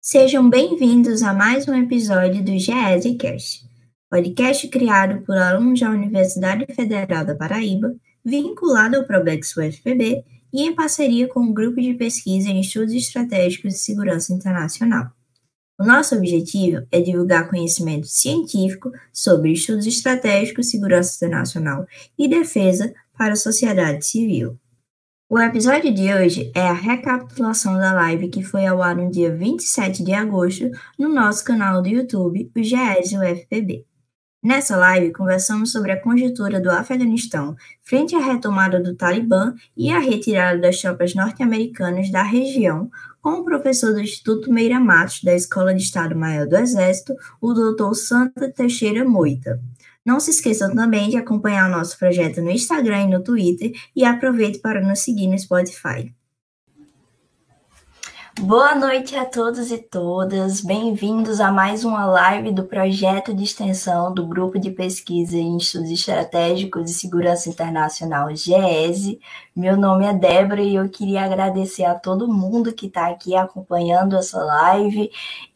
Sejam bem-vindos a mais um episódio do GESCast, podcast criado por alunos da Universidade Federal da Paraíba, vinculado ao Probex UFPB e em parceria com o Grupo de Pesquisa em Estudos Estratégicos de Segurança Internacional. O nosso objetivo é divulgar conhecimento científico sobre estudos estratégicos, segurança internacional e defesa para a sociedade civil. O episódio de hoje é a recapitulação da live que foi ao ar no dia 27 de agosto no nosso canal do YouTube, o GES UFPB. Nessa live, conversamos sobre a conjuntura do Afeganistão frente à retomada do Talibã e a retirada das tropas norte-americanas da região, com o professor do Instituto Meira Matos da Escola de Estado-Maior do Exército, o Dr. Santa Teixeira Moita. Não se esqueçam também de acompanhar o nosso projeto no Instagram e no Twitter e aproveite para nos seguir no Spotify. Boa noite a todos e todas. Bem-vindos a mais uma live do projeto de extensão do Grupo de Pesquisa em Estudos Estratégicos de Segurança Internacional, GESE. Meu nome é Débora e eu queria agradecer a todo mundo que está aqui acompanhando essa live.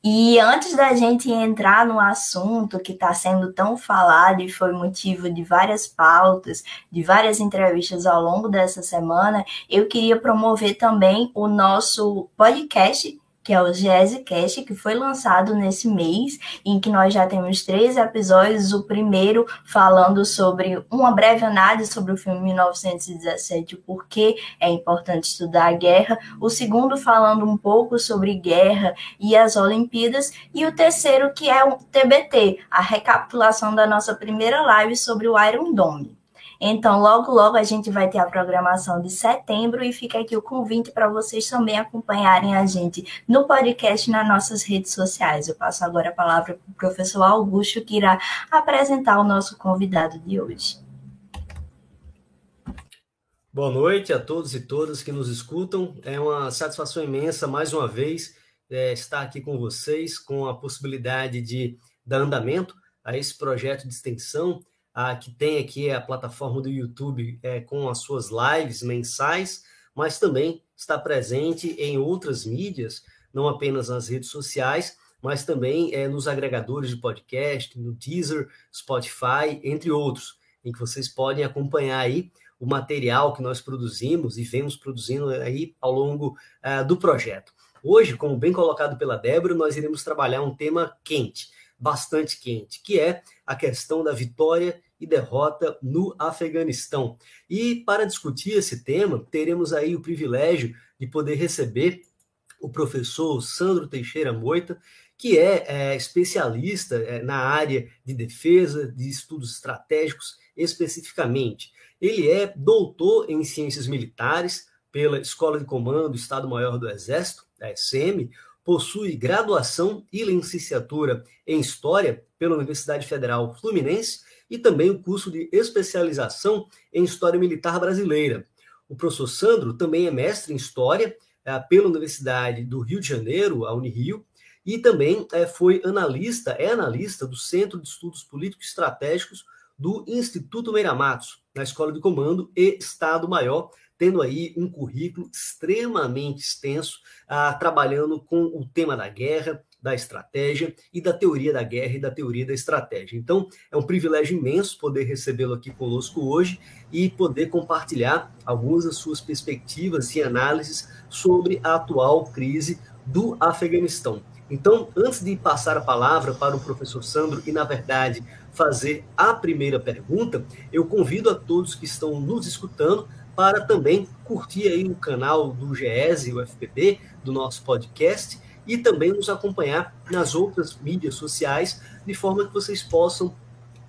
E antes da gente entrar no assunto que está sendo tão falado e foi motivo de várias pautas, de várias entrevistas ao longo dessa semana, eu queria promover também o nosso podcast que é o GESCast, que foi lançado nesse mês, em que nós já temos três episódios. O primeiro falando sobre uma breve análise sobre o filme 1917, o porquê é importante estudar a guerra. O segundo falando um pouco sobre guerra e as Olimpíadas. E o terceiro, que é o TBT, a recapitulação da nossa primeira live sobre o Iron Dome. Então, logo, logo a gente vai ter a programação de setembro e fica aqui o convite para vocês também acompanharem a gente no podcast nas nossas redes sociais. Eu passo agora a palavra para o professor Augusto, que irá apresentar o nosso convidado de hoje. Boa noite a todos e todas que nos escutam. É uma satisfação imensa, mais uma vez, é, estar aqui com vocês, com a possibilidade de dar andamento a esse projeto de extensão ah, que tem aqui a plataforma do YouTube é, com as suas lives mensais, mas também está presente em outras mídias, não apenas nas redes sociais, mas também é, nos agregadores de podcast, no Deezer, Spotify, entre outros, em que vocês podem acompanhar aí o material que nós produzimos e vemos produzindo aí ao longo uh, do projeto. Hoje, como bem colocado pela Débora, nós iremos trabalhar um tema quente, bastante quente, que é a questão da vitória e derrota no Afeganistão. E para discutir esse tema, teremos aí o privilégio de poder receber o professor Sandro Teixeira Moita, que é, é especialista é, na área de defesa, de estudos estratégicos especificamente. Ele é doutor em ciências militares pela Escola de Comando Estado-Maior do Exército, a SM, possui graduação e licenciatura em História pela Universidade Federal Fluminense e também o curso de especialização em História Militar Brasileira. O professor Sandro também é mestre em História é, pela Universidade do Rio de Janeiro, a Unirio, e também é, foi analista, é analista do Centro de Estudos Políticos Estratégicos do Instituto Meira Matos, na Escola de Comando e Estado Maior, tendo aí um currículo extremamente extenso, ah, trabalhando com o tema da guerra, da estratégia e da teoria da guerra e da teoria da estratégia. Então, é um privilégio imenso poder recebê-lo aqui conosco hoje e poder compartilhar algumas das suas perspectivas e análises sobre a atual crise do Afeganistão. Então, antes de passar a palavra para o professor Sandro e, na verdade, fazer a primeira pergunta, eu convido a todos que estão nos escutando para também curtir aí o canal do GES o FPB, do nosso podcast, e também nos acompanhar nas outras mídias sociais, de forma que vocês possam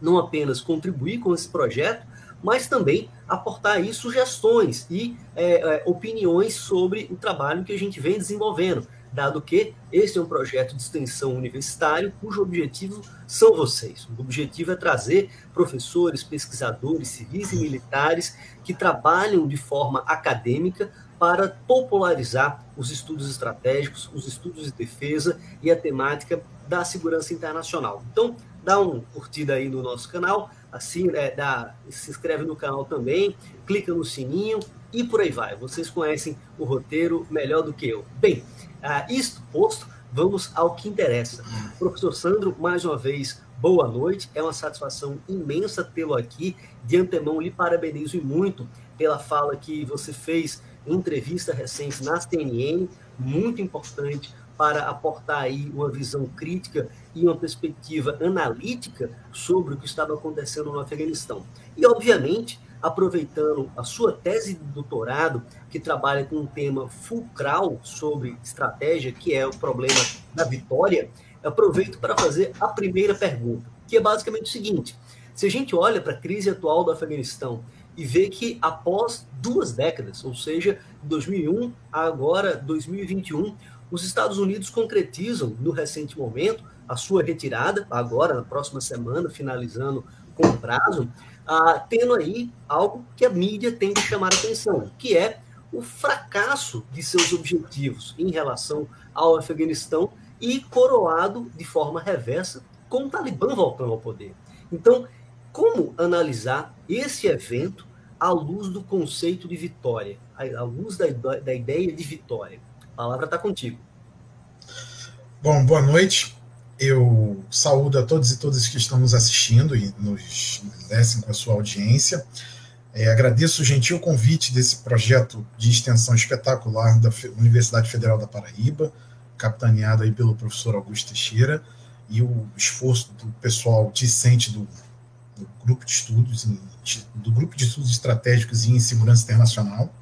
não apenas contribuir com esse projeto, mas também aportar aí sugestões e é, é, opiniões sobre o trabalho que a gente vem desenvolvendo, dado que esse é um projeto de extensão universitário cujo objetivo são vocês. O objetivo é trazer professores, pesquisadores, civis e militares que trabalham de forma acadêmica para popularizar os estudos estratégicos, os estudos de defesa e a temática da segurança internacional. Então, dá uma curtida aí no nosso canal, assim, é, dá, se inscreve no canal também, clica no sininho e por aí vai. Vocês conhecem o roteiro melhor do que eu. Bem, ah, isto posto, vamos ao que interessa. Professor Sandro, mais uma vez, boa noite. É uma satisfação imensa tê-lo aqui. De antemão, lhe parabenizo muito pela fala que você fez entrevista recente na CNN, muito importante para aportar aí uma visão crítica e uma perspectiva analítica sobre o que estava acontecendo no Afeganistão. E, obviamente, aproveitando a sua tese de doutorado, que trabalha com um tema fulcral sobre estratégia, que é o problema da vitória, aproveito para fazer a primeira pergunta, que é basicamente o seguinte: se a gente olha para a crise atual do Afeganistão e vê que após duas décadas, ou seja, 2001 a agora 2021, os Estados Unidos concretizam no recente momento a sua retirada, agora na próxima semana, finalizando com prazo, ah, tendo aí algo que a mídia tem de chamar atenção, que é o fracasso de seus objetivos em relação ao Afeganistão e coroado de forma reversa com o Talibã voltando ao poder. Então, como analisar esse evento à luz do conceito de vitória, à luz da, da ideia de vitória? A palavra está contigo. Bom, boa noite. Eu saúdo a todos e todas que estão nos assistindo e nos descem com a sua audiência. É, agradeço o gentil convite desse projeto de extensão espetacular da Universidade Federal da Paraíba, capitaneado aí pelo professor Augusto Teixeira, e o esforço do pessoal discente do, do grupo de estudos, do grupo de estudos estratégicos em segurança internacional.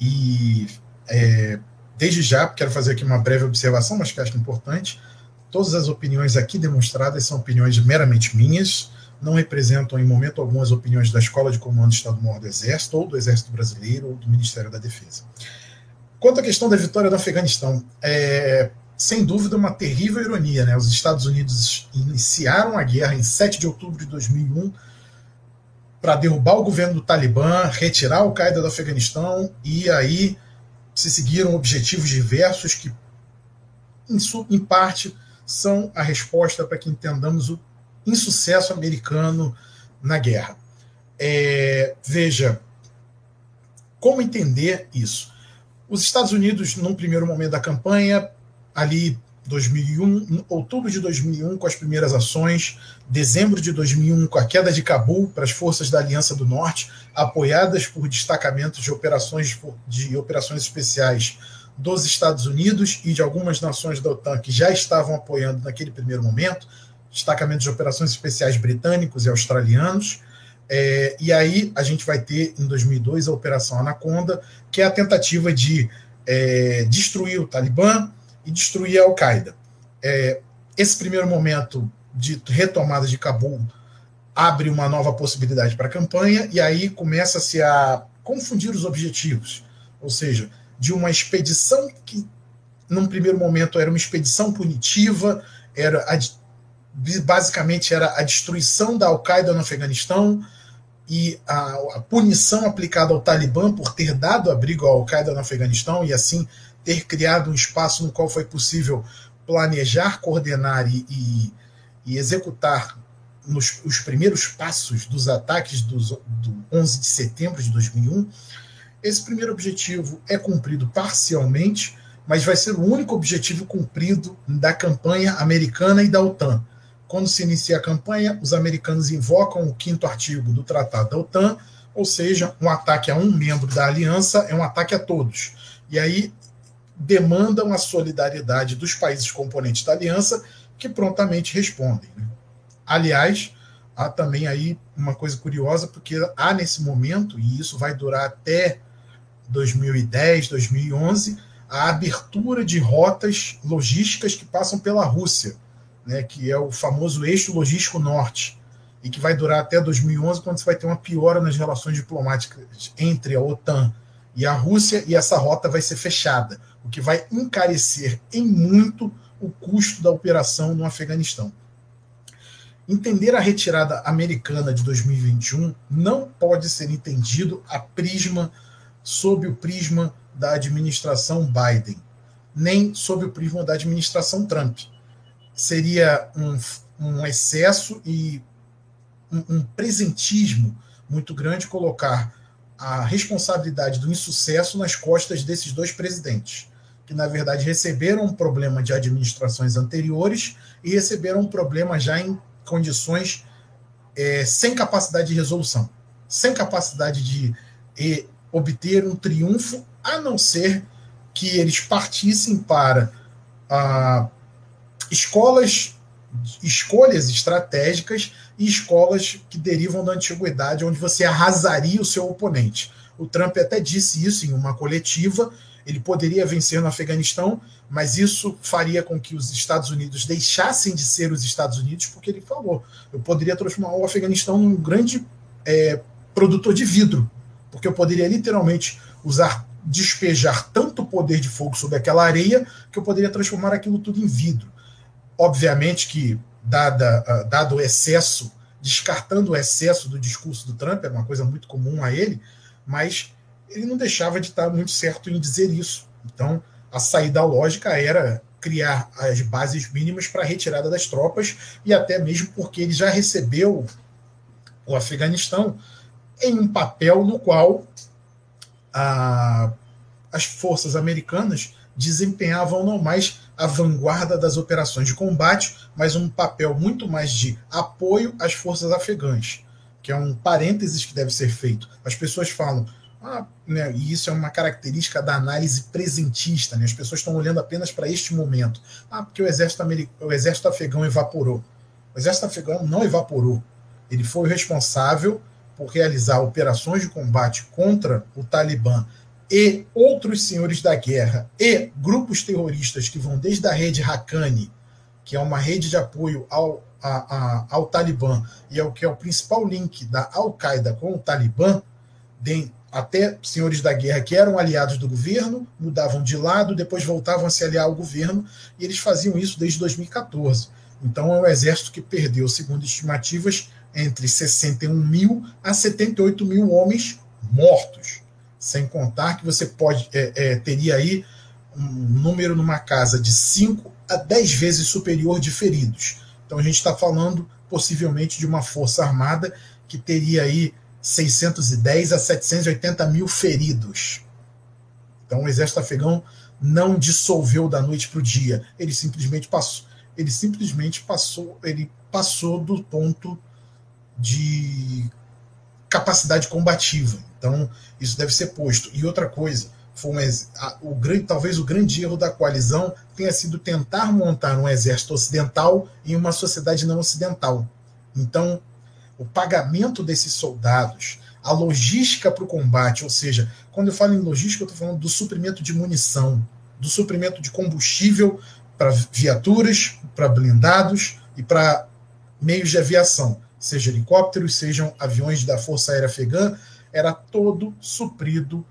E é, desde já quero fazer aqui uma breve observação, mas que acho importante. Todas as opiniões aqui demonstradas são opiniões meramente minhas, não representam em momento algum as opiniões da Escola de Comando do Estado-Maior do Exército, ou do Exército Brasileiro, ou do Ministério da Defesa. Quanto à questão da vitória do Afeganistão, é sem dúvida uma terrível ironia. Né? Os Estados Unidos iniciaram a guerra em 7 de outubro de 2001 para derrubar o governo do Talibã, retirar o Qaeda do Afeganistão, e aí se seguiram objetivos diversos que, em, em parte, são a resposta para que entendamos o insucesso americano na guerra. É, veja, como entender isso? Os Estados Unidos, num primeiro momento da campanha, ali 2001, outubro de 2001 com as primeiras ações, dezembro de 2001 com a queda de Cabul para as forças da Aliança do Norte, apoiadas por destacamentos de operações de operações especiais dos Estados Unidos e de algumas nações da OTAN que já estavam apoiando naquele primeiro momento, destacamentos de operações especiais britânicos e australianos. É, e aí a gente vai ter em 2002 a Operação Anaconda, que é a tentativa de é, destruir o Talibã e destruir a Al-Qaeda. É, esse primeiro momento de retomada de Cabul abre uma nova possibilidade para a campanha e aí começa-se a confundir os objetivos. Ou seja, de uma expedição que, num primeiro momento, era uma expedição punitiva, era a, basicamente era a destruição da Al-Qaeda no Afeganistão e a, a, punição aplicada ao Talibã por ter dado abrigo à Al-Qaeda no Afeganistão e assim ter criado um espaço no qual foi possível planejar, coordenar e, e, e executar nos, os primeiros passos dos ataques dos, do 11 de setembro de 2001 esse primeiro objetivo é cumprido parcialmente, mas vai ser o único objetivo cumprido da campanha americana e da OTAN. Quando se inicia a campanha, os americanos invocam o quinto artigo do Tratado da OTAN, ou seja, um ataque a um membro da aliança é um ataque a todos. E aí demandam a solidariedade dos países componentes da aliança, que prontamente respondem. Né? Aliás, há também aí uma coisa curiosa, porque há nesse momento, e isso vai durar até 2010, 2011, a abertura de rotas logísticas que passam pela Rússia, né, que é o famoso eixo logístico norte, e que vai durar até 2011, quando você vai ter uma piora nas relações diplomáticas entre a OTAN e a Rússia, e essa rota vai ser fechada, o que vai encarecer em muito o custo da operação no Afeganistão. Entender a retirada americana de 2021 não pode ser entendido a prisma sob o prisma da administração Biden, nem sob o prisma da administração Trump. Seria um, um excesso e um, um presentismo muito grande colocar a responsabilidade do insucesso nas costas desses dois presidentes, que na verdade receberam um problema de administrações anteriores e receberam um problema já em condições é, sem capacidade de resolução, sem capacidade de e, obter um triunfo, a não ser que eles partissem para escolas, escolhas estratégicas e escolas que derivam da antiguidade, onde você arrasaria o seu oponente. O Trump até disse isso em uma coletiva. Ele poderia vencer no Afeganistão, mas isso faria com que os Estados Unidos deixassem de ser os Estados Unidos, porque ele falou: eu poderia transformar o Afeganistão num grande é, produtor de vidro, porque eu poderia literalmente usar, despejar tanto poder de fogo sobre aquela areia que eu poderia transformar aquilo tudo em vidro. Obviamente que dada, uh, dado o excesso, descartando o excesso do discurso do Trump, era uma coisa muito comum a ele, mas ele não deixava de estar muito certo em dizer isso. Então, a saída lógica era criar as bases mínimas para a retirada das tropas, e até mesmo porque ele já recebeu o Afeganistão em um papel no qual a, as forças americanas desempenhavam não mais a vanguarda das operações de combate, mas um papel muito mais de apoio às forças afegãs, que é um parênteses que deve ser feito. As pessoas falam, ah, né, e isso é uma característica da análise presentista, né, as pessoas estão olhando apenas para este momento. Ah, porque o exército, o exército afegão evaporou. O exército afegão não evaporou. Ele foi o responsável por realizar operações de combate contra o Talibã e outros senhores da guerra e grupos terroristas que vão desde a rede Haqqani, que é uma rede de apoio ao, a, a, ao Talibã e é o que é o principal link da Al-Qaeda com o Talibã, até senhores da guerra que eram aliados do governo, mudavam de lado, depois voltavam a se aliar ao governo, e eles faziam isso desde 2014. Então é um exército que perdeu, segundo estimativas, entre 61 mil a 78 mil homens mortos sem contar que você pode é, é, teria aí um número numa casa de 5 a 10 vezes superior de feridos. Então a gente está falando possivelmente de uma força armada que teria aí 610 a 780 mil feridos. Então o exército afegão não dissolveu da noite para o dia. Ele simplesmente passou. Ele simplesmente passou. Ele passou do ponto de capacidade combativa. Então, isso deve ser posto. E outra coisa, foi um, a, o grande, talvez o grande erro da coalizão tenha sido tentar montar um exército ocidental em uma sociedade não ocidental. Então, o pagamento desses soldados, a logística para o combate, ou seja, quando eu falo em logística, eu estou falando do suprimento de munição, do suprimento de combustível para viaturas, para blindados e para meios de aviação, seja helicópteros, sejam aviões da Força Aérea Afegã, era todo suprido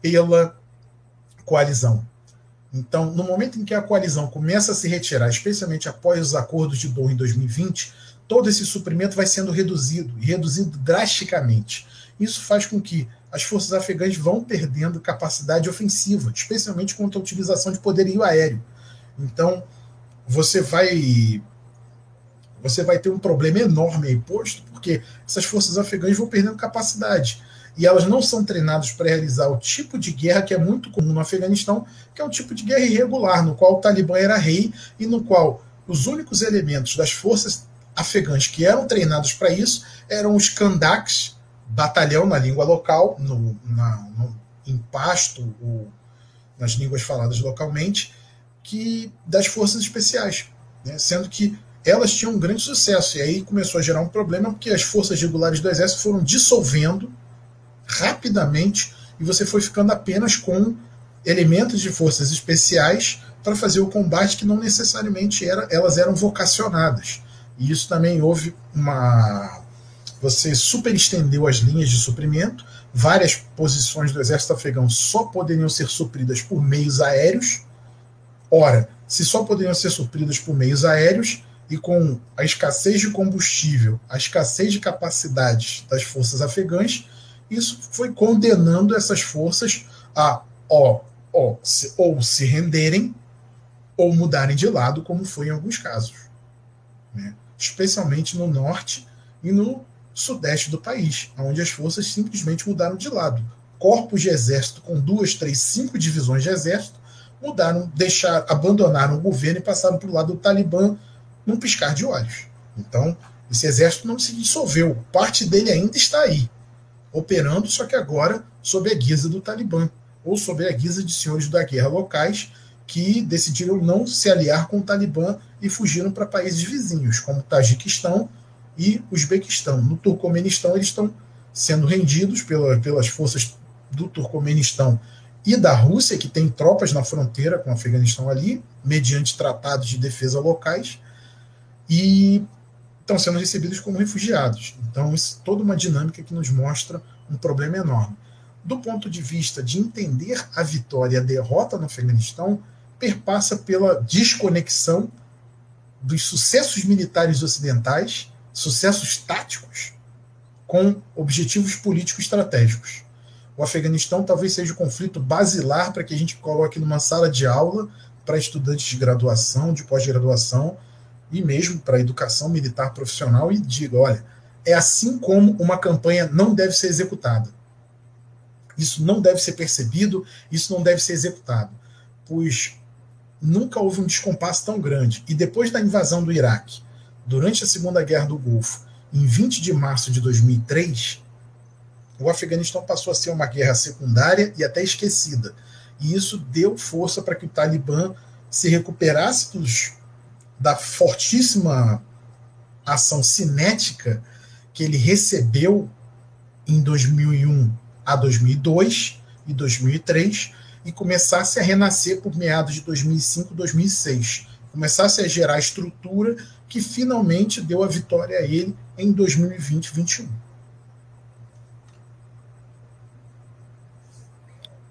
pela coalizão. Então, no momento em que a coalizão começa a se retirar, especialmente após os acordos de Doha em 2020, todo esse suprimento vai sendo reduzido, e reduzido drasticamente. Isso faz com que as forças afegãs vão perdendo capacidade ofensiva, especialmente contra a utilização de poderio aéreo. Então, você vai você vai ter um problema enorme aí posto, porque essas forças afegãs vão perdendo capacidade. E elas não são treinadas para realizar o tipo de guerra que é muito comum no Afeganistão, que é um tipo de guerra irregular, no qual o Talibã era rei e no qual os únicos elementos das forças afegãs que eram treinados para isso eram os Kandaks, batalhão na língua local, no, na, no, em pasto, ou nas línguas faladas localmente, que das forças especiais. Né? Sendo que elas tinham um grande sucesso. E aí começou a gerar um problema porque as forças regulares do exército foram dissolvendo rapidamente e você foi ficando apenas com elementos de forças especiais para fazer o combate que não necessariamente era, elas eram vocacionadas. E isso também houve uma. Você superestendeu as linhas de suprimento, várias posições do exército afegão só poderiam ser supridas por meios aéreos. Ora, se só poderiam ser supridas por meios aéreos, e com a escassez de combustível, a escassez de capacidades das forças afegãs, isso foi condenando essas forças a ou, ou, se, ou se renderem ou mudarem de lado, como foi em alguns casos. Né? Especialmente no norte e no sudeste do país, onde as forças simplesmente mudaram de lado. Corpos de exército com duas, três, cinco divisões de exército mudaram, deixaram, abandonaram o governo e passaram para o lado do Talibã num piscar de olhos. Então, esse exército não se dissolveu, parte dele ainda está aí, operando, só que agora sob a guisa do Talibã, ou sob a guisa de senhores da guerra locais que decidiram não se aliar com o Talibã e fugiram para países vizinhos, como Tajiquistão e Uzbequistão. No Turcomenistão, eles estão sendo rendidos pela, pelas forças do Turcomenistão e da Rússia, que tem tropas na fronteira com o Afeganistão ali, mediante tratados de defesa locais, e estão sendo recebidos como refugiados. Então, isso toda uma dinâmica que nos mostra um problema enorme. Do ponto de vista de entender a vitória e a derrota no Afeganistão, perpassa pela desconexão dos sucessos militares ocidentais, sucessos táticos, com objetivos políticos estratégicos. O Afeganistão talvez seja o conflito basilar para que a gente coloque numa sala de aula para estudantes de graduação, de pós-graduação e mesmo para educação militar profissional e diga: olha, é assim como uma campanha não deve ser executada. Isso não deve ser percebido, isso não deve ser executado, pois nunca houve um descompasso tão grande. E depois da invasão do Iraque, durante a Segunda Guerra do Golfo, em 20 de março de 2003, o Afeganistão passou a ser uma guerra secundária e até esquecida. E isso deu força para que o Talibã se recuperasse dos, da fortíssima ação cinética que ele recebeu em 2001 a 2002 e 2003 e começasse a renascer por meados de 2005, 2006. Começasse a gerar estrutura que finalmente deu a vitória a ele em 2020, 2021.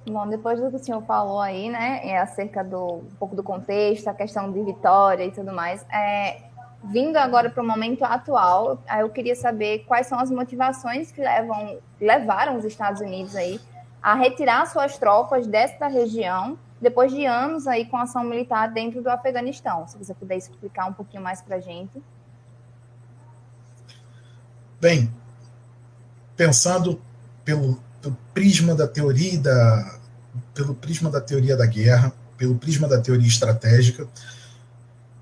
Bom, depois do que o senhor falou aí, né, é acerca do um pouco do contexto, a questão de vitória e tudo mais, é, vindo agora para o momento atual, eu queria saber quais são as motivações que levam, levaram os Estados Unidos aí a retirar suas tropas desta região, depois de anos aí com ação militar dentro do Afeganistão. Se você puder explicar um pouquinho mais para a gente. Bem, pensando pelo, pelo prisma da teoria da, pelo prisma da teoria da guerra, pelo prisma da teoria estratégica,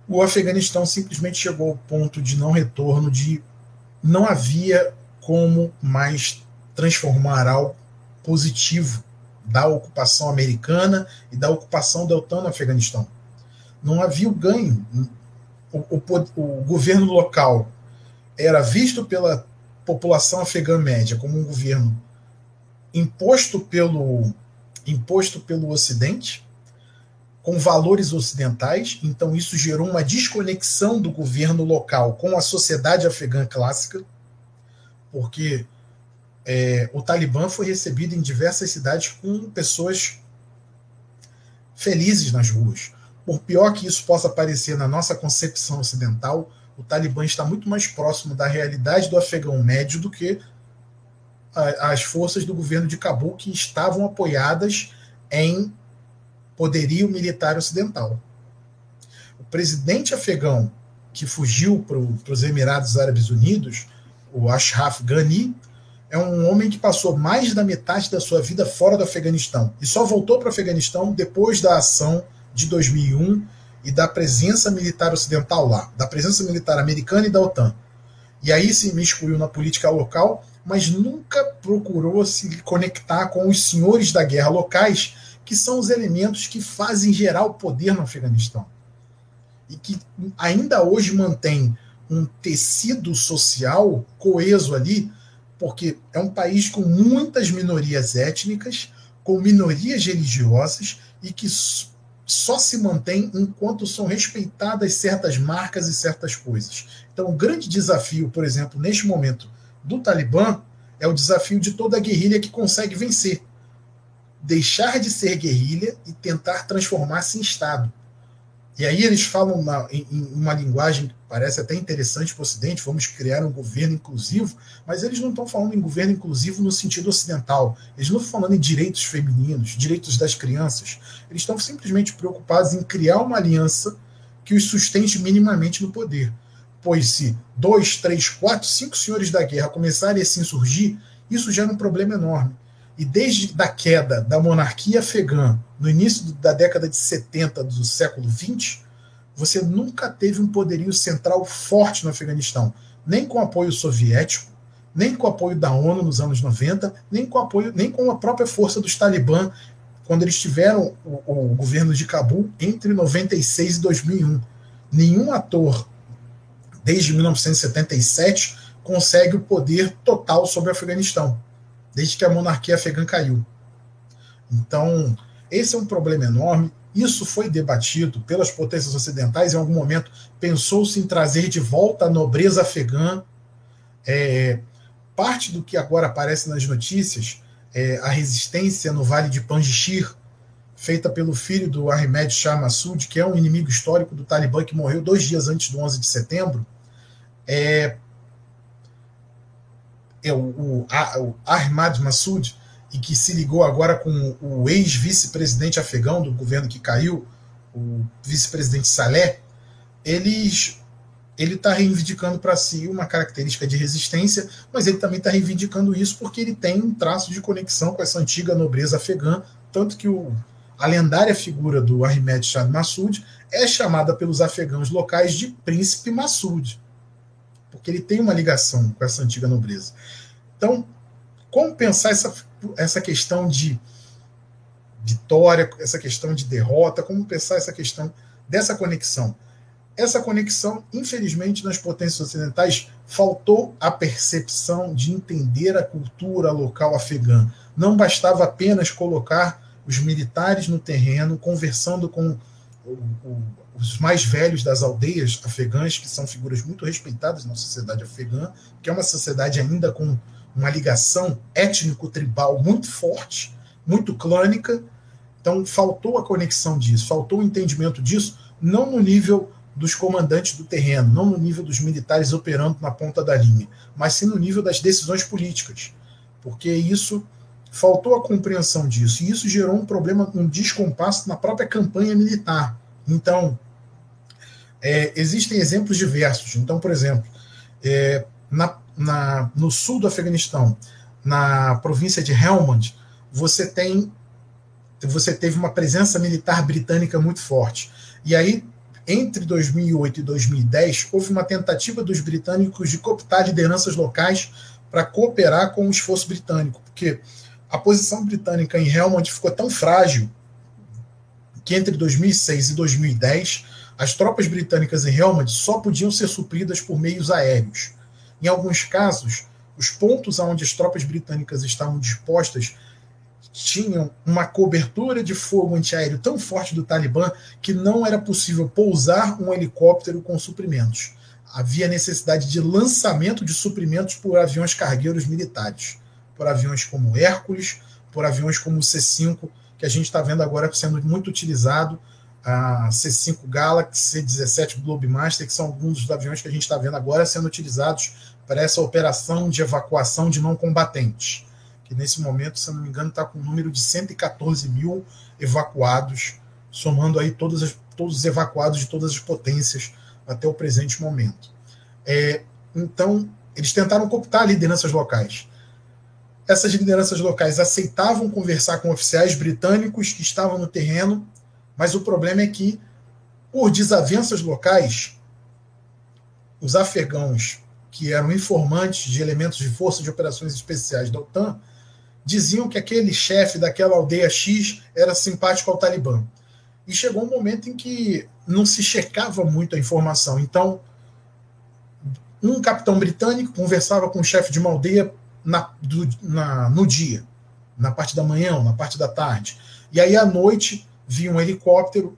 o Afeganistão simplesmente chegou ao ponto de não retorno, de não havia como mais transformar algo positivo da ocupação americana e da ocupação da OTAN no Afeganistão. Não havia o ganho. O, o, o governo local era visto pela população afegã média como um governo imposto pelo imposto pelo Ocidente, com valores ocidentais, então isso gerou uma desconexão do governo local com a sociedade afegã clássica, porque é, o Talibã foi recebido em diversas cidades com pessoas felizes nas ruas. Por pior que isso possa parecer na nossa concepção ocidental, o Talibã está muito mais próximo da realidade do afegão médio do que a, as forças do governo de Cabul que estavam apoiadas em poderio militar ocidental. O presidente afegão que fugiu para os Emirados Árabes Unidos, o Ashraf Ghani, é um homem que passou mais da metade da sua vida fora do Afeganistão e só voltou para o Afeganistão depois da ação de 2001 e da presença militar ocidental lá, da presença militar americana e da OTAN. E aí se miscuiu na política local, mas nunca procurou se conectar com os senhores da guerra locais, que são os elementos que fazem gerar o poder no Afeganistão. E que ainda hoje mantém um tecido social coeso ali, porque é um país com muitas minorias étnicas, com minorias religiosas e que só se mantém enquanto são respeitadas certas marcas e certas coisas. Então, o grande desafio, por exemplo, neste momento do Talibã é o desafio de toda guerrilha que consegue vencer. Deixar de ser guerrilha e tentar transformar-se em Estado. E aí eles falam uma, em, uma linguagem parece até interessante para o Ocidente, vamos criar um governo inclusivo, mas eles não estão falando em governo inclusivo no sentido ocidental. Eles não estão falando em direitos femininos, direitos das crianças. Eles estão simplesmente preocupados em criar uma aliança que os sustente minimamente no poder. Pois se dois, três, quatro, cinco senhores da guerra começarem a se insurgir, isso gera um problema enorme. E desde a queda da monarquia afegã, no início da década de 70 do século 20, você nunca teve um poderio central forte no Afeganistão, nem com apoio soviético, nem com apoio da ONU nos anos 90, nem com apoio, nem com a própria força dos Talibã quando eles tiveram o, o governo de Cabul entre 96 e 2001. Nenhum ator desde 1977 consegue o poder total sobre o Afeganistão, desde que a monarquia afegã caiu. Então, esse é um problema enorme. Isso foi debatido pelas potências ocidentais. Em algum momento, pensou-se em trazer de volta a nobreza afegã. É, parte do que agora aparece nas notícias, é, a resistência no Vale de Panjshir, feita pelo filho do Ahmed Shah Massoud, que é um inimigo histórico do Talibã que morreu dois dias antes do 11 de setembro, é, é o, o, o Ahmad Massoud e que se ligou agora com o ex-vice-presidente afegão do governo que caiu, o vice-presidente Saleh, eles ele está reivindicando para si uma característica de resistência, mas ele também está reivindicando isso porque ele tem um traço de conexão com essa antiga nobreza afegã, tanto que o, a lendária figura do Ahmed Shah Massoud é chamada pelos afegãos locais de Príncipe Massoud, porque ele tem uma ligação com essa antiga nobreza. Então, como pensar essa essa questão de vitória, essa questão de derrota, como pensar essa questão dessa conexão. Essa conexão, infelizmente, nas potências ocidentais, faltou a percepção de entender a cultura local afegã. Não bastava apenas colocar os militares no terreno, conversando com o, o, os mais velhos das aldeias afegãs, que são figuras muito respeitadas na sociedade afegã, que é uma sociedade ainda com uma ligação étnico-tribal muito forte, muito clânica. Então, faltou a conexão disso, faltou o entendimento disso, não no nível dos comandantes do terreno, não no nível dos militares operando na ponta da linha, mas sim no nível das decisões políticas. Porque isso faltou a compreensão disso, e isso gerou um problema, um descompasso na própria campanha militar. Então, é, existem exemplos diversos. Então, por exemplo, é, na na, no sul do Afeganistão, na província de Helmand, você tem você teve uma presença militar britânica muito forte. E aí, entre 2008 e 2010, houve uma tentativa dos britânicos de cooptar lideranças locais para cooperar com o esforço britânico, porque a posição britânica em Helmand ficou tão frágil que entre 2006 e 2010 as tropas britânicas em Helmand só podiam ser supridas por meios aéreos. Em alguns casos, os pontos onde as tropas britânicas estavam dispostas tinham uma cobertura de fogo antiaéreo tão forte do Talibã que não era possível pousar um helicóptero com suprimentos. Havia necessidade de lançamento de suprimentos por aviões cargueiros militares, por aviões como Hércules, por aviões como o C-5, que a gente está vendo agora sendo muito utilizado, a C-5 Galaxy, C-17 Globemaster, que são alguns dos aviões que a gente está vendo agora sendo utilizados para essa operação de evacuação de não combatentes, que nesse momento, se não me engano, está com um número de 114 mil evacuados, somando aí todos, as, todos os evacuados de todas as potências até o presente momento. É, então, eles tentaram cooptar lideranças locais. Essas lideranças locais aceitavam conversar com oficiais britânicos que estavam no terreno, mas o problema é que, por desavenças locais, os afegãos que eram informantes de elementos de força de operações especiais da OTAN, diziam que aquele chefe daquela aldeia X era simpático ao Talibã. E chegou um momento em que não se checava muito a informação. Então, um capitão britânico conversava com o chefe de uma aldeia na, do, na, no dia, na parte da manhã, na parte da tarde. E aí, à noite, vinha um helicóptero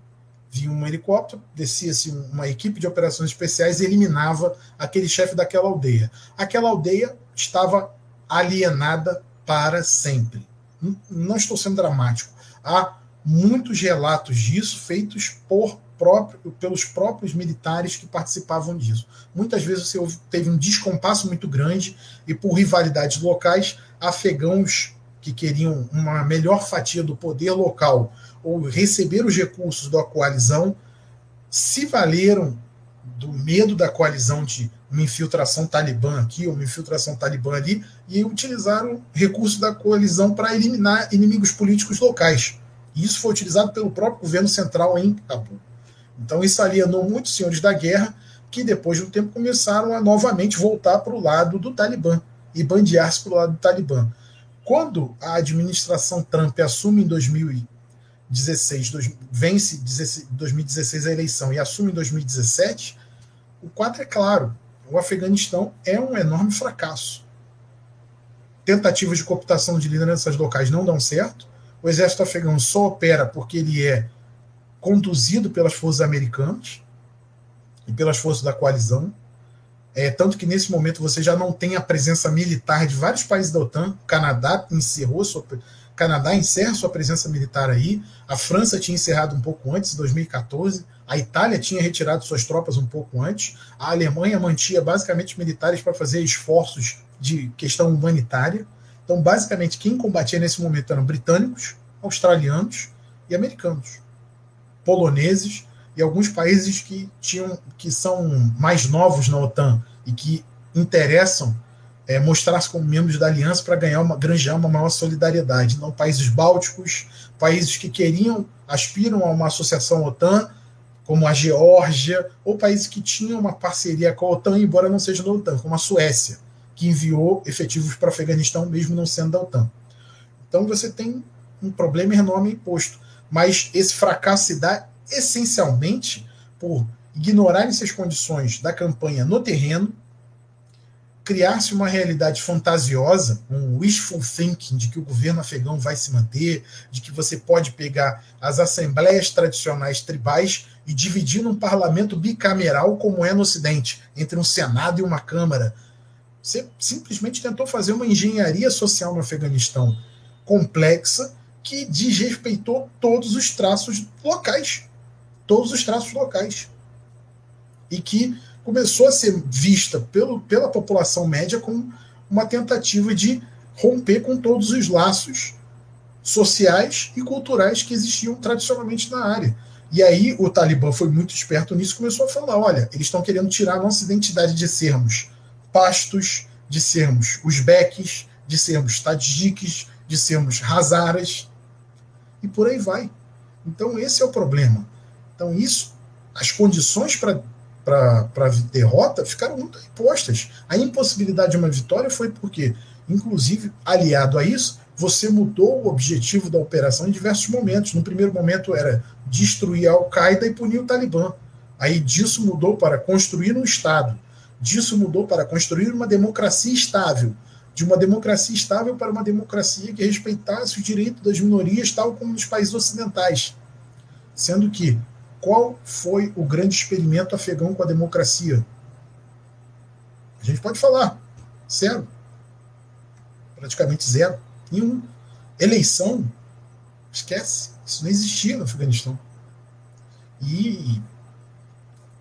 vinha um helicóptero, descia-se uma equipe de operações especiais e eliminava aquele chefe daquela aldeia. Aquela aldeia estava alienada para sempre. Não estou sendo dramático. Há muitos relatos disso feitos por próprio, pelos próprios militares que participavam disso. Muitas vezes você teve um descompasso muito grande e por rivalidades locais, afegãos que queriam uma melhor fatia do poder local ou receber os recursos da coalizão se valeram do medo da coalizão de uma infiltração talibã aqui ou uma infiltração talibã ali e utilizaram recursos da coalizão para eliminar inimigos políticos locais. E isso foi utilizado pelo próprio governo central em Cabul. Então isso alienou muitos senhores da guerra que depois de um tempo começaram a novamente voltar para o lado do Talibã e bandear-se para o lado do Talibã. Quando a administração Trump assume em 2016, dois, vence 2016 a eleição e assume em 2017, o quadro é claro. O Afeganistão é um enorme fracasso. Tentativas de cooptação de lideranças locais não dão certo. O exército afegão só opera porque ele é conduzido pelas forças americanas e pelas forças da coalizão. É, tanto que nesse momento você já não tem a presença militar de vários países da OTAN. O Canadá encerrou sua, Canadá encerra sua presença militar aí. A França tinha encerrado um pouco antes, em 2014. A Itália tinha retirado suas tropas um pouco antes. A Alemanha mantinha basicamente militares para fazer esforços de questão humanitária. Então, basicamente, quem combatia nesse momento eram britânicos, australianos e americanos, poloneses e alguns países que tinham que são mais novos na OTAN e que interessam é, mostrar-se como membros da aliança para ganhar uma granjear uma maior solidariedade. Não países bálticos, países que queriam aspiram a uma associação OTAN, como a Geórgia, ou países que tinham uma parceria com a OTAN, embora não seja da OTAN, como a Suécia, que enviou efetivos para o Afeganistão, mesmo não sendo da OTAN. Então você tem um problema enorme imposto. Mas esse fracasso se dá essencialmente por ignorar essas condições da campanha no terreno, criar-se uma realidade fantasiosa, um wishful thinking de que o governo afegão vai se manter, de que você pode pegar as assembleias tradicionais tribais e dividir num parlamento bicameral como é no Ocidente, entre um Senado e uma Câmara. Você simplesmente tentou fazer uma engenharia social no Afeganistão complexa que desrespeitou todos os traços locais todos os traços locais. E que começou a ser vista pelo, pela população média como uma tentativa de romper com todos os laços sociais e culturais que existiam tradicionalmente na área. E aí o Talibã foi muito esperto nisso e começou a falar: olha, eles estão querendo tirar a nossa identidade de sermos pastos, de sermos uzbeques, de sermos tadjiques, de sermos hazaras, e por aí vai. Então esse é o problema. Então, isso, as condições para para derrota ficaram muito impostas. A impossibilidade de uma vitória foi porque, inclusive, aliado a isso, você mudou o objetivo da operação em diversos momentos. No primeiro momento era destruir a Al-Qaeda e punir o Talibã. Aí disso mudou para construir um Estado. Disso mudou para construir uma democracia estável. De uma democracia estável para uma democracia que respeitasse os direitos das minorias, tal como nos países ocidentais. Sendo que qual foi o grande experimento afegão com a democracia? A gente pode falar. Zero. Praticamente zero. Nenhum. Eleição, esquece. Isso não existia no Afeganistão. E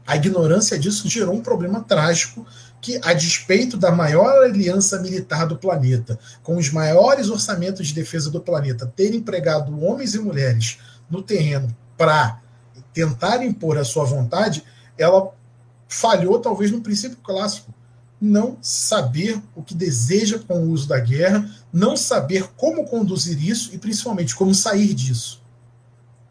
a ignorância disso gerou um problema trágico que, a despeito da maior aliança militar do planeta, com os maiores orçamentos de defesa do planeta, ter empregado homens e mulheres no terreno para tentar impor a sua vontade, ela falhou talvez no princípio clássico. Não saber o que deseja com o uso da guerra, não saber como conduzir isso e principalmente como sair disso.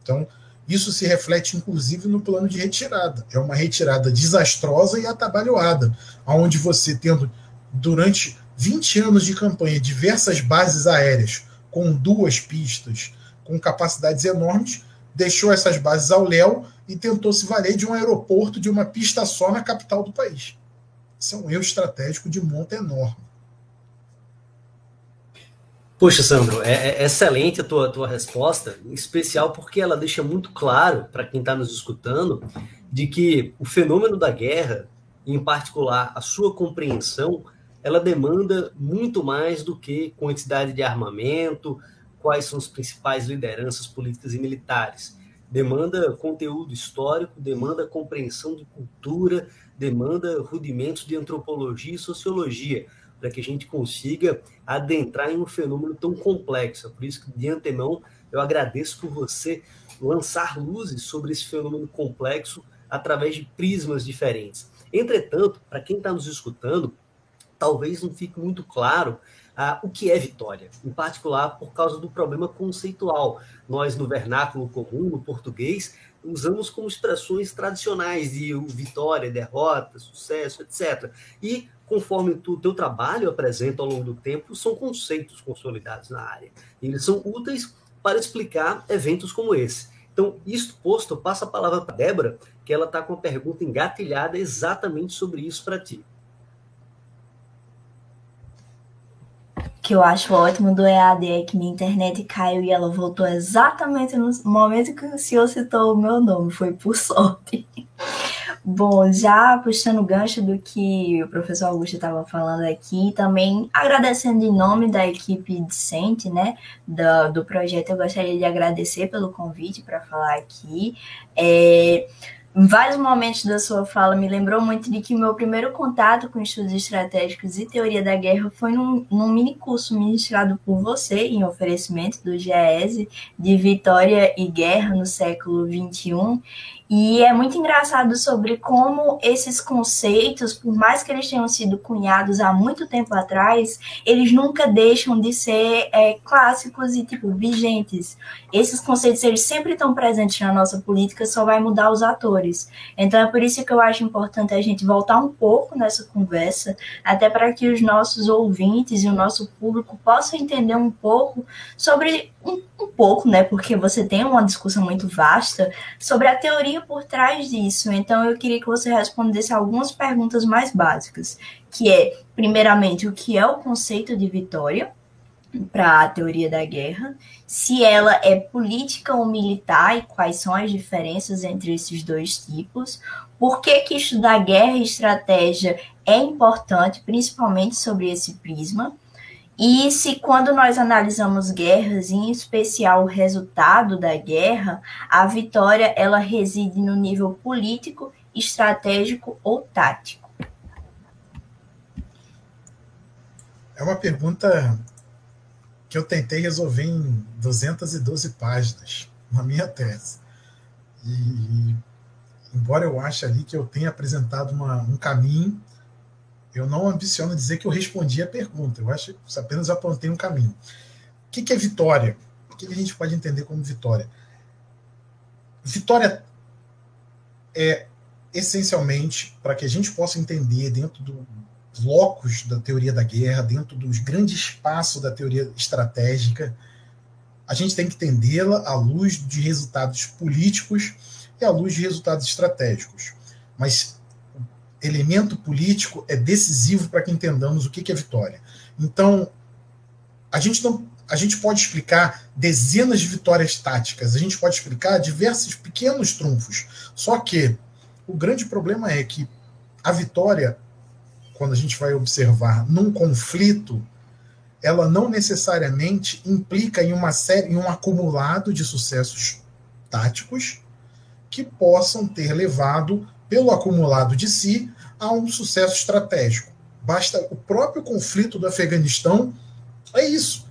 Então, isso se reflete inclusive no plano de retirada. É uma retirada desastrosa e atabalhoada, onde você tendo durante 20 anos de campanha diversas bases aéreas com duas pistas, com capacidades enormes, deixou essas bases ao léu e tentou se valer de um aeroporto de uma pista só na capital do país. Isso é um erro estratégico de monta enorme. Poxa, Sandro, é, é, excelente a tua, tua resposta, em especial porque ela deixa muito claro para quem está nos escutando de que o fenômeno da guerra, em particular a sua compreensão, ela demanda muito mais do que quantidade de armamento, quais são as principais lideranças políticas e militares. demanda conteúdo histórico, demanda compreensão de cultura, demanda rudimentos de antropologia e sociologia, para que a gente consiga adentrar em um fenômeno tão complexo. Por isso de antemão, eu agradeço por você lançar luzes sobre esse fenômeno complexo através de prismas diferentes. Entretanto, para quem está nos escutando, talvez não fique muito claro ah, o que é vitória, em particular por causa do problema conceitual. Nós, no vernáculo comum, no português, usamos como expressões tradicionais de vitória, derrota, sucesso, etc. E, conforme o teu trabalho apresenta ao longo do tempo, são conceitos consolidados na área. Eles são úteis para explicar eventos como esse. Então, isto posto, eu passo a palavra para a Débora, que ela está com uma pergunta engatilhada exatamente sobre isso para ti. Que eu acho ótimo do EAD é que minha internet caiu e ela voltou exatamente no momento que o senhor citou o meu nome, foi por sorte. Bom, já puxando o gancho do que o professor Augusto estava falando aqui, também agradecendo em nome da equipe discente, né, do, do projeto, eu gostaria de agradecer pelo convite para falar aqui. É, em vários momentos da sua fala me lembrou muito de que o meu primeiro contato com estudos estratégicos e teoria da guerra foi num, num mini curso ministrado por você em oferecimento do GES de Vitória e Guerra no século XXI e é muito engraçado sobre como esses conceitos, por mais que eles tenham sido cunhados há muito tempo atrás, eles nunca deixam de ser é, clássicos e tipo vigentes. Esses conceitos eles sempre estão presentes na nossa política, só vai mudar os atores. Então é por isso que eu acho importante a gente voltar um pouco nessa conversa, até para que os nossos ouvintes e o nosso público possam entender um pouco sobre um, um pouco, né? Porque você tem uma discussão muito vasta sobre a teoria por trás disso. Então, eu queria que você respondesse algumas perguntas mais básicas, que é, primeiramente, o que é o conceito de vitória para a teoria da guerra, se ela é política ou militar e quais são as diferenças entre esses dois tipos, por que, que estudar guerra e estratégia é importante, principalmente sobre esse prisma, e se quando nós analisamos guerras, em especial o resultado da guerra, a vitória ela reside no nível político, estratégico ou tático? É uma pergunta que eu tentei resolver em 212 páginas na minha tese. E embora eu ache ali que eu tenha apresentado uma, um caminho eu não ambiciono dizer que eu respondi a pergunta, eu acho que apenas apontei um caminho. O que, é vitória? O que a gente pode entender como vitória? Vitória é essencialmente para que a gente possa entender dentro do locus da teoria da guerra, dentro dos grandes espaços da teoria estratégica, a gente tem que entendê-la à luz de resultados políticos e à luz de resultados estratégicos. Mas elemento político é decisivo para que entendamos o que é vitória. Então, a gente não a gente pode explicar dezenas de vitórias táticas, a gente pode explicar diversos pequenos trunfos. Só que o grande problema é que a vitória, quando a gente vai observar num conflito, ela não necessariamente implica em uma série, em um acumulado de sucessos táticos que possam ter levado pelo acumulado de si a um sucesso estratégico. Basta o próprio conflito do Afeganistão é isso.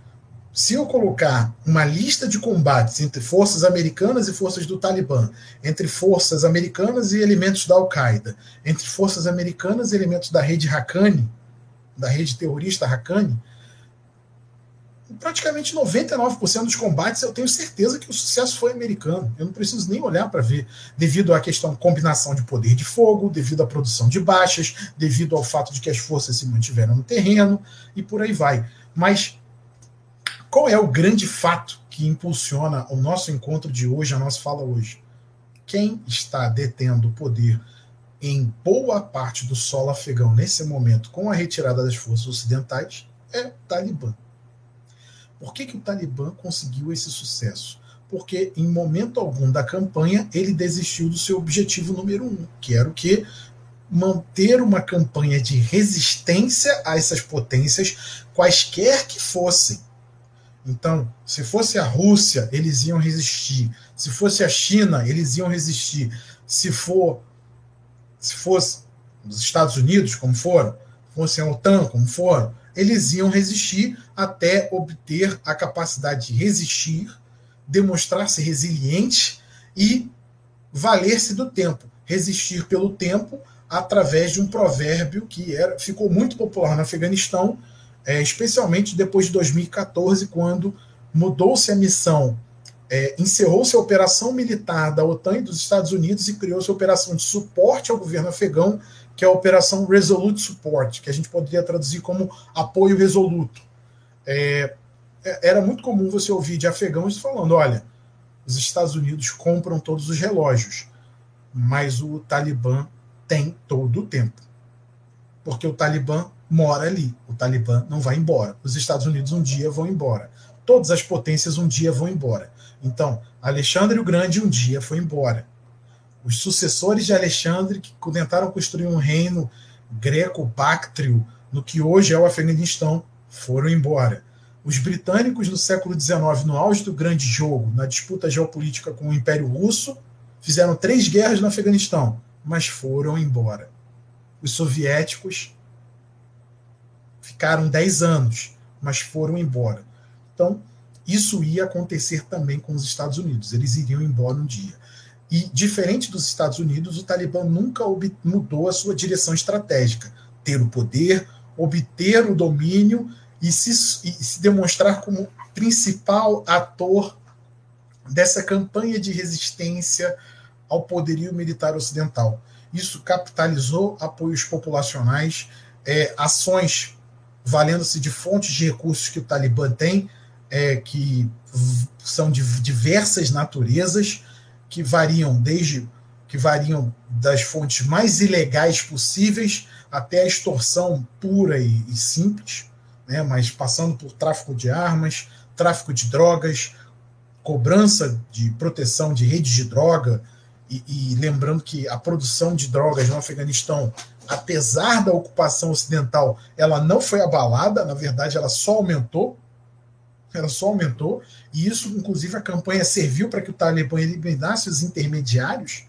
Se eu colocar uma lista de combates entre forças americanas e forças do Talibã, entre forças americanas e elementos da Al-Qaeda, entre forças americanas e elementos da rede Haqqani, da rede terrorista Haqqani, praticamente 99% dos combates eu tenho certeza que o sucesso foi americano. Eu não preciso nem olhar para ver, devido à questão combinação de poder de fogo, devido à produção de baixas, devido ao fato de que as forças se mantiveram no terreno e por aí vai. Mas qual é o grande fato que impulsiona o nosso encontro de hoje, a nossa fala hoje? Quem está detendo o poder em boa parte do solo afegão nesse momento, com a retirada das forças ocidentais, é o Talibã. Por que, que o Talibã conseguiu esse sucesso? Porque em momento algum da campanha ele desistiu do seu objetivo número um, que era o que? Manter uma campanha de resistência a essas potências, quaisquer que fossem. Então, se fosse a Rússia, eles iam resistir. Se fosse a China, eles iam resistir. Se for se fosse os Estados Unidos, como foram, fosse a OTAN, como foram, eles iam resistir até obter a capacidade de resistir, demonstrar-se resiliente e valer-se do tempo. Resistir pelo tempo através de um provérbio que era, ficou muito popular no Afeganistão, é, especialmente depois de 2014, quando mudou-se a missão, é, encerrou-se a operação militar da OTAN e dos Estados Unidos e criou-se a operação de suporte ao governo afegão, que é a Operação Resolute Support, que a gente poderia traduzir como apoio resoluto. É, é era muito comum você ouvir de afegãos falando: olha, os Estados Unidos compram todos os relógios, mas o Talibã tem todo o tempo. Porque o Talibã mora ali. O Talibã não vai embora. Os Estados Unidos um dia vão embora. Todas as potências um dia vão embora. Então, Alexandre o Grande um dia foi embora. Os sucessores de Alexandre, que tentaram construir um reino greco-báctrio no que hoje é o Afeganistão, foram embora. Os britânicos no século XIX, no auge do grande jogo, na disputa geopolítica com o Império Russo, fizeram três guerras no Afeganistão, mas foram embora. Os soviéticos ficaram dez anos, mas foram embora. Então, isso ia acontecer também com os Estados Unidos. Eles iriam embora um dia. E, diferente dos Estados Unidos, o Talibã nunca mudou a sua direção estratégica: ter o poder, obter o domínio e se, e se demonstrar como principal ator dessa campanha de resistência ao poderio militar ocidental. Isso capitalizou apoios populacionais, é, ações valendo-se de fontes de recursos que o Talibã tem, é, que são de diversas naturezas, que variam desde que variam das fontes mais ilegais possíveis até a extorsão pura e, e simples, né, mas passando por tráfico de armas, tráfico de drogas, cobrança de proteção de redes de droga, e, e, lembrando que a produção de drogas no Afeganistão, apesar da ocupação ocidental, ela não foi abalada, na verdade, ela só aumentou ela só aumentou, e isso, inclusive, a campanha serviu para que o Talibã eliminasse os intermediários.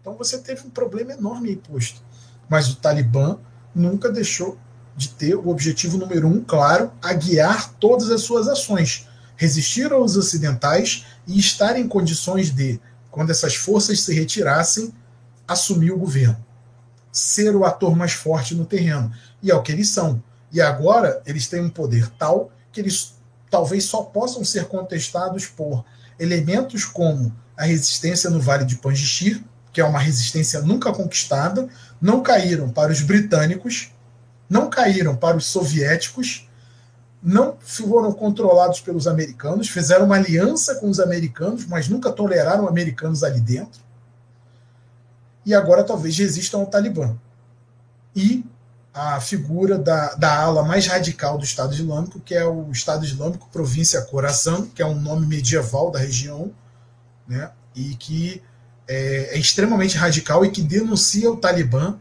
Então você teve um problema enorme aí posto. Mas o Talibã nunca deixou de ter o objetivo número um claro, a guiar todas as suas ações, resistir aos ocidentais e estar em condições de, quando essas forças se retirassem, assumir o governo, ser o ator mais forte no terreno. E é o que eles são. E agora eles têm um poder tal que eles talvez só possam ser contestados por elementos como a resistência no Vale de Panjshir, que é uma resistência nunca conquistada, não caíram para os britânicos, não caíram para os soviéticos, não foram controlados pelos americanos, fizeram uma aliança com os americanos, mas nunca toleraram americanos ali dentro. E agora talvez resistam ao Talibã. E a figura da, da ala mais radical do Estado Islâmico, que é o Estado Islâmico Província Khorasan, que é um nome medieval da região, né, e que é, é extremamente radical e que denuncia o Talibã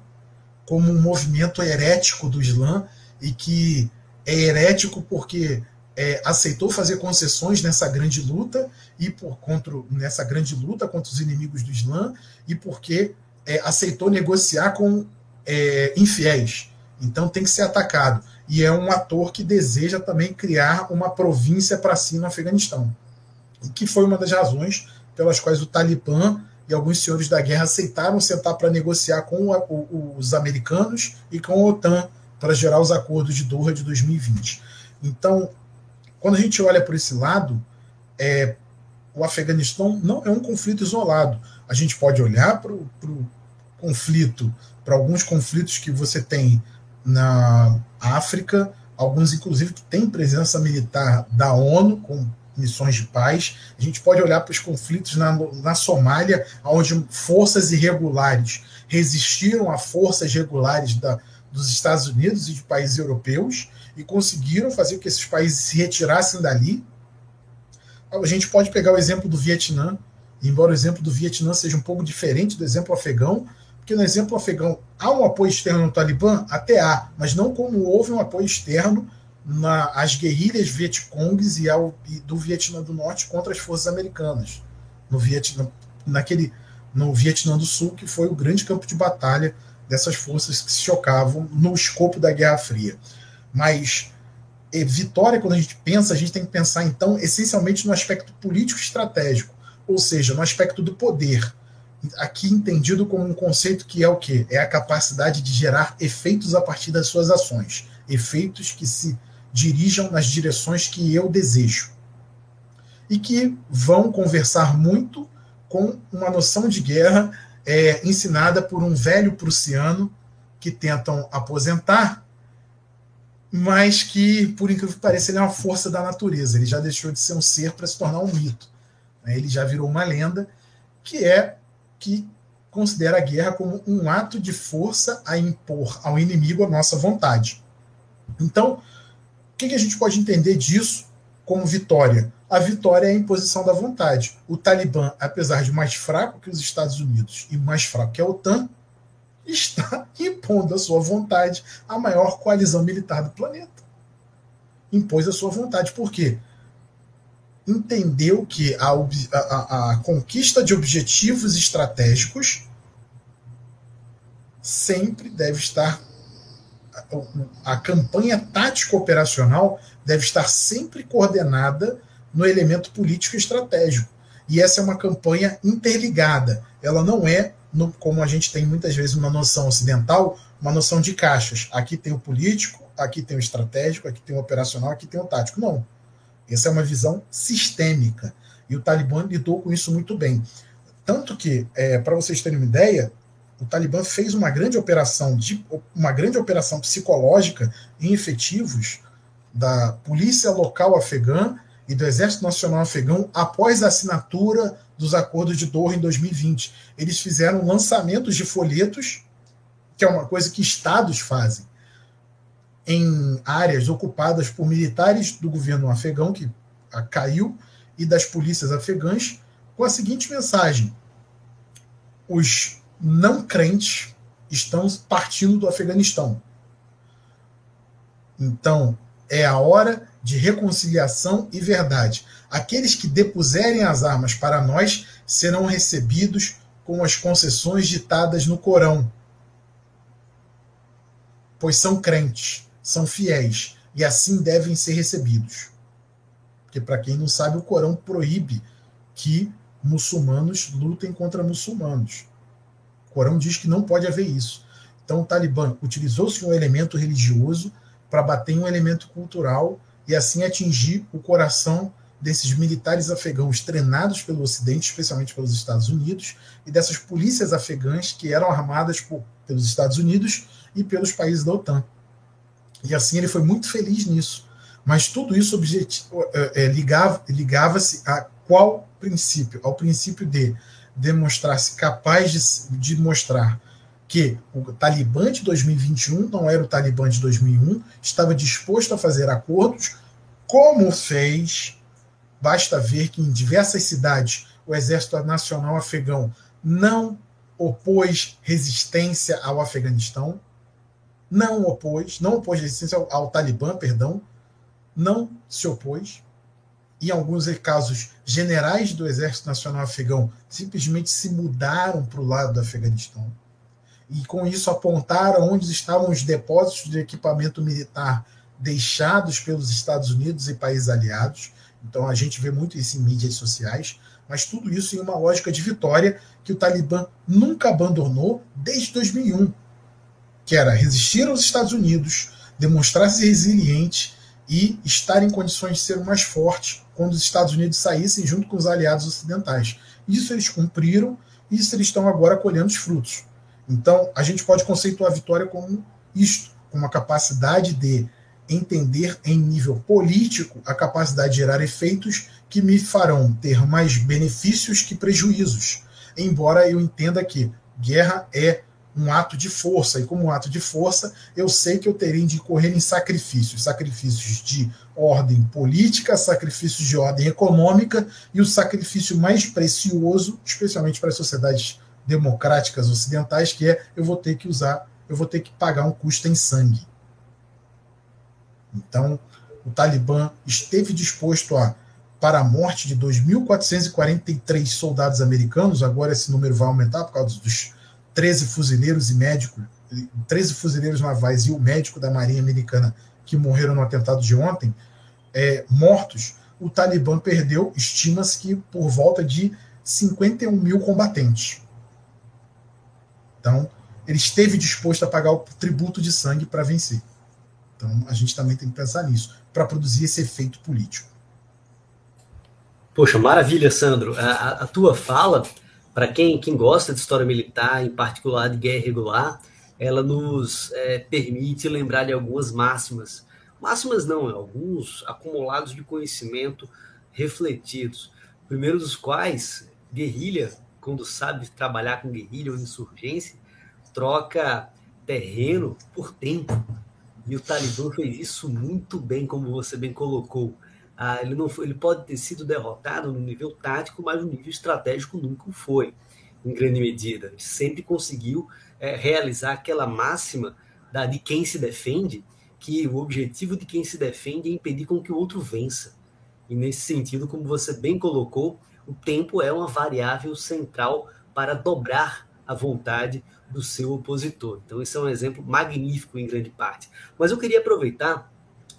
como um movimento herético do Islã e que é herético porque é, aceitou fazer concessões nessa grande luta e por contra nessa grande luta contra os inimigos do Islã e porque é, aceitou negociar com é, infiéis então tem que ser atacado. E é um ator que deseja também criar uma província para si no Afeganistão. O que foi uma das razões pelas quais o Talibã e alguns senhores da guerra aceitaram sentar para negociar com os americanos e com a OTAN para gerar os acordos de Doha de 2020. Então, quando a gente olha por esse lado, é, o Afeganistão não é um conflito isolado. A gente pode olhar para o conflito, para alguns conflitos que você tem na África, alguns inclusive que têm presença militar da ONU, com missões de paz. A gente pode olhar para os conflitos na, na Somália, onde forças irregulares resistiram a forças regulares da, dos Estados Unidos e de países europeus e conseguiram fazer com que esses países se retirassem dali. A gente pode pegar o exemplo do Vietnã, embora o exemplo do Vietnã seja um pouco diferente do exemplo afegão, porque no exemplo afegão há um apoio externo no Talibã? Até há, mas não como houve um apoio externo nas guerrilhas vietcongues e, ao, e do Vietnã do Norte contra as forças americanas. no Vietnã, naquele, no Vietnã do Sul, que foi o grande campo de batalha dessas forças que se chocavam no escopo da Guerra Fria. Mas vitória, quando a gente pensa, a gente tem que pensar, então, essencialmente no aspecto político estratégico, ou seja, no aspecto do poder. Aqui entendido como um conceito que é o quê? É a capacidade de gerar efeitos a partir das suas ações. Efeitos que se dirijam nas direções que eu desejo. E que vão conversar muito com uma noção de guerra é, ensinada por um velho prussiano que tentam aposentar mas que, por incrível que pareça, ele é uma força da natureza. Ele já deixou de ser um ser para se tornar um mito. Né? Ele já virou uma lenda, que é que considera a guerra como um ato de força a impor ao inimigo a nossa vontade. Então, o que a gente pode entender disso como vitória? A vitória é a imposição da vontade. O Talibã, apesar de mais fraco que os Estados Unidos e mais fraco que a OTAN, está impondo a sua vontade à maior coalizão militar do planeta. Impôs a sua vontade. Por quê? Entendeu que a, a, a conquista de objetivos estratégicos sempre deve estar. A, a campanha tático operacional deve estar sempre coordenada no elemento político estratégico. E essa é uma campanha interligada. Ela não é no, como a gente tem muitas vezes uma noção ocidental, uma noção de caixas. Aqui tem o político, aqui tem o estratégico, aqui tem o operacional, aqui tem o tático. Não. Essa é uma visão sistêmica. E o Talibã lidou com isso muito bem. Tanto que, é, para vocês terem uma ideia, o Talibã fez uma grande operação de uma grande operação psicológica em efetivos da polícia local afegã e do Exército Nacional Afegão após a assinatura dos acordos de Doha em 2020. Eles fizeram lançamentos de folhetos, que é uma coisa que estados fazem, em áreas ocupadas por militares do governo afegão, que caiu, e das polícias afegãs, com a seguinte mensagem: os não crentes estão partindo do Afeganistão. Então, é a hora de reconciliação e verdade. Aqueles que depuserem as armas para nós serão recebidos com as concessões ditadas no Corão, pois são crentes, são fiéis e assim devem ser recebidos. Porque, para quem não sabe, o Corão proíbe que muçulmanos lutem contra muçulmanos. O Corão diz que não pode haver isso. Então, o Talibã utilizou-se um elemento religioso para bater em um elemento cultural e assim atingir o coração desses militares afegãos treinados pelo Ocidente, especialmente pelos Estados Unidos, e dessas polícias afegãs que eram armadas por, pelos Estados Unidos e pelos países da OTAN. E assim ele foi muito feliz nisso. Mas tudo isso é, é, ligava, ligava-se a qual princípio? Ao princípio de demonstrar-se capaz de, de mostrar que o Talibã de 2021 não era o Talibã de 2001, estava disposto a fazer acordos, como fez. Basta ver que em diversas cidades o Exército Nacional Afegão não opôs resistência ao Afeganistão, não opôs, não opôs resistência ao, ao Talibã, perdão, não se opôs. Em alguns casos, generais do Exército Nacional Afegão simplesmente se mudaram para o lado do Afeganistão e com isso apontaram onde estavam os depósitos de equipamento militar deixados pelos Estados Unidos e países aliados. Então a gente vê muito isso em mídias sociais, mas tudo isso em uma lógica de vitória que o Talibã nunca abandonou desde 2001, que era resistir aos Estados Unidos, demonstrar-se resiliente e estar em condições de ser mais forte quando os Estados Unidos saíssem junto com os aliados ocidentais. Isso eles cumpriram, e isso eles estão agora colhendo os frutos. Então, a gente pode conceituar a vitória como isto, como a capacidade de entender em nível político a capacidade de gerar efeitos que me farão ter mais benefícios que prejuízos. Embora eu entenda que guerra é um ato de força, e como um ato de força, eu sei que eu terei de correr em sacrifícios, sacrifícios de ordem política, sacrifícios de ordem econômica, e o sacrifício mais precioso, especialmente para as sociedades democráticas ocidentais, que é eu vou ter que usar, eu vou ter que pagar um custo em sangue. Então, o Talibã esteve disposto a para a morte de 2.443 soldados americanos, agora esse número vai aumentar por causa dos 13 fuzileiros e médicos, 13 fuzileiros navais e o médico da Marinha Americana que morreram no atentado de ontem, é, mortos, o Talibã perdeu, estima-se que por volta de 51 mil combatentes. Então, ele esteve disposto a pagar o tributo de sangue para vencer. Então, a gente também tem que pensar nisso, para produzir esse efeito político. Poxa, maravilha, Sandro. A, a tua fala, para quem, quem gosta de história militar, em particular de guerra regular, ela nos é, permite lembrar de algumas máximas. Máximas não, alguns acumulados de conhecimento refletidos. Primeiro dos quais, guerrilha, quando sabe trabalhar com guerrilha ou insurgência, troca terreno por tempo. E o Talibã fez isso muito bem, como você bem colocou. Ah, ele, não foi, ele pode ter sido derrotado no nível tático, mas no nível estratégico nunca foi, em grande medida. Ele sempre conseguiu é, realizar aquela máxima da, de quem se defende, que o objetivo de quem se defende é impedir com que o outro vença. E nesse sentido, como você bem colocou, o tempo é uma variável central para dobrar a vontade do seu opositor. Então, esse é um exemplo magnífico em grande parte. Mas eu queria aproveitar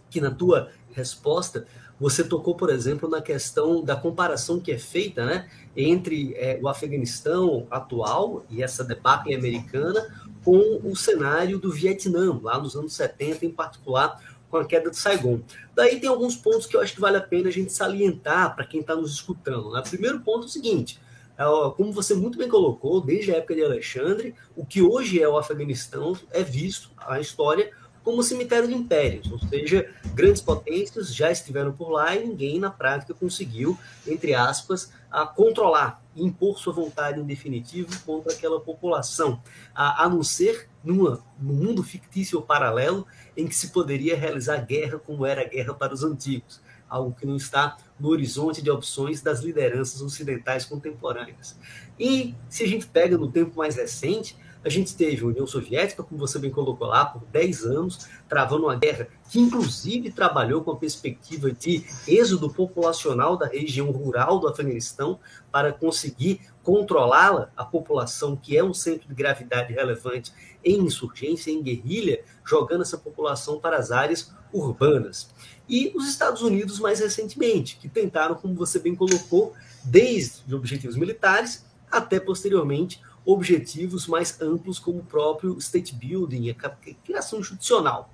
que na tua resposta você tocou, por exemplo, na questão da comparação que é feita né, entre é, o Afeganistão atual e essa debacle americana com o cenário do Vietnã, lá nos anos 70, em particular com a queda de Saigon. Daí tem alguns pontos que eu acho que vale a pena a gente salientar para quem está nos escutando. Né? Primeiro ponto é o seguinte: é, como você muito bem colocou, desde a época de Alexandre, o que hoje é o Afeganistão é visto, a história, como cemitério de impérios, ou seja, grandes potências já estiveram por lá e ninguém na prática conseguiu, entre aspas, a controlar impor sua vontade em definitivo contra aquela população, a, a não ser numa, num mundo fictício ou paralelo em que se poderia realizar guerra como era a guerra para os antigos, algo que não está no horizonte de opções das lideranças ocidentais contemporâneas. E se a gente pega no tempo mais recente, a gente teve a União Soviética, como você bem colocou lá, por 10 anos, travando uma guerra que, inclusive, trabalhou com a perspectiva de êxodo populacional da região rural do Afeganistão para conseguir controlá-la, a população, que é um centro de gravidade relevante em insurgência, em guerrilha, jogando essa população para as áreas urbanas. E os Estados Unidos, mais recentemente, que tentaram, como você bem colocou, desde objetivos militares até posteriormente objetivos mais amplos, como o próprio state building, a criação institucional.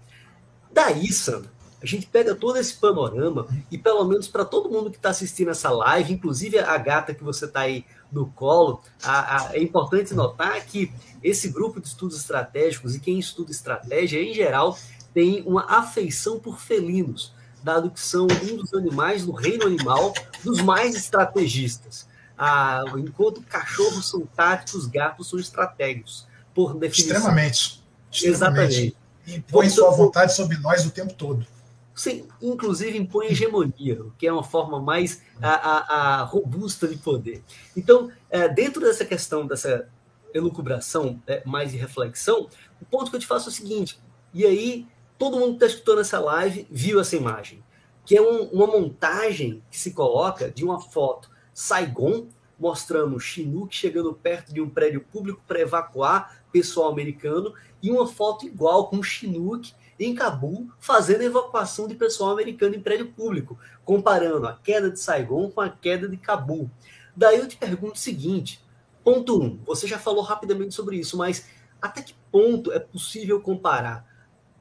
Daí, Sandro, a gente pega todo esse panorama e, pelo menos para todo mundo que está assistindo essa live, inclusive a gata que você está aí no colo, a, a, é importante notar que esse grupo de estudos estratégicos e quem estuda estratégia, em geral, tem uma afeição por felinos, dado que são um dos animais do reino animal dos mais estrategistas. Ah, enquanto cachorros são táticos, gatos são estratégicos, por definição. Extremamente. extremamente. Exatamente. Impõe então, sua vontade sobre nós o tempo todo. Sim, inclusive impõe hegemonia, o que é uma forma mais a, a, a robusta de poder. Então, é, dentro dessa questão, dessa elucubração é, mais de reflexão, o ponto que eu te faço é o seguinte, e aí todo mundo que está escutando essa live viu essa imagem, que é um, uma montagem que se coloca de uma foto Saigon, mostrando Chinook chegando perto de um prédio público para evacuar pessoal americano, e uma foto igual com Chinook em Cabul fazendo evacuação de pessoal americano em prédio público, comparando a queda de Saigon com a queda de Cabul. Daí eu te pergunto o seguinte: ponto um, você já falou rapidamente sobre isso, mas até que ponto é possível comparar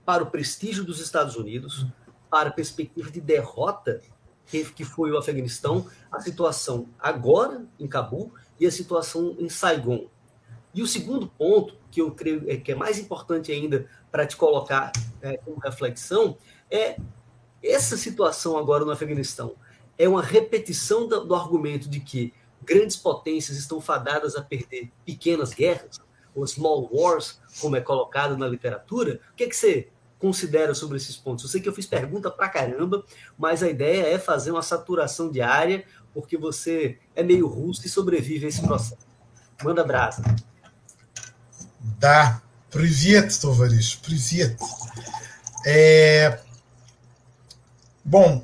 para o prestígio dos Estados Unidos, para a perspectiva de derrota que foi o Afeganistão, a situação agora em Cabul e a situação em Saigon. E o segundo ponto, que eu creio é, que é mais importante ainda para te colocar é, como reflexão, é essa situação agora no Afeganistão. É uma repetição do, do argumento de que grandes potências estão fadadas a perder pequenas guerras, ou small wars, como é colocado na literatura. O que, é que você considera sobre esses pontos? Eu sei que eu fiz pergunta pra caramba, mas a ideia é fazer uma saturação diária, porque você é meio russo e sobrevive a esse processo. Manda brasa. Dá. Priviet, Tovaris, Priviet. É... Bom,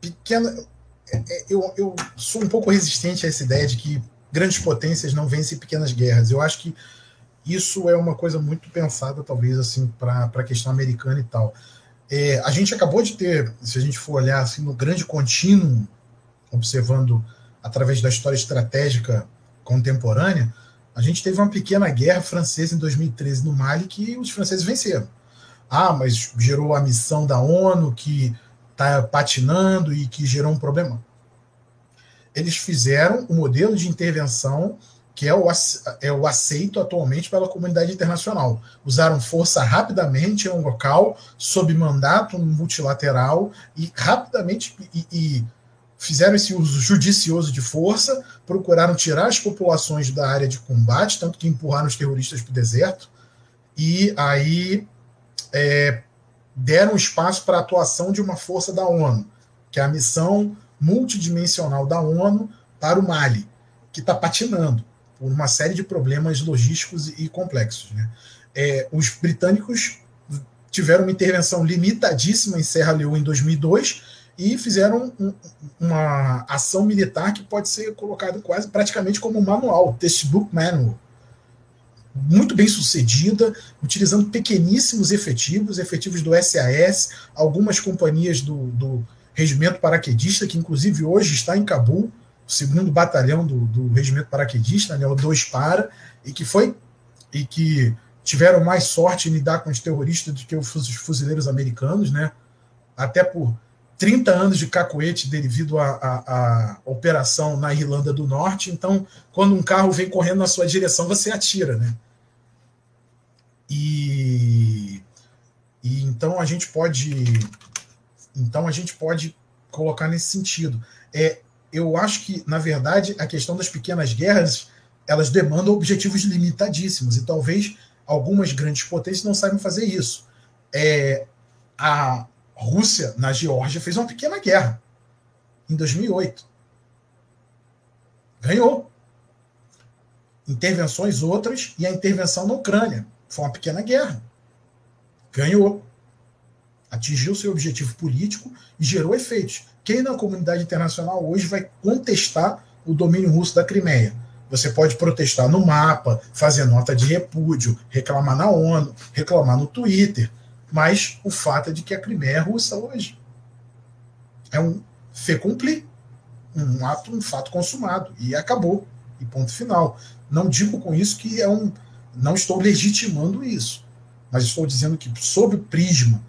pequeno. É, é, eu, eu sou um pouco resistente a essa ideia de que grandes potências não vencem pequenas guerras. Eu acho que isso é uma coisa muito pensada, talvez, assim, para a questão americana e tal. É, a gente acabou de ter, se a gente for olhar assim, no grande contínuo, observando através da história estratégica contemporânea, a gente teve uma pequena guerra francesa em 2013 no Mali que os franceses venceram. Ah, mas gerou a missão da ONU que está patinando e que gerou um problema. Eles fizeram o um modelo de intervenção que é o, é o aceito atualmente pela comunidade internacional. Usaram força rapidamente em um local, sob mandato multilateral, e rapidamente e, e fizeram esse uso judicioso de força, procuraram tirar as populações da área de combate, tanto que empurraram os terroristas para o deserto, e aí é, deram espaço para a atuação de uma força da ONU, que é a missão multidimensional da ONU para o Mali, que está patinando por uma série de problemas logísticos e complexos. Né? É, os britânicos tiveram uma intervenção limitadíssima em Serra Leoa em 2002 e fizeram um, uma ação militar que pode ser colocada quase praticamente como um manual, textbook manual. Muito bem sucedida, utilizando pequeníssimos efetivos, efetivos do SAS, algumas companhias do, do regimento paraquedista, que inclusive hoje está em Cabul, o segundo batalhão do, do regimento paraquedista, né, o 2 para, e que foi e que tiveram mais sorte em lidar com os terroristas do que os fuzileiros americanos, né? Até por 30 anos de cacoete devido à operação na Irlanda do Norte. Então, quando um carro vem correndo na sua direção, você atira, né? E, e então a gente pode então a gente pode colocar nesse sentido. É, eu acho que, na verdade, a questão das pequenas guerras elas demandam objetivos limitadíssimos e talvez algumas grandes potências não saibam fazer isso. É, a Rússia, na Geórgia, fez uma pequena guerra em 2008. Ganhou. Intervenções outras e a intervenção na Ucrânia. Foi uma pequena guerra. Ganhou. Atingiu seu objetivo político e gerou efeitos. Quem na comunidade internacional hoje vai contestar o domínio russo da Crimeia? Você pode protestar no mapa, fazer nota de repúdio, reclamar na ONU, reclamar no Twitter, mas o fato é de que a Crimeia é russa hoje. É um fait cumpli, um ato, um fato consumado e acabou. E ponto final. Não digo com isso que é um, não estou legitimando isso, mas estou dizendo que sob o prisma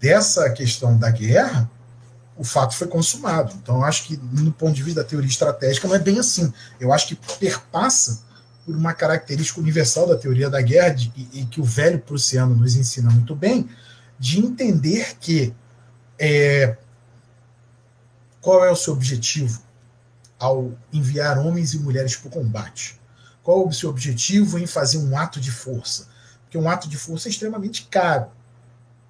dessa questão da guerra, o fato foi consumado. Então, acho que, no ponto de vista da teoria estratégica, não é bem assim. Eu acho que perpassa por uma característica universal da teoria da guerra, de, e, e, que o velho prussiano nos ensina muito bem, de entender que é, qual é o seu objetivo ao enviar homens e mulheres para o combate? Qual o seu objetivo em fazer um ato de força? Porque um ato de força é extremamente caro.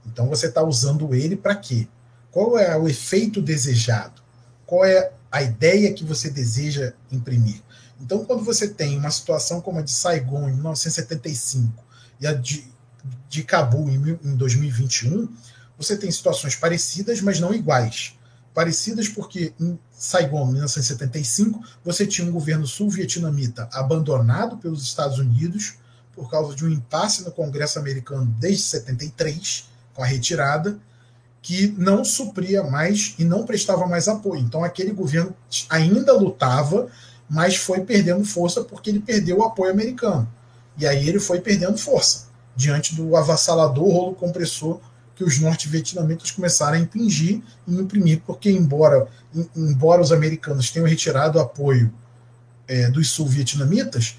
Então você está usando ele para quê? Qual é o efeito desejado? Qual é a ideia que você deseja imprimir? Então, quando você tem uma situação como a de Saigon em 1975 e a de, de Cabul em, em 2021, você tem situações parecidas, mas não iguais. Parecidas porque em Saigon, em 1975, você tinha um governo sul-vietnamita abandonado pelos Estados Unidos por causa de um impasse no Congresso americano desde 73, com a retirada, que não supria mais e não prestava mais apoio. Então aquele governo ainda lutava, mas foi perdendo força porque ele perdeu o apoio americano. E aí ele foi perdendo força diante do avassalador rolo compressor que os norte-vietnamitas começaram a impingir e imprimir, porque embora, embora os americanos tenham retirado o apoio é, dos sul-vietnamitas,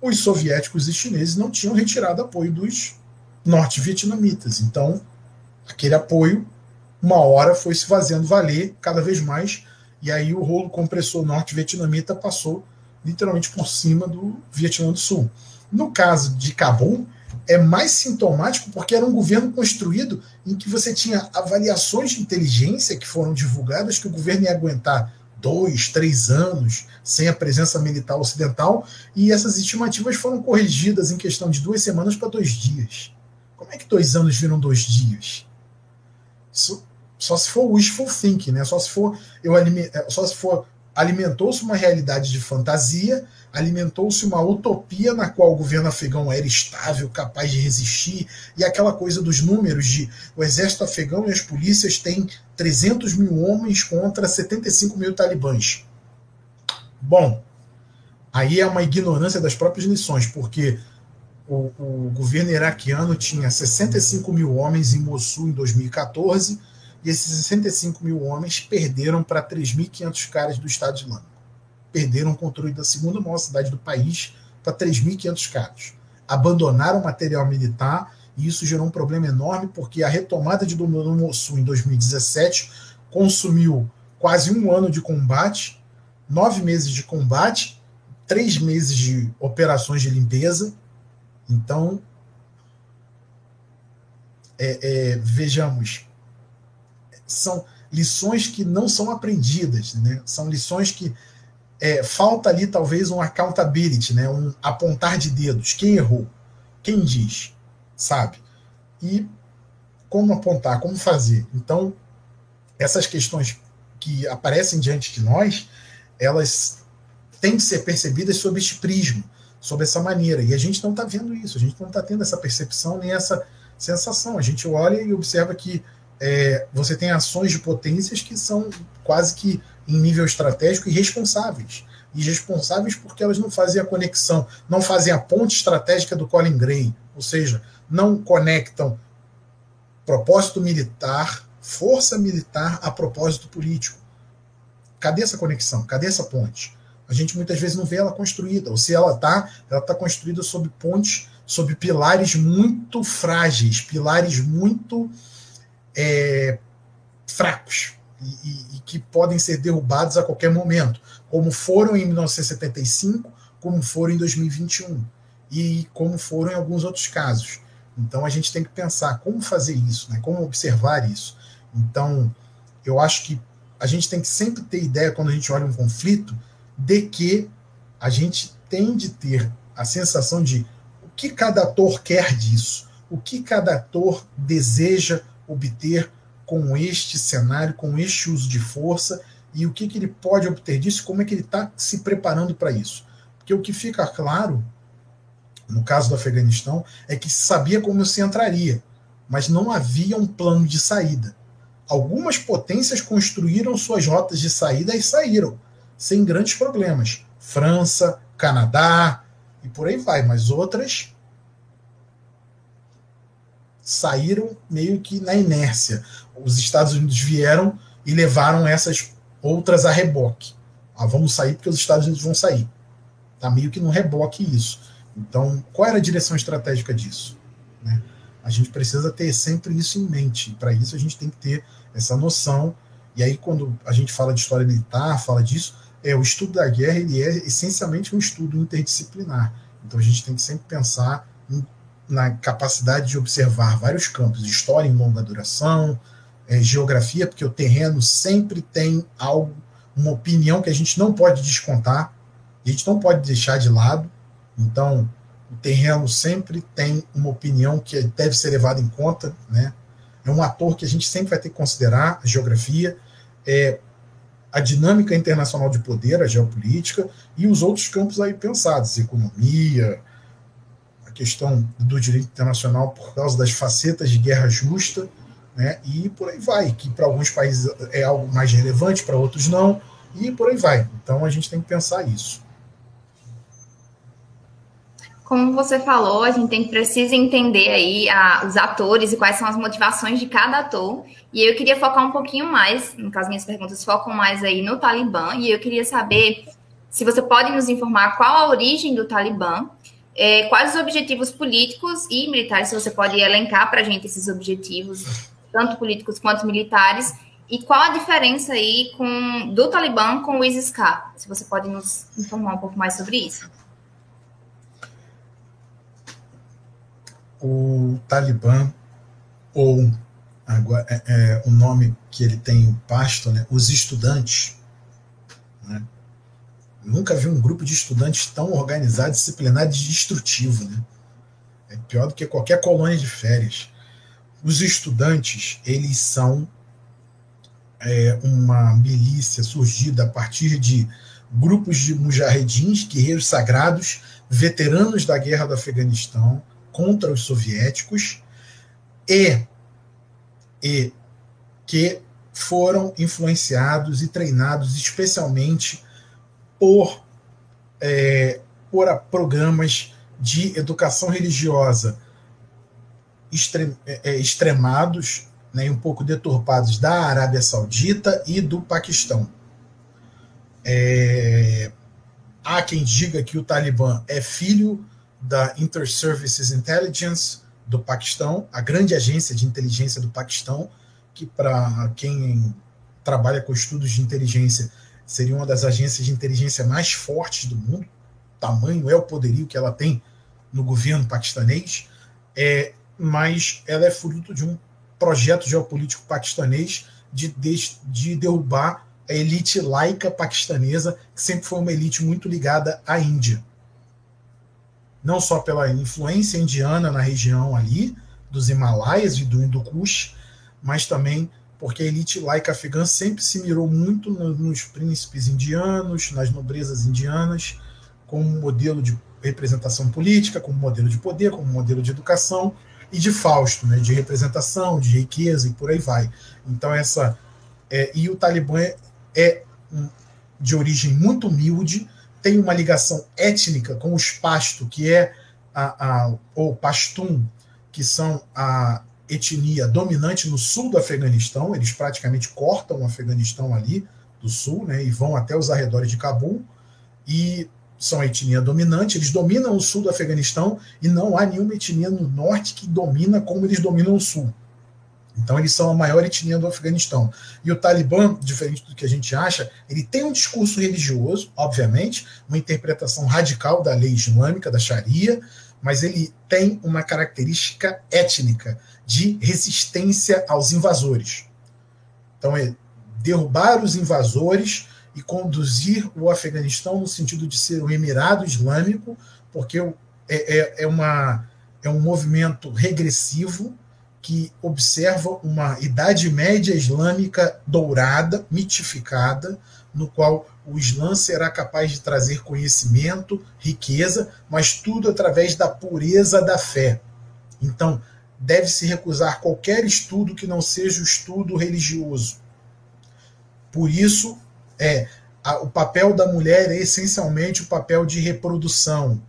os soviéticos e chineses não tinham retirado apoio dos norte-vietnamitas. Então, aquele apoio, uma hora foi se fazendo valer cada vez mais, e aí o rolo compressor norte-vietnamita passou literalmente por cima do Vietnã do Sul. No caso de Cabul, é mais sintomático porque era um governo construído em que você tinha avaliações de inteligência que foram divulgadas que o governo ia aguentar dois, três anos sem a presença militar ocidental, e essas estimativas foram corrigidas em questão de duas semanas para dois dias. Como é que dois anos viram dois dias? Isso só se for wishful thinking, né? Só se for eu é, só se for alimentou-se uma realidade de fantasia, alimentou-se uma utopia na qual o governo afegão era estável, capaz de resistir, e aquela coisa dos números de o exército afegão e as polícias têm 300 mil homens contra 75 mil talibãs. Bom, aí é uma ignorância das próprias lições, porque o, o governo iraquiano tinha 65 mil homens em Mossul em 2014, e esses 65 mil homens perderam para 3.500 caras do Estado Islâmico. Perderam o controle da segunda maior cidade do país para 3.500 caras. Abandonaram o material militar e isso gerou um problema enorme porque a retomada de domínio no Mossul em 2017 consumiu quase um ano de combate, nove meses de combate, três meses de operações de limpeza. Então, é, é, vejamos, são lições que não são aprendidas, né? São lições que é, falta ali talvez um accountability, né? Um apontar de dedos. Quem errou? Quem diz? Sabe? E como apontar? Como fazer? Então, essas questões que aparecem diante de nós, elas têm que ser percebidas sob este prisma, sob essa maneira. E a gente não está vendo isso, a gente não está tendo essa percepção nem essa sensação. A gente olha e observa que é, você tem ações de potências que são quase que em nível estratégico irresponsáveis. Irresponsáveis porque elas não fazem a conexão, não fazem a ponte estratégica do Colin Gray, ou seja, não conectam propósito militar, força militar a propósito político. Cadê essa conexão? Cadê essa ponte? A gente muitas vezes não vê ela construída, ou se ela está, ela está construída sob pontes, sob pilares muito frágeis, pilares muito é, fracos e, e, que podem ser derrubados a qualquer momento, como foram em 1975, como foram em 2021 e como foram em alguns outros casos. Então a gente tem que pensar como fazer isso, né? como observar isso. Então eu acho que a gente tem que sempre ter ideia, quando a gente olha um conflito, de que a gente tem de ter a sensação de o que cada ator quer disso, o que cada ator deseja obter com este cenário, com este uso de força e o que, que ele pode obter disso, como é que ele está se preparando para isso. Porque o que fica claro, no caso do Afeganistão, é que sabia como se entraria, mas não havia um plano de saída. Algumas potências construíram suas rotas de saída e saíram, sem grandes problemas. França, Canadá e por aí vai, mas outras saíram meio que na inércia. Os Estados Unidos vieram e levaram essas outras a reboque. Ah, vamos sair porque os Estados Unidos vão sair. Está meio que no reboque isso. Então, qual era a direção estratégica disso? Né? A gente precisa ter sempre isso em mente. Para isso, a gente tem que ter essa noção. E aí, quando a gente fala de história militar, fala disso, é o estudo da guerra ele é essencialmente um estudo interdisciplinar. Então, a gente tem que sempre pensar em na capacidade de observar vários campos, história em longa duração, é, geografia, porque o terreno sempre tem algo, uma opinião que a gente não pode descontar, a gente não pode deixar de lado. Então, o terreno sempre tem uma opinião que deve ser levada em conta, né? É um ator que a gente sempre vai ter que considerar, a geografia, é, a dinâmica internacional de poder, a geopolítica, e os outros campos aí pensados, economia, questão do direito internacional por causa das facetas de guerra justa, né? E por aí vai, que para alguns países é algo mais relevante, para outros não, e por aí vai. Então a gente tem que pensar isso. Como você falou, a gente tem precisa entender aí a, os atores e quais são as motivações de cada ator. E eu queria focar um pouquinho mais, no caso minhas perguntas focam mais aí no Talibã, e eu queria saber se você pode nos informar qual a origem do Talibã é, quais os objetivos políticos e militares, se você pode elencar para a gente esses objetivos, tanto políticos quanto militares, e qual a diferença aí com, do Talibã com o ISIS-K? Se você pode nos informar um pouco mais sobre isso. O Talibã, ou agora, é, é, o nome que ele tem, o pasto, né, os estudantes, Nunca vi um grupo de estudantes tão organizado, disciplinado e destrutivo. Né? É pior do que qualquer colônia de férias. Os estudantes, eles são é, uma milícia surgida a partir de grupos de mujahedins, guerreiros sagrados, veteranos da guerra do Afeganistão contra os soviéticos, e, e que foram influenciados e treinados especialmente por, é, por programas de educação religiosa extre, é, é, extremados né, um pouco deturpados da Arábia Saudita e do Paquistão. É, há quem diga que o Talibã é filho da Inter-Services Intelligence do Paquistão, a grande agência de inteligência do Paquistão, que para quem trabalha com estudos de inteligência seria uma das agências de inteligência mais fortes do mundo. Tamanho é o poderio que ela tem no governo paquistanês, é, mas ela é fruto de um projeto geopolítico paquistanês de, de, de derrubar a elite laica paquistanesa, que sempre foi uma elite muito ligada à Índia. Não só pela influência indiana na região ali, dos Himalaias e do Hindu Kush, mas também porque a elite laica afegã sempre se mirou muito nos príncipes indianos, nas nobrezas indianas, como modelo de representação política, como modelo de poder, como modelo de educação, e de Fausto, né, de representação, de riqueza e por aí vai. Então essa é, e o Talibã é, um, de origem muito humilde, tem uma ligação étnica com os Pasto, que é a, a ou Pashtun, que são a etnia dominante no sul do Afeganistão. Eles praticamente cortam o Afeganistão ali do sul, né, e vão até os arredores de Cabul. E são a etnia dominante, eles dominam o sul do Afeganistão e não há nenhuma etnia no norte que domina como eles dominam o sul. Então eles são a maior etnia do Afeganistão. E o Talibã, diferente do que a gente acha, ele tem um discurso religioso, obviamente, uma interpretação radical da lei islâmica, da Sharia, mas ele tem uma característica étnica de resistência aos invasores. Então é derrubar os invasores e conduzir o Afeganistão no sentido de ser um Emirado Islâmico, porque é, é, é, uma, é um movimento regressivo que observa uma Idade Média Islâmica dourada, mitificada, no qual o Islã será capaz de trazer conhecimento, riqueza, mas tudo através da pureza da fé. Então, deve-se recusar qualquer estudo que não seja o estudo religioso. Por isso, é a, o papel da mulher é essencialmente o papel de reprodução.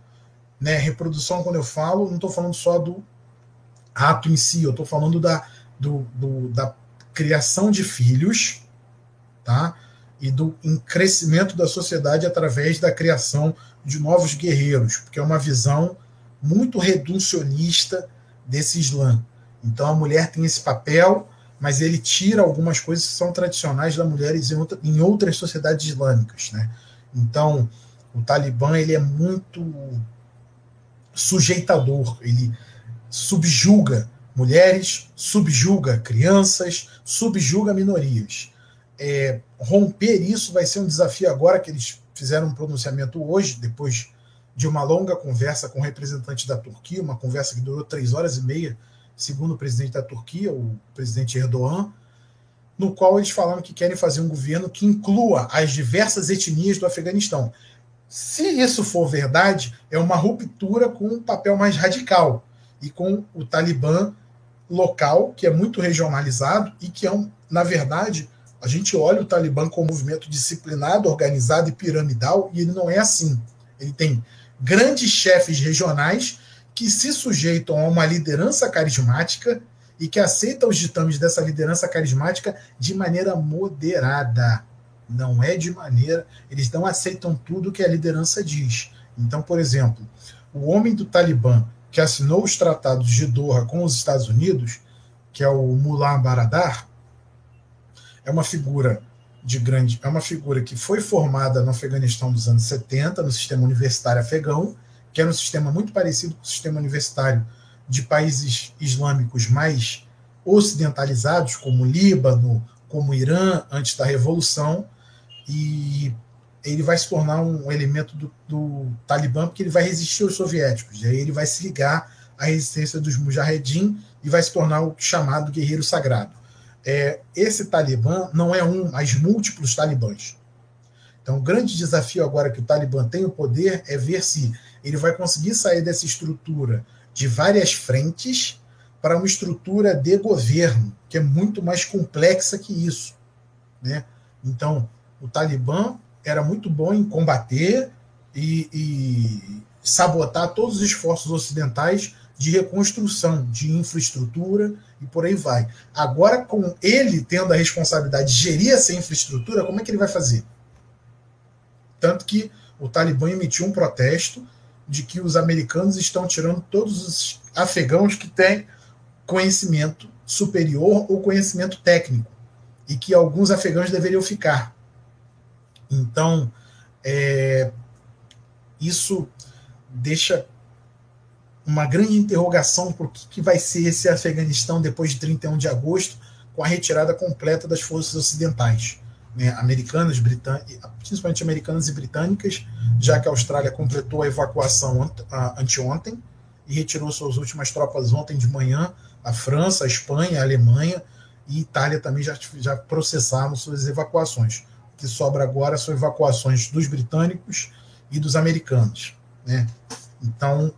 Né? Reprodução, quando eu falo, não estou falando só do ato em si, eu estou falando da, do, do, da criação de filhos, tá? E do crescimento da sociedade através da criação de novos guerreiros, porque é uma visão muito reducionista desse Islã. Então a mulher tem esse papel mas ele tira algumas coisas que são tradicionais da mulheres em, outra, em outras sociedades islâmicas, né? Então, o Talibã ele é muito sujeitador, ele subjuga mulheres, subjuga crianças, subjuga minorias. É, romper isso vai ser um desafio agora que eles fizeram um pronunciamento hoje, depois de uma longa conversa com o representante da Turquia, uma conversa que durou três horas e meia, segundo o presidente da Turquia, o presidente Erdogan, no qual eles falaram que querem fazer um governo que inclua as diversas etnias do Afeganistão. Se isso for verdade, é uma ruptura com um papel mais radical e com o Talibã local, que é muito regionalizado e que é, um, na verdade, a gente olha o Talibã como um movimento disciplinado, organizado e piramidal, e ele não é assim. Ele tem grandes chefes regionais que se sujeitam a uma liderança carismática e que aceitam os ditames dessa liderança carismática de maneira moderada. Não é de maneira. Eles não aceitam tudo que a liderança diz. Então, por exemplo, o homem do Talibã que assinou os tratados de Doha com os Estados Unidos, que é o Mullah Baradar, é uma figura de grande, é uma figura que foi formada no Afeganistão dos anos 70, no sistema universitário afegão, que era um sistema muito parecido com o sistema universitário de países islâmicos mais ocidentalizados, como Líbano, como Irã, antes da Revolução, e ele vai se tornar um elemento do, do Talibã porque ele vai resistir aos soviéticos, e aí ele vai se ligar à resistência dos Mujahedin e vai se tornar o chamado guerreiro sagrado. É, esse Talibã não é um, mas múltiplos talibãs. Então, o grande desafio agora que o Talibã tem o poder é ver se ele vai conseguir sair dessa estrutura de várias frentes para uma estrutura de governo, que é muito mais complexa que isso. Né? Então, o Talibã era muito bom em combater e, e sabotar todos os esforços ocidentais de reconstrução de infraestrutura e por aí vai. Agora, com ele tendo a responsabilidade de gerir essa infraestrutura, como é que ele vai fazer? Tanto que o Talibã emitiu um protesto de que os americanos estão tirando todos os afegãos que têm conhecimento superior ou conhecimento técnico e que alguns afegãos deveriam ficar. Então, é, isso deixa uma grande interrogação por que, que vai ser esse Afeganistão depois de 31 de agosto, com a retirada completa das forças ocidentais, né, americanas, principalmente americanas e britânicas, já que a Austrália completou a evacuação anteontem e retirou suas últimas tropas ontem de manhã, a França, a Espanha, a Alemanha e Itália também já, já processaram suas evacuações. O que sobra agora são evacuações dos britânicos e dos americanos. Né? Então,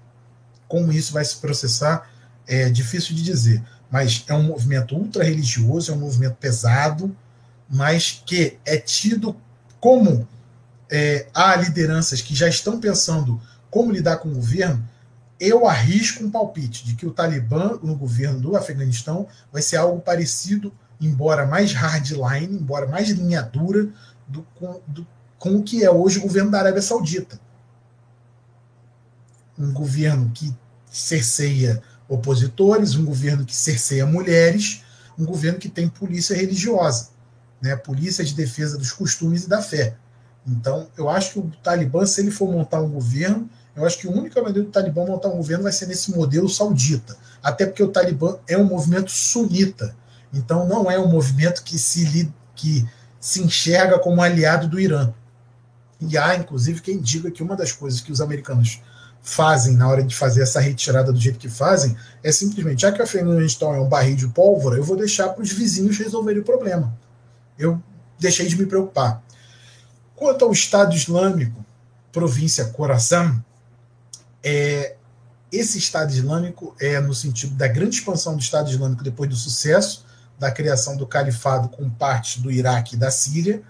como isso vai se processar é difícil de dizer, mas é um movimento ultra religioso, é um movimento pesado, mas que é tido como é, há lideranças que já estão pensando como lidar com o governo. Eu arrisco um palpite de que o Talibã no governo do Afeganistão vai ser algo parecido, embora mais hardline, embora mais linha dura, do, do, com o que é hoje o governo da Arábia Saudita um governo que cerceia opositores, um governo que cerceia mulheres, um governo que tem polícia religiosa, né? polícia de defesa dos costumes e da fé. Então, eu acho que o Talibã, se ele for montar um governo, eu acho que a única maneira do Talibã montar um governo vai ser nesse modelo saudita. Até porque o Talibã é um movimento sunita. Então, não é um movimento que se, que se enxerga como aliado do Irã. E há, inclusive, quem diga que uma das coisas que os americanos fazem na hora de fazer essa retirada do jeito que fazem é simplesmente, já que a Afeganistão é um barril de pólvora, eu vou deixar para os vizinhos resolverem o problema. Eu deixei de me preocupar. Quanto ao Estado Islâmico, província Khorasan, é, esse Estado Islâmico é no sentido da grande expansão do Estado Islâmico depois do sucesso da criação do califado com parte do Iraque e da Síria,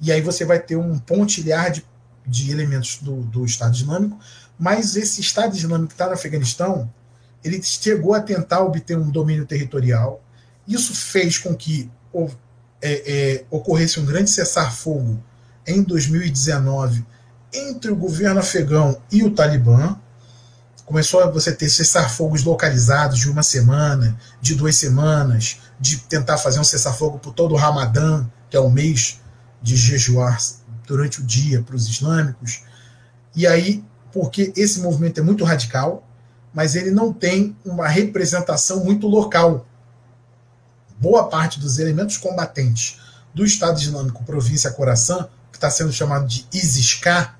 e aí você vai ter um pontilhar de, de elementos do, do Estado Islâmico, mas esse Estado Islâmico que está no Afeganistão, ele chegou a tentar obter um domínio territorial. Isso fez com que é, é, ocorresse um grande cessar-fogo em 2019 entre o governo afegão e o Talibã. Começou a você ter cessar-fogos localizados de uma semana, de duas semanas, de tentar fazer um cessar-fogo por todo o Ramadã, que é o mês de jejuar durante o dia para os islâmicos. E aí porque esse movimento é muito radical, mas ele não tem uma representação muito local. Boa parte dos elementos combatentes do Estado Islâmico Província Coração, que está sendo chamado de ISIS-K,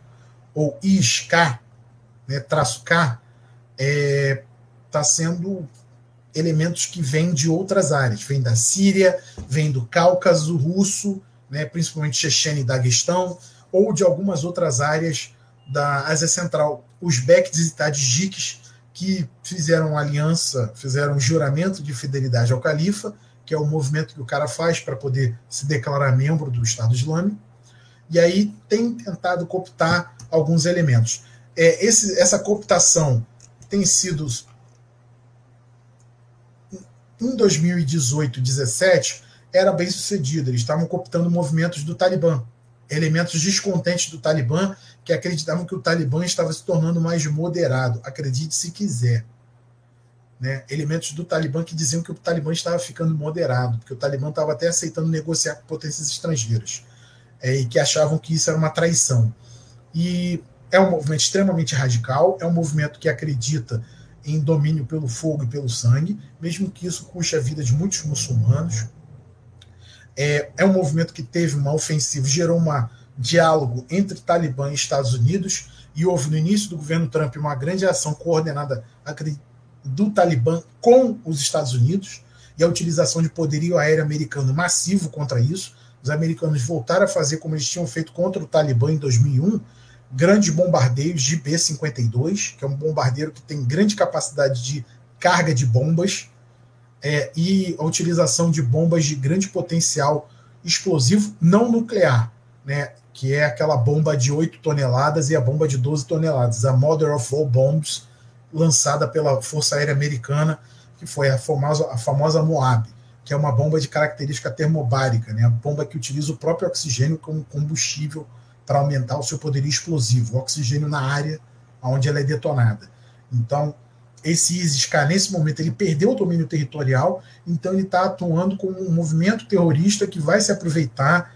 ou ISK, né, traço K, está é, tá sendo elementos que vêm de outras áreas, vêm da Síria, vêm do Cáucaso russo, né, principalmente Chechênia e Daguestão, ou de algumas outras áreas da Ásia Central, os Becks e Tadjiks, que fizeram aliança, fizeram juramento de fidelidade ao califa, que é o movimento que o cara faz para poder se declarar membro do Estado Islâmico, e aí tem tentado cooptar alguns elementos. É, esse, essa cooptação tem sido em 2018, 17 era bem sucedida. Eles estavam cooptando movimentos do Talibã, elementos descontentes do Talibã que acreditavam que o Talibã estava se tornando mais moderado. Acredite se quiser. Né? Elementos do Talibã que diziam que o Talibã estava ficando moderado, porque o Talibã estava até aceitando negociar com potências estrangeiras, é, e que achavam que isso era uma traição. E é um movimento extremamente radical, é um movimento que acredita em domínio pelo fogo e pelo sangue, mesmo que isso custe a vida de muitos muçulmanos. É, é um movimento que teve uma ofensiva, gerou uma diálogo entre Talibã e Estados Unidos, e houve no início do governo Trump uma grande ação coordenada do Talibã com os Estados Unidos. e a utilização de poderio aéreo americano massivo contra isso. Os americanos voltaram a fazer como eles tinham feito contra o Talibã em 2001, grandes bombardeios de B-52, que é um bombardeiro que tem grande capacidade de carga de bombas, é, e a utilização de bombas de grande potencial explosivo não nuclear, né, que é aquela bomba de 8 toneladas e a bomba de 12 toneladas, a Mother of All Bombs, lançada pela Força Aérea Americana, que foi a famosa, a famosa Moab, que é uma bomba de característica termobárica, né, a bomba que utiliza o próprio oxigênio como combustível para aumentar o seu poderio explosivo, o oxigênio na área onde ela é detonada. Então, esse ISIS-K, nesse momento, ele perdeu o domínio territorial, então ele está atuando como um movimento terrorista que vai se aproveitar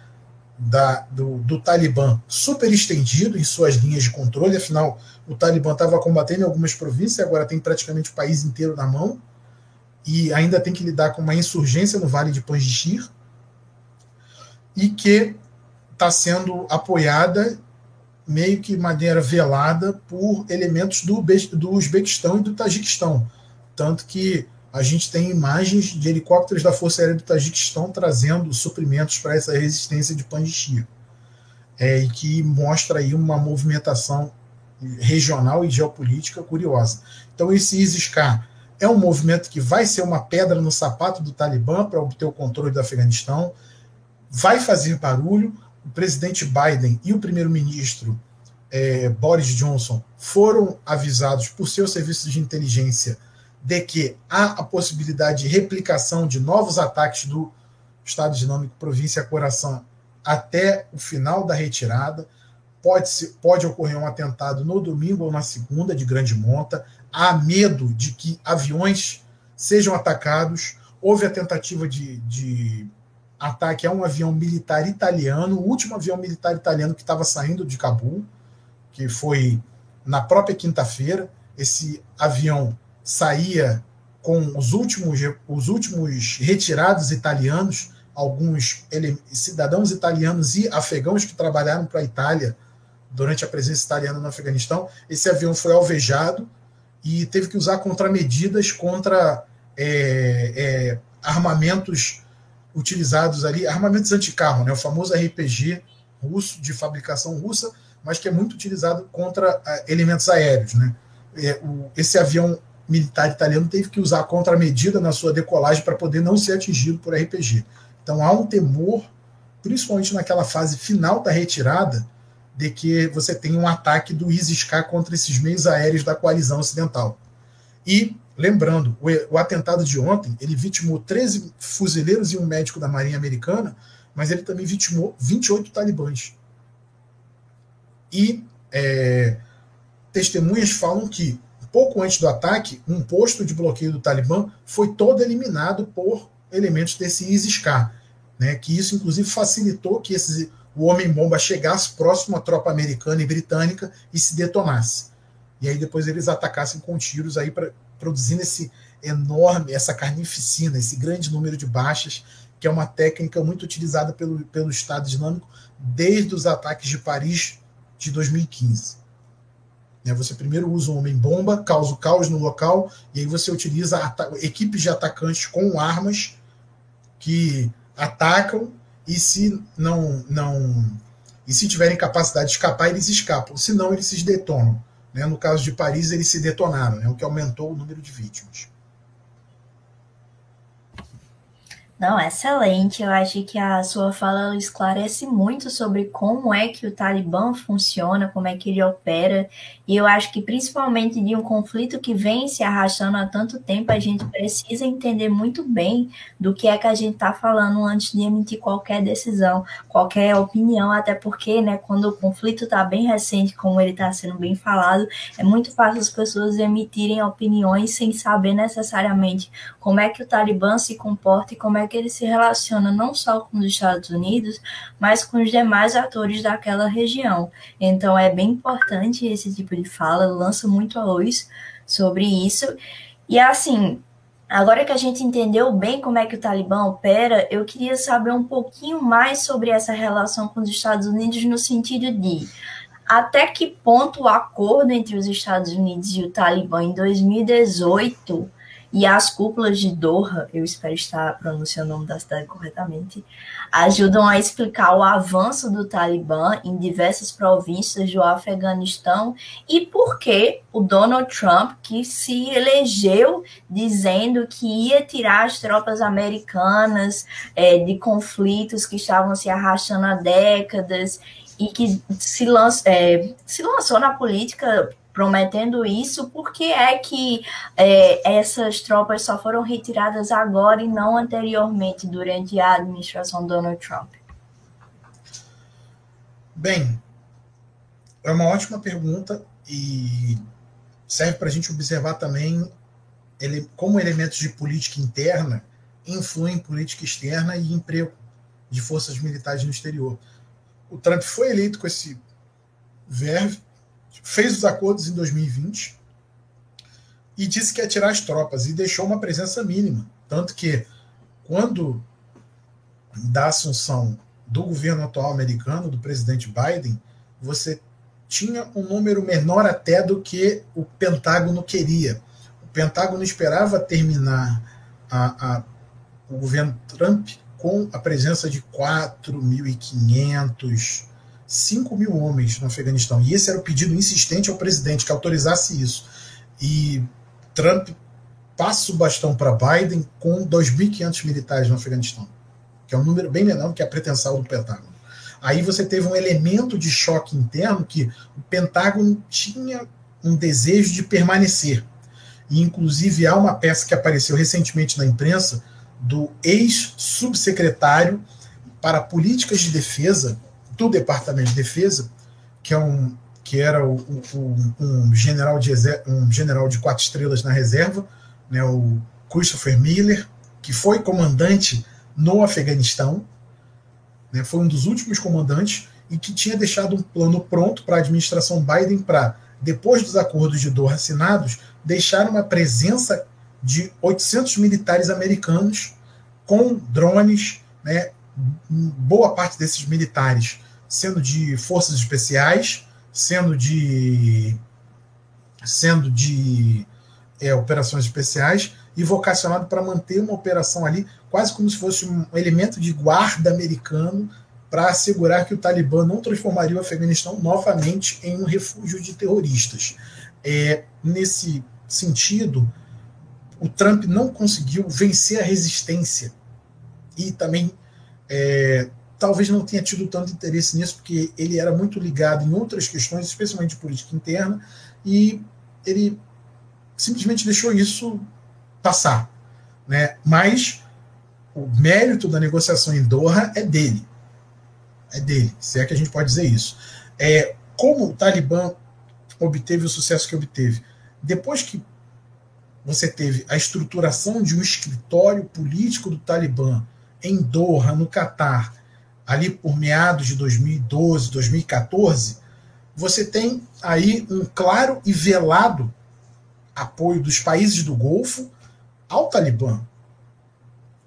da, do, do Talibã super estendido em suas linhas de controle, afinal, o Talibã estava combatendo em algumas províncias, agora tem praticamente o país inteiro na mão, e ainda tem que lidar com uma insurgência no Vale de Panjshir, e que está sendo apoiada meio que maneira velada por elementos do, do Uzbequistão e do Tajiquistão. Tanto que a gente tem imagens de helicópteros da Força Aérea do Tajiquistão trazendo suprimentos para essa resistência de Panjshir. É, e que mostra aí uma movimentação regional e geopolítica curiosa. Então, esse ISIS-K é um movimento que vai ser uma pedra no sapato do Talibã para obter o controle do Afeganistão, vai fazer barulho, o presidente Biden e o primeiro-ministro é, Boris Johnson foram avisados por seus serviços de inteligência de que há a possibilidade de replicação de novos ataques do Estado Islâmico Província Coração até o final da retirada. Pode, -se, pode ocorrer um atentado no domingo ou na segunda, de grande monta. Há medo de que aviões sejam atacados. Houve a tentativa de, de ataque a um avião militar italiano, o último avião militar italiano que estava saindo de Cabul, que foi na própria quinta-feira. Esse avião saía com os últimos, os últimos retirados italianos, alguns ele, cidadãos italianos e afegãos que trabalharam para a Itália durante a presença italiana no Afeganistão. Esse avião foi alvejado e teve que usar contramedidas contra é, é, armamentos utilizados ali, armamentos anticarro, né, o famoso RPG russo, de fabricação russa, mas que é muito utilizado contra uh, elementos aéreos. Né? É, esse avião militar italiano teve que usar contramedida na sua decolagem para poder não ser atingido por RPG. Então há um temor, principalmente naquela fase final da retirada, de que você tenha um ataque do ISIS-K contra esses meios aéreos da coalizão ocidental. E Lembrando, o, o, atentado de ontem, ele vitimou 13 fuzileiros e um médico da Marinha Americana, mas ele também vitimou 28 talibãs. E é, testemunhas falam que, pouco antes do ataque, um posto de bloqueio do Talibã foi todo eliminado por elementos desse ISIS-K, né, que isso inclusive facilitou que esse, o homem-bomba chegasse próximo à tropa americana e britânica e se detonasse. E aí depois eles atacassem com tiros aí para produzindo esse enorme, essa carnificina, esse grande número de baixas, que é uma técnica muito utilizada pelo, pelo Estado Islâmico desde os ataques de Paris de 2015. Né, você primeiro usa um homem-bomba, causa o caos no local, e aí você utiliza equipes de atacantes com armas que atacam, e se não, não e se tiverem capacidade de escapar, eles escapam, senão eles se detonam. Né? No caso de Paris, eles se detonaram, né? o que aumentou o número de vítimas. Não, excelente. Eu acho que a sua fala esclarece muito sobre como é que o Talibã funciona, como é que ele opera. E eu acho que principalmente de um conflito que vem se arrastando há tanto tempo, a gente precisa entender muito bem do que é que a gente está falando antes de emitir qualquer decisão, qualquer opinião, até porque, né, quando o conflito está bem recente, como ele está sendo bem falado, é muito fácil as pessoas emitirem opiniões sem saber necessariamente como é que o Talibã se comporta e como é que ele se relaciona não só com os Estados Unidos, mas com os demais atores daquela região. Então é bem importante esse tipo de fala, lança muito a luz sobre isso. E assim, agora que a gente entendeu bem como é que o Talibã opera, eu queria saber um pouquinho mais sobre essa relação com os Estados Unidos no sentido de até que ponto o acordo entre os Estados Unidos e o Talibã em 2018 e as cúpulas de Doha, eu espero estar pronunciando o nome da cidade corretamente, ajudam a explicar o avanço do Talibã em diversas províncias do Afeganistão e por que o Donald Trump, que se elegeu dizendo que ia tirar as tropas americanas é, de conflitos que estavam se arrastando há décadas e que se, lanç, é, se lançou na política prometendo isso, por que é que é, essas tropas só foram retiradas agora e não anteriormente, durante a administração Donald Trump? Bem, é uma ótima pergunta e serve para a gente observar também ele, como elementos de política interna influem em política externa e emprego de forças militares no exterior. O Trump foi eleito com esse verve, fez os acordos em 2020 e disse que ia tirar as tropas e deixou uma presença mínima. Tanto que, quando da assunção do governo atual americano, do presidente Biden, você tinha um número menor até do que o Pentágono queria. O Pentágono esperava terminar a, a, o governo Trump com a presença de 4.500, 5 mil homens no Afeganistão. E esse era o pedido insistente ao presidente que autorizasse isso. E Trump passa o bastão para Biden com 2.500 militares no Afeganistão, que é um número bem menor do que a pretensão do Pentágono. Aí você teve um elemento de choque interno que o Pentágono tinha um desejo de permanecer. E, inclusive, há uma peça que apareceu recentemente na imprensa do ex-subsecretário para políticas de defesa do Departamento de Defesa, que é um que era o, o, um general de um general de quatro estrelas na reserva, né, o Christopher Miller, que foi comandante no Afeganistão, né, foi um dos últimos comandantes e que tinha deixado um plano pronto para a administração Biden para, depois dos acordos de Doha assinados, deixar uma presença de 800 militares americanos com drones, né, boa parte desses militares sendo de forças especiais, sendo de sendo de é, operações especiais e vocacionado para manter uma operação ali, quase como se fosse um elemento de guarda americano para assegurar que o Talibã não transformaria o Afeganistão novamente em um refúgio de terroristas. É, nesse sentido, o Trump não conseguiu vencer a resistência e também é, talvez não tenha tido tanto interesse nisso, porque ele era muito ligado em outras questões, especialmente política interna, e ele simplesmente deixou isso passar. Né? Mas o mérito da negociação em Doha é dele. É dele, se é que a gente pode dizer isso. É, como o Talibã obteve o sucesso que obteve? Depois que você teve a estruturação de um escritório político do Talibã em Doha, no Catar, ali por meados de 2012, 2014, você tem aí um claro e velado apoio dos países do Golfo ao Talibã.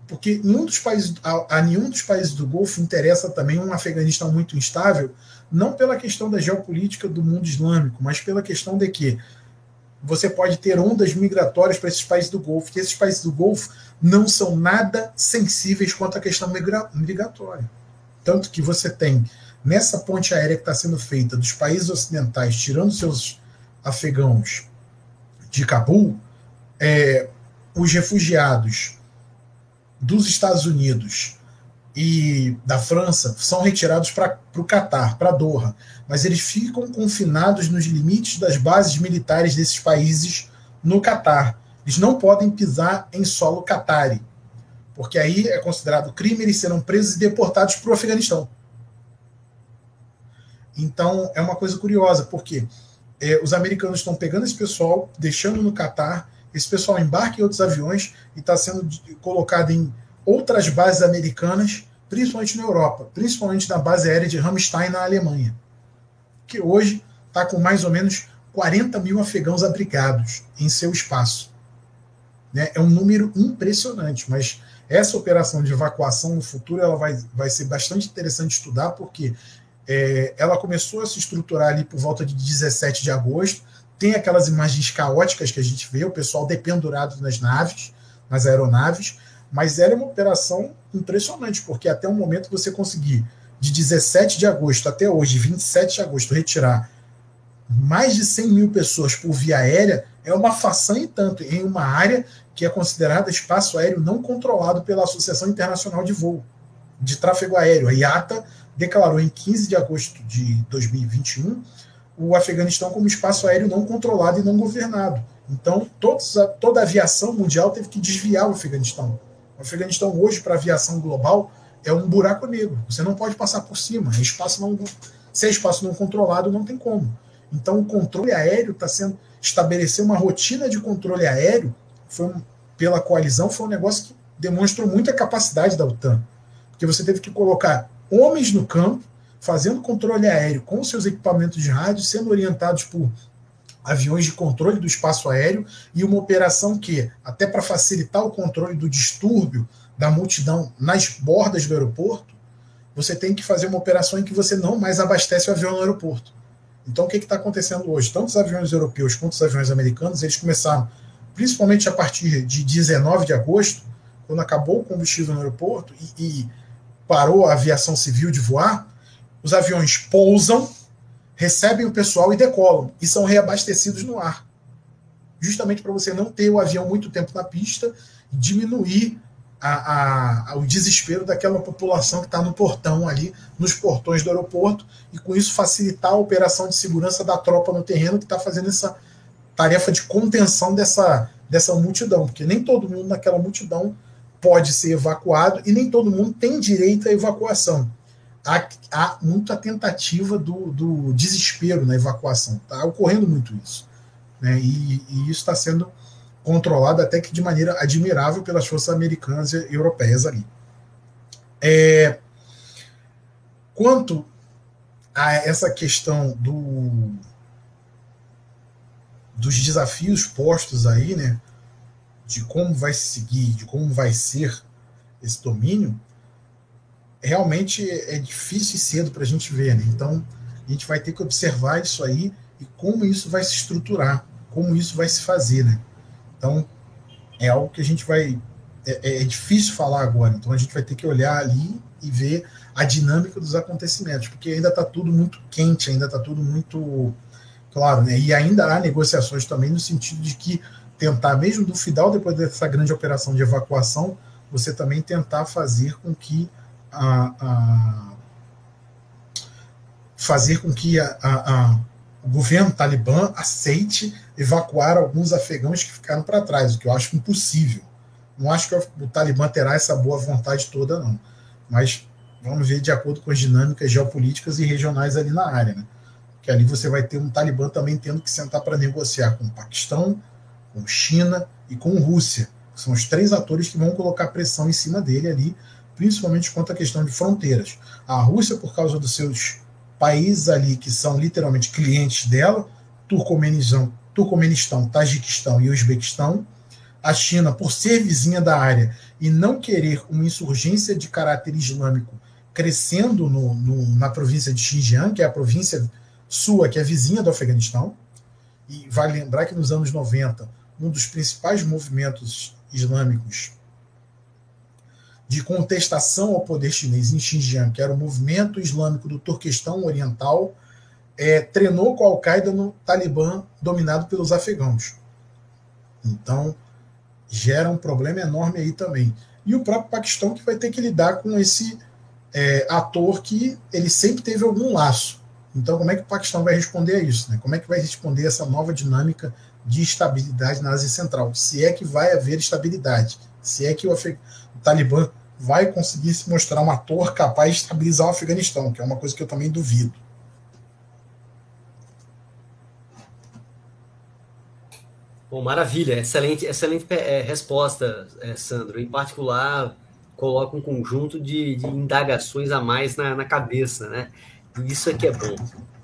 Porque nenhum dos países, a, a nenhum dos países do Golfo interessa também um Afeganistão muito instável, não pela questão da geopolítica do mundo islâmico, mas pela questão de que você pode ter ondas migratórias para esses países do Golfo, que esses países do Golfo não são nada sensíveis quanto à questão migratória. Tanto que você tem nessa ponte aérea que está sendo feita dos países ocidentais, tirando seus afegãos de Cabul, é, os refugiados dos Estados Unidos e da França são retirados para o Catar, para Doha, mas eles ficam confinados nos limites das bases militares desses países no Catar. Eles não podem pisar em solo catari, porque aí é considerado crime, eles serão presos e deportados para o Afeganistão. Então é uma coisa curiosa, porque é, os americanos estão pegando esse pessoal, deixando no Catar, esse pessoal embarca em outros aviões e está sendo colocado em outras bases americanas principalmente na Europa, principalmente na base aérea de Ramstein, na Alemanha, que hoje está com mais ou menos 40 mil afegãos abrigados em seu espaço. Né? É um número impressionante, mas essa operação de evacuação no futuro ela vai, vai ser bastante interessante estudar, porque é, ela começou a se estruturar ali por volta de 17 de agosto, tem aquelas imagens caóticas que a gente vê, o pessoal dependurado nas naves, nas aeronaves, mas era uma operação impressionante, porque até o momento você conseguir, de 17 de agosto até hoje, 27 de agosto, retirar mais de 100 mil pessoas por via aérea, é uma façanha e tanto, em uma área que é considerada espaço aéreo não controlado pela Associação Internacional de Voo, de Tráfego Aéreo. A IATA declarou em 15 de agosto de 2021 o Afeganistão como espaço aéreo não controlado e não governado. Então, todos, toda a aviação mundial teve que desviar o Afeganistão. O Afeganistão hoje, para a aviação global, é um buraco negro. Você não pode passar por cima. É espaço não, se é espaço não controlado, não tem como. Então, o controle aéreo está sendo. Estabelecer uma rotina de controle aéreo foi, pela coalizão foi um negócio que demonstrou muita capacidade da OTAN. Porque você teve que colocar homens no campo, fazendo controle aéreo com seus equipamentos de rádio, sendo orientados por aviões de controle do espaço aéreo e uma operação que, até para facilitar o controle do distúrbio da multidão nas bordas do aeroporto, você tem que fazer uma operação em que você não mais abastece o avião no aeroporto. Então, o que está acontecendo hoje? Tanto os aviões europeus quanto os aviões americanos, eles começaram, principalmente a partir de 19 de agosto, quando acabou o combustível no aeroporto e, e parou a aviação civil de voar, os aviões pousam, recebem o pessoal e decolam, e são reabastecidos no ar. Justamente para você não ter o avião muito tempo na pista diminuir a, a, o desespero daquela população que está no portão ali, nos portões do aeroporto, e com isso facilitar a operação de segurança da tropa no terreno que está fazendo essa tarefa de contenção dessa, dessa multidão, porque nem todo mundo naquela multidão pode ser evacuado e nem todo mundo tem direito à evacuação. Há, há muita tentativa do, do desespero na evacuação, está ocorrendo muito isso. Né? E, e isso está sendo controlado até que de maneira admirável pelas forças americanas e europeias ali. É, quanto a essa questão do, dos desafios postos aí, né, de como vai seguir, de como vai ser esse domínio, realmente é difícil e cedo para a gente ver. Né? Então, a gente vai ter que observar isso aí e como isso vai se estruturar, como isso vai se fazer. Né? Então, é algo que a gente vai. É, é, difícil falar agora, então a gente vai ter que olhar ali e ver a dinâmica dos acontecimentos, porque ainda está tudo muito quente, ainda está tudo muito claro, né? E ainda há negociações também no sentido de que tentar, mesmo do final, depois dessa grande operação de evacuação, você também tentar fazer com que a, a fazer com que a, a, o governo talibã aceite evacuar alguns afegãos que ficaram para trás, o que eu acho impossível. Não acho que o Talibã terá essa boa vontade toda, não. Mas vamos ver de acordo com as dinâmicas geopolíticas e regionais ali na área. Né? Que ali você vai ter um Talibã também tendo que sentar para negociar com o Paquistão, com China e com Rússia. São os três atores que vão colocar pressão em cima dele ali, principalmente quanto à questão de fronteiras. A Rússia, por causa dos seus países ali que são literalmente clientes dela, Turcomenistão, Turcomenistão, Tajiquistão e Uzbequistão. A China, por ser vizinha da área e não querer uma insurgência de caráter islâmico crescendo no, no, na província de Xinjiang, que é a província sua, que é vizinha do Afeganistão. E vale lembrar que nos anos 90, um dos principais movimentos islâmicos de contestação ao poder chinês em Xinjiang, que era o movimento islâmico do Turquestão Oriental, é, treinou com a Al-Qaeda no Talibã dominado pelos afegãos. Então, gera um problema enorme aí também. E o próprio Paquistão que vai ter que lidar com esse é, ator que ele sempre teve algum laço. Então, como é que o Paquistão vai responder a isso? Né? Como é que vai responder essa nova dinâmica de estabilidade na Ásia Central? Se é que vai haver estabilidade, se é que o, o Talibã vai conseguir se mostrar um ator capaz de estabilizar o Afeganistão, que é uma coisa que eu também duvido. Bom, maravilha, excelente, excelente é, resposta, é, Sandro. Em particular, coloca um conjunto de, de indagações a mais na, na, cabeça, né? Isso aqui é bom.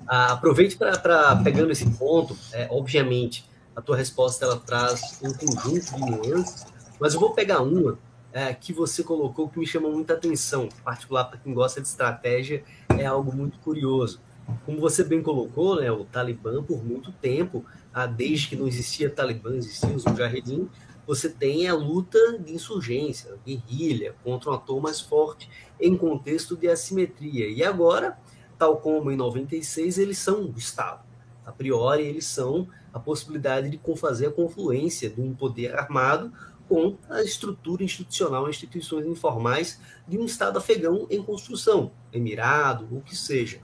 Ah, aproveite para pegando esse ponto, é, obviamente, a tua resposta ela traz um conjunto de nuances, mas eu vou pegar uma é, que você colocou que me chamou muita atenção, particular para quem gosta de estratégia, é algo muito curioso. Como você bem colocou, né, o Talibã, por muito tempo, ah, desde que não existia Talibã, existia os Mujahedin, você tem a luta de insurgência, guerrilha, contra um ator mais forte em contexto de assimetria. E agora, tal como em 96, eles são o Estado. A priori, eles são a possibilidade de fazer a confluência de um poder armado com a estrutura institucional, instituições informais de um Estado afegão em construção, Emirado, o que seja.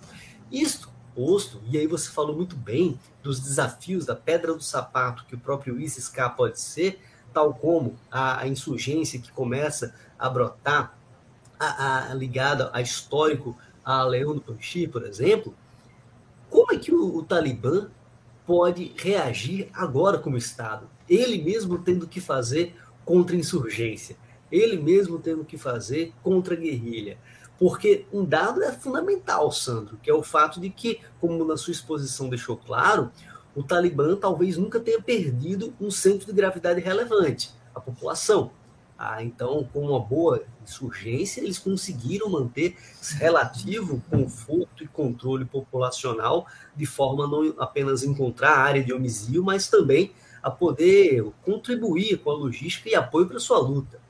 Isto posto, e aí você falou muito bem dos desafios da pedra do sapato que o próprio ISIS-K pode ser, tal como a, a, insurgência que começa a brotar a, a, ligada a histórico a Leão do Panchi, por exemplo, como é que o, o Talibã pode reagir agora como Estado? Ele mesmo tendo que fazer contra insurgência, ele mesmo tendo que fazer contra guerrilha. Porque um dado é fundamental, Sandro, que é o fato de que, como na sua exposição deixou claro, o Talibã talvez nunca tenha perdido um centro de gravidade relevante, a população. Ah, então, com uma boa insurgência, eles conseguiram manter relativo conforto e controle populacional, de forma a não apenas encontrar a área de homicídio, mas também a poder contribuir com a logística e apoio para sua luta.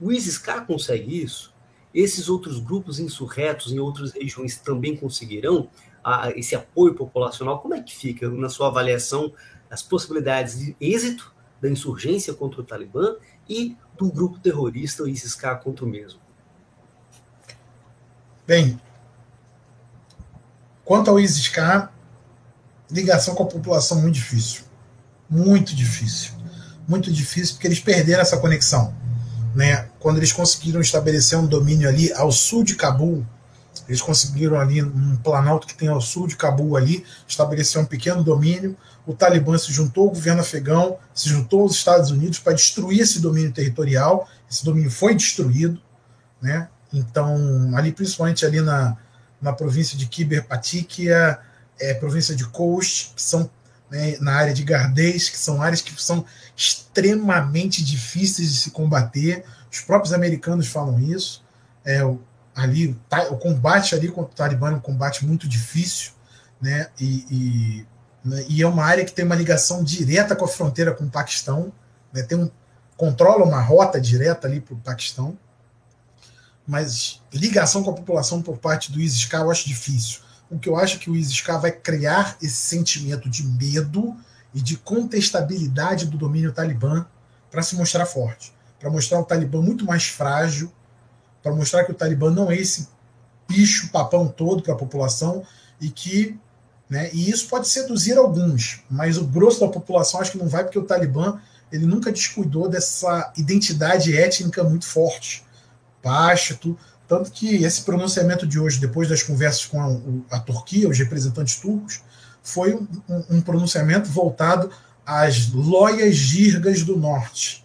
O ISIS-K consegue isso? Esses outros grupos insurretos em outras regiões também conseguirão a, esse apoio populacional? Como é que fica, na sua avaliação, as possibilidades de êxito da insurgência contra o Talibã e do grupo terrorista ISIS-K contra o mesmo? Bem, quanto ao ISIS-K, ligação com a população muito difícil. Muito difícil. Muito difícil, porque eles perderam essa conexão. Né? Quando eles conseguiram estabelecer um domínio ali ao sul de Cabul, eles conseguiram ali, um planalto que tem ao sul de Cabul ali, estabelecer um pequeno domínio. O Talibã se juntou ao governo afegão, se juntou aos Estados Unidos para destruir esse domínio territorial. Esse domínio foi destruído, né? Então, ali principalmente ali na, na província de Kiber Patikia, é, província de Khost, que são né, na área de Gardês, que são áreas que são extremamente difíceis de se combater. Os próprios americanos falam isso. É, ali o combate ali contra o Talibã é um combate muito difícil, né? E, e, né? e, é uma área que tem uma ligação direta com a fronteira com o Paquistão, né? Tem um controla uma rota direta ali para o Paquistão, mas ligação com a população por parte do ISIS-K eu acho difícil. O que eu acho é que o ISIS-K vai criar esse sentimento de medo e de contestabilidade do domínio talibã para se mostrar forte, para mostrar o Talibã muito mais frágil, para mostrar que o Talibã não é esse bicho papão todo para a população e que né, e isso pode seduzir alguns, mas o grosso da população acho que não vai porque o Talibã ele nunca descuidou dessa identidade étnica muito forte, Pashto, tanto que esse pronunciamento de hoje, depois das conversas com a, a Turquia, os representantes turcos, foi um, um pronunciamento voltado às loias girgas do norte,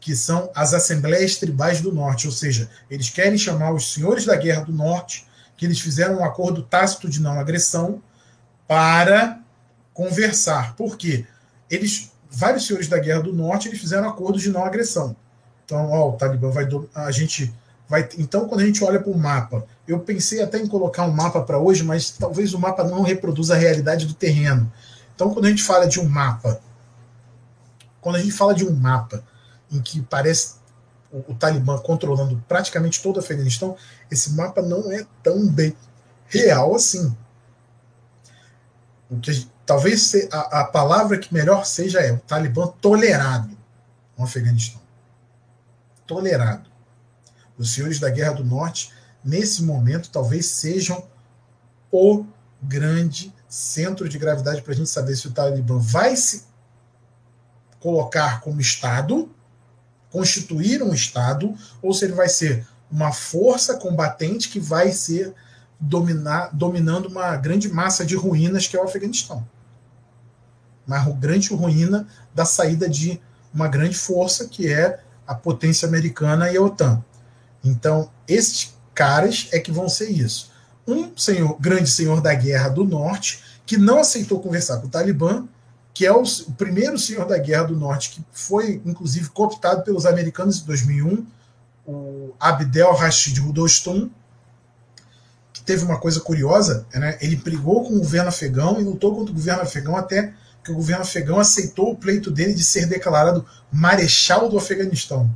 que são as Assembleias Tribais do Norte, ou seja, eles querem chamar os senhores da Guerra do Norte, que eles fizeram um acordo tácito de não agressão, para conversar. Por quê? Eles, vários senhores da Guerra do Norte, eles fizeram acordos de não agressão. Então, ó, o Talibã vai. A gente vai. Então, quando a gente olha para o mapa, eu pensei até em colocar um mapa para hoje, mas talvez o mapa não reproduza a realidade do terreno. Então, quando a gente fala de um mapa, quando a gente fala de um mapa em que parece o, o Talibã controlando praticamente todo o Afeganistão, esse mapa não é tão bem real assim. O que talvez a, a palavra que melhor seja é o Talibã tolerado no Afeganistão. Tolerado. Os senhores da Guerra do Norte, nesse momento, talvez sejam o grande centro de gravidade para a gente saber se o Talibã vai se colocar como Estado constituir um Estado, ou se ele vai ser uma força combatente que vai ser dominar, dominando uma grande massa de ruínas que é o Afeganistão. Uma grande ruína da saída de uma grande força que é a potência americana e a OTAN. Então, esses caras é que vão ser isso. Um senhor, grande senhor da guerra do norte, que não aceitou conversar com o Talibã, que é o, o, primeiro senhor da Guerra do Norte, que foi, inclusive, cooptado pelos americanos em 2001, o Abdel Rashid Rudostum, teve uma coisa curiosa, né? ele brigou com o governo afegão e lutou contra o governo afegão até que o governo afegão aceitou o pleito dele de ser declarado marechal do Afeganistão.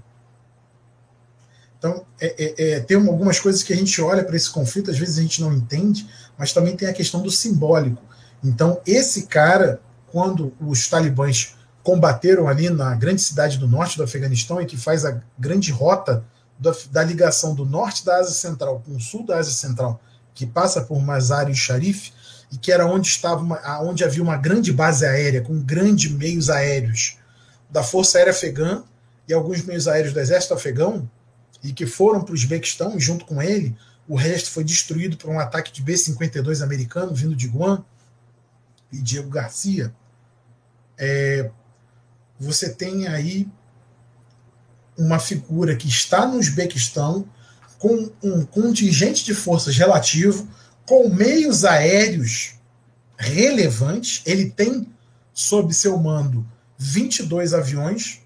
Então, é, é, é, tem algumas coisas que a gente olha para esse conflito, às vezes a gente não entende, mas também tem a questão do simbólico. Então, esse cara, quando os talibãs combateram ali na grande cidade do norte do Afeganistão e que faz a grande rota da, da ligação do norte da Ásia Central com o sul da Ásia Central, que passa por Mazar e Sharif, e que era onde estava uma, onde havia uma grande base aérea com grandes meios aéreos da Força Aérea Afegã e alguns meios aéreos do Exército Afegão e que foram para o Uzbequistão junto com ele. O resto foi destruído por um ataque de B-52 americano vindo de Guam e Diego Garcia. É, você tem aí uma figura que está no Uzbequistão com um contingente de forças relativo com meios aéreos relevantes. Ele tem sob seu mando 22 aviões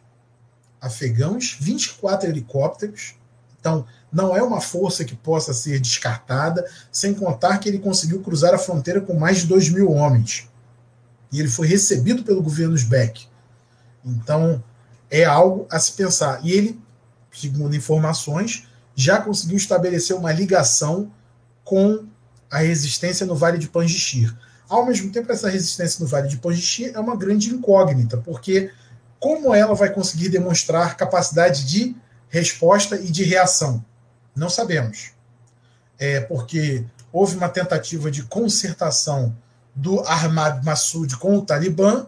afegãos, 24 helicópteros. Então, não é uma força que possa ser descartada, sem contar que ele conseguiu cruzar a fronteira com mais de 2 mil homens. E ele foi recebido pelo governo uzbek. Então, é algo a se pensar. E ele, segundo informações, já conseguiu estabelecer uma ligação com a resistência no Vale de Panjshir. Ao mesmo tempo, essa resistência no Vale de Panjshir é uma grande incógnita, porque como ela vai conseguir demonstrar capacidade de resposta e de reação? Não sabemos. É porque houve uma tentativa de concertação do Ahmad Massoud com o Talibã,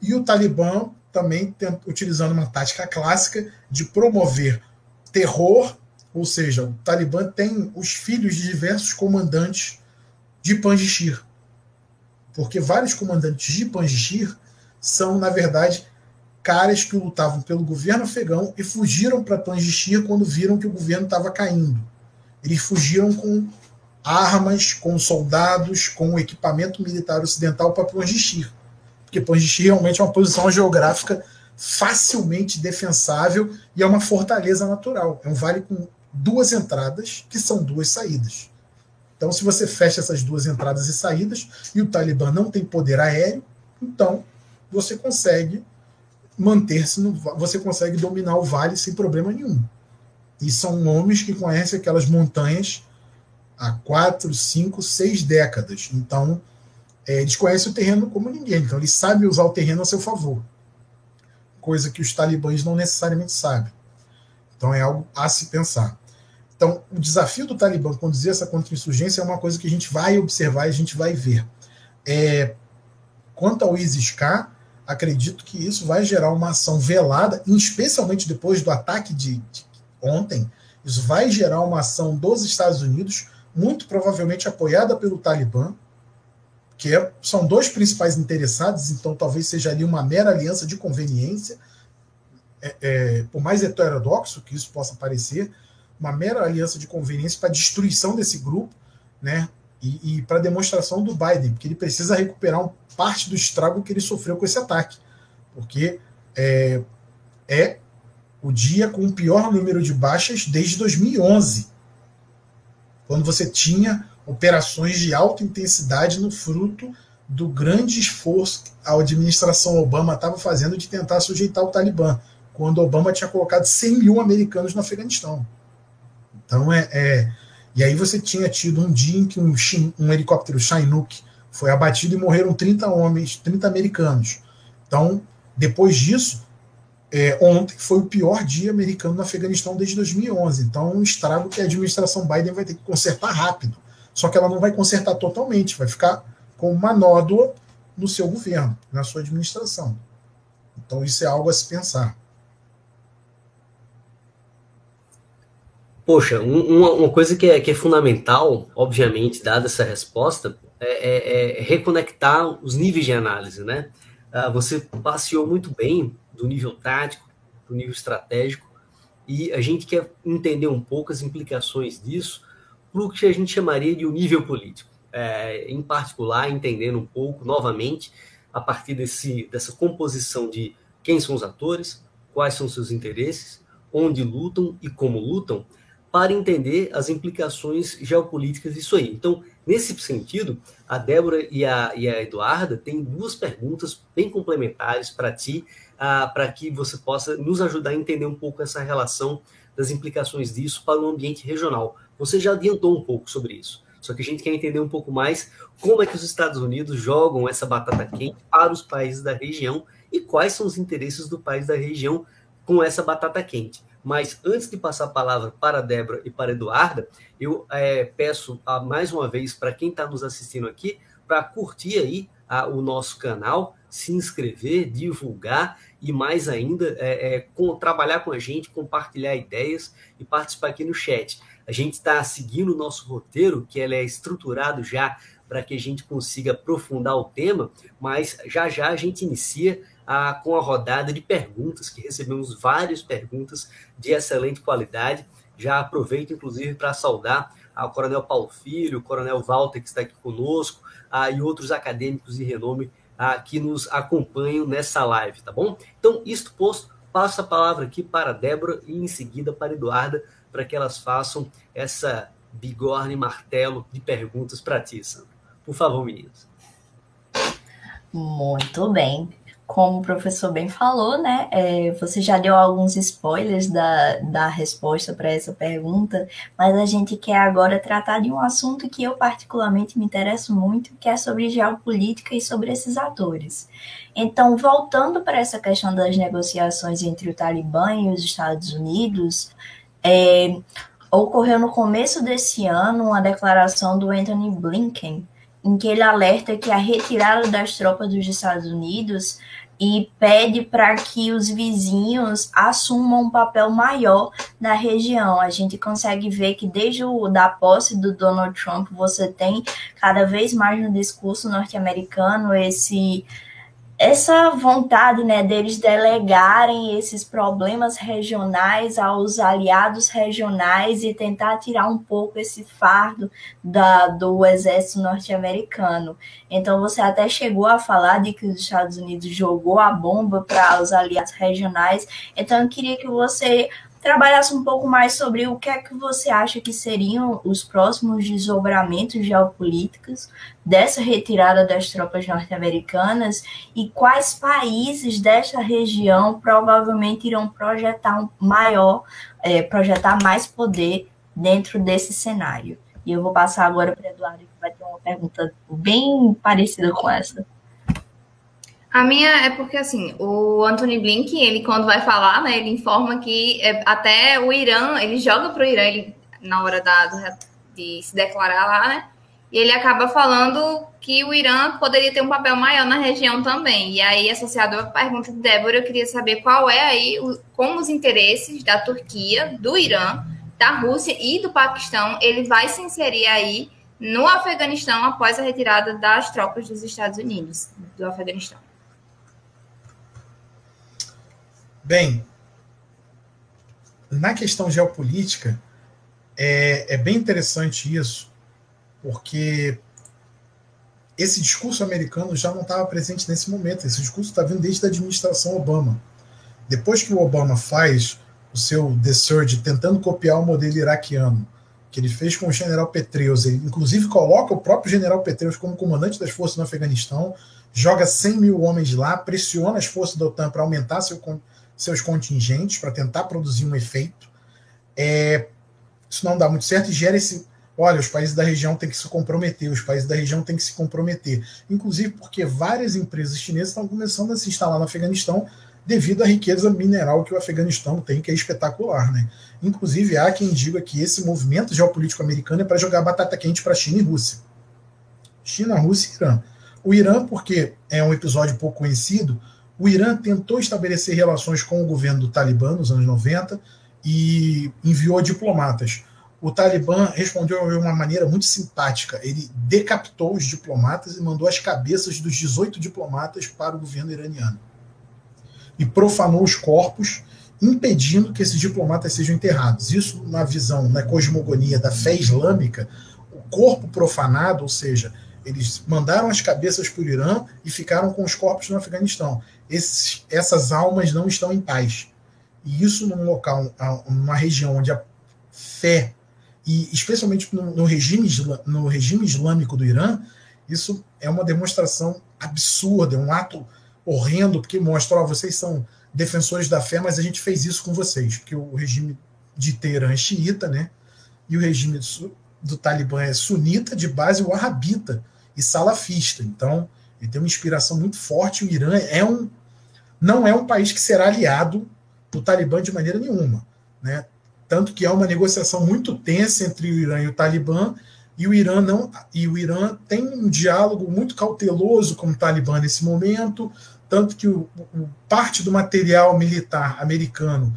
e o Talibã também utilizando uma tática clássica de promover terror ou seja, o Talibã tem os filhos de diversos comandantes de Panjshir. Porque vários comandantes de Panjshir são, na verdade, caras que lutavam pelo governo afegão e fugiram para Panjshir quando viram que o governo estava caindo. Eles fugiram com armas, com soldados, com equipamento militar ocidental para Panjshir. Porque Panjshir realmente é uma posição geográfica facilmente defensável e é uma fortaleza natural. É um vale com duas entradas que são duas saídas. Então, se você fecha essas duas entradas e saídas e o Talibã não tem poder aéreo, então você consegue manter-se você consegue dominar o vale sem problema nenhum. E são homens que conhecem aquelas montanhas há quatro, cinco, seis décadas. Então, é, eles conhecem o terreno como ninguém. Então, eles sabem usar o terreno a seu favor. Coisa que os talibãs não necessariamente sabem. Então, é algo a se pensar. Então, o desafio do Talibã conduzir essa contra-insurgência é uma coisa que a gente vai observar e a gente vai ver. É, quanto ao ISIS-K, acredito que isso vai gerar uma ação velada, especialmente depois do ataque de, de ontem. Isso vai gerar uma ação dos Estados Unidos, muito provavelmente apoiada pelo Talibã, que é, são dois principais interessados, então talvez seja ali uma mera aliança de conveniência, é, é, por mais heterodoxo que isso possa parecer, uma mera aliança de conveniência para destruição desse grupo, né? E, e para demonstração do Biden, porque ele precisa recuperar um, parte do estrago que ele sofreu com esse ataque, porque é, é o dia com o pior número de baixas desde 2011, quando você tinha operações de alta intensidade no fruto do grande esforço que a administração Obama estava fazendo de tentar sujeitar o Talibã, quando Obama tinha colocado 100 mil americanos no Afeganistão. Então é, é, E aí você tinha tido um dia em que um, um helicóptero Chinook foi abatido e morreram 30 homens, 30 americanos. Então, depois disso, é, ontem foi o pior dia americano no Afeganistão desde 2011. Então, é um estrago que a administração Biden vai ter que consertar rápido. Só que ela não vai consertar totalmente, vai ficar com uma nódoa no seu governo, na sua administração. Então, isso é algo a se pensar. Poxa, uma, uma coisa que é, que é fundamental, obviamente, dada essa resposta, é, é, é reconectar os níveis de análise, né? Ah, você passeou muito bem do nível tático para o nível estratégico e a gente quer entender um pouco as implicações disso para o que a gente chamaria de um nível político. É, em particular, entendendo um pouco, novamente, a partir desse, dessa composição de quem são os atores, quais são seus interesses, onde lutam e como lutam, para entender as implicações geopolíticas disso aí. Então, nesse sentido, a Débora e a, e a Eduarda têm duas perguntas bem complementares para ti, ah, para que você possa nos ajudar a entender um pouco essa relação das implicações disso para o ambiente regional. Você já adiantou um pouco sobre isso. Só que a gente quer entender um pouco mais como é que os Estados Unidos jogam essa batata quente para os países da região e quais são os interesses do país da região com essa batata quente. Mas antes de passar a palavra para a Débora e para a Eduarda, eu é, peço a, mais uma vez para quem está nos assistindo aqui para curtir aí a, o nosso canal, se inscrever, divulgar e mais ainda é, é, com, trabalhar com a gente, compartilhar ideias e participar aqui no chat. A gente está seguindo o nosso roteiro, que ele é estruturado já para que a gente consiga aprofundar o tema, mas já já a gente inicia com a rodada de perguntas, que recebemos várias perguntas de excelente qualidade. Já aproveito, inclusive, para saudar ao Coronel Paulo Filho, o Coronel Walter, que está aqui conosco, a, e outros acadêmicos de renome a, que nos acompanham nessa live, tá bom? Então, isto posto, passo a palavra aqui para Débora e em seguida para Eduarda, para que elas façam essa bigorne martelo de perguntas para ti, Sandra. Por favor, meninas. Muito bem como o professor bem falou, né? É, você já deu alguns spoilers da, da resposta para essa pergunta, mas a gente quer agora tratar de um assunto que eu particularmente me interesso muito, que é sobre geopolítica e sobre esses atores. Então, voltando para essa questão das negociações entre o Talibã e os Estados Unidos, é, ocorreu no começo desse ano uma declaração do Anthony Blinken, em que ele alerta que a retirada das tropas dos Estados Unidos e pede para que os vizinhos assumam um papel maior na região. A gente consegue ver que desde o da posse do Donald Trump você tem cada vez mais no discurso norte-americano esse essa vontade né, deles delegarem esses problemas regionais aos aliados regionais e tentar tirar um pouco esse fardo da, do exército norte-americano. Então, você até chegou a falar de que os Estados Unidos jogou a bomba para os aliados regionais. Então, eu queria que você trabalhasse um pouco mais sobre o que é que você acha que seriam os próximos desdobramentos geopolíticos dessa retirada das tropas norte-americanas e quais países desta região provavelmente irão projetar um maior, é, projetar mais poder dentro desse cenário. E eu vou passar agora para Eduardo, que vai ter uma pergunta bem parecida com essa. A minha é porque, assim, o Anthony Blink, ele quando vai falar, né, ele informa que é, até o Irã, ele joga para o Irã, ele, na hora da, de se declarar lá, né, e ele acaba falando que o Irã poderia ter um papel maior na região também. E aí, associado à pergunta de Débora, eu queria saber qual é aí, como os interesses da Turquia, do Irã, da Rússia e do Paquistão, ele vai se inserir aí no Afeganistão após a retirada das tropas dos Estados Unidos, do Afeganistão. Bem, na questão geopolítica, é, é bem interessante isso, porque esse discurso americano já não estava presente nesse momento. Esse discurso está vindo desde a administração Obama. Depois que o Obama faz o seu The Surge tentando copiar o modelo iraquiano, que ele fez com o general Petreus, ele inclusive coloca o próprio general Petreus como comandante das forças no Afeganistão, joga 100 mil homens lá, pressiona as forças da OTAN para aumentar seu, seus contingentes para tentar produzir um efeito. É, isso não dá muito certo e gera esse. Olha, os países da região têm que se comprometer, os países da região têm que se comprometer. Inclusive porque várias empresas chinesas estão começando a se instalar no Afeganistão devido à riqueza mineral que o Afeganistão tem, que é espetacular. Né? Inclusive, há quem diga que esse movimento geopolítico americano é para jogar batata quente para China e Rússia. China, Rússia e Irã. O Irã, porque é um episódio pouco conhecido, o Irã tentou estabelecer relações com o governo do Talibã nos anos 90 e enviou diplomatas. O Talibã respondeu de uma maneira muito simpática. Ele decapitou os diplomatas e mandou as cabeças dos 18 diplomatas para o governo iraniano. E profanou os corpos, impedindo que esses diplomatas sejam enterrados. Isso, na visão, na cosmogonia da fé islâmica, o corpo profanado, ou seja, eles mandaram as cabeças para o Irã e ficaram com os corpos no Afeganistão esses, essas almas não estão em paz. E isso num local, numa região onde a fé. E especialmente no, regime, no regime islâmico do Irã, isso é uma demonstração absurda, é um ato horrendo, porque mostra, ó, vocês são defensores da fé, mas a gente fez isso com vocês, porque o regime de Teherã é xiita, né? E o regime do, do Talibã é sunita, de base wahhabita e salafista. Então, ele tem uma inspiração muito forte. O Irã é um, não é um país que será aliado do Talibã de maneira nenhuma. Né? Tanto que há uma negociação muito tensa entre o Irã e o Talibã, e o Irã não e o Irã tem um diálogo muito cauteloso com o Talibã nesse momento, tanto que o, o parte do material militar americano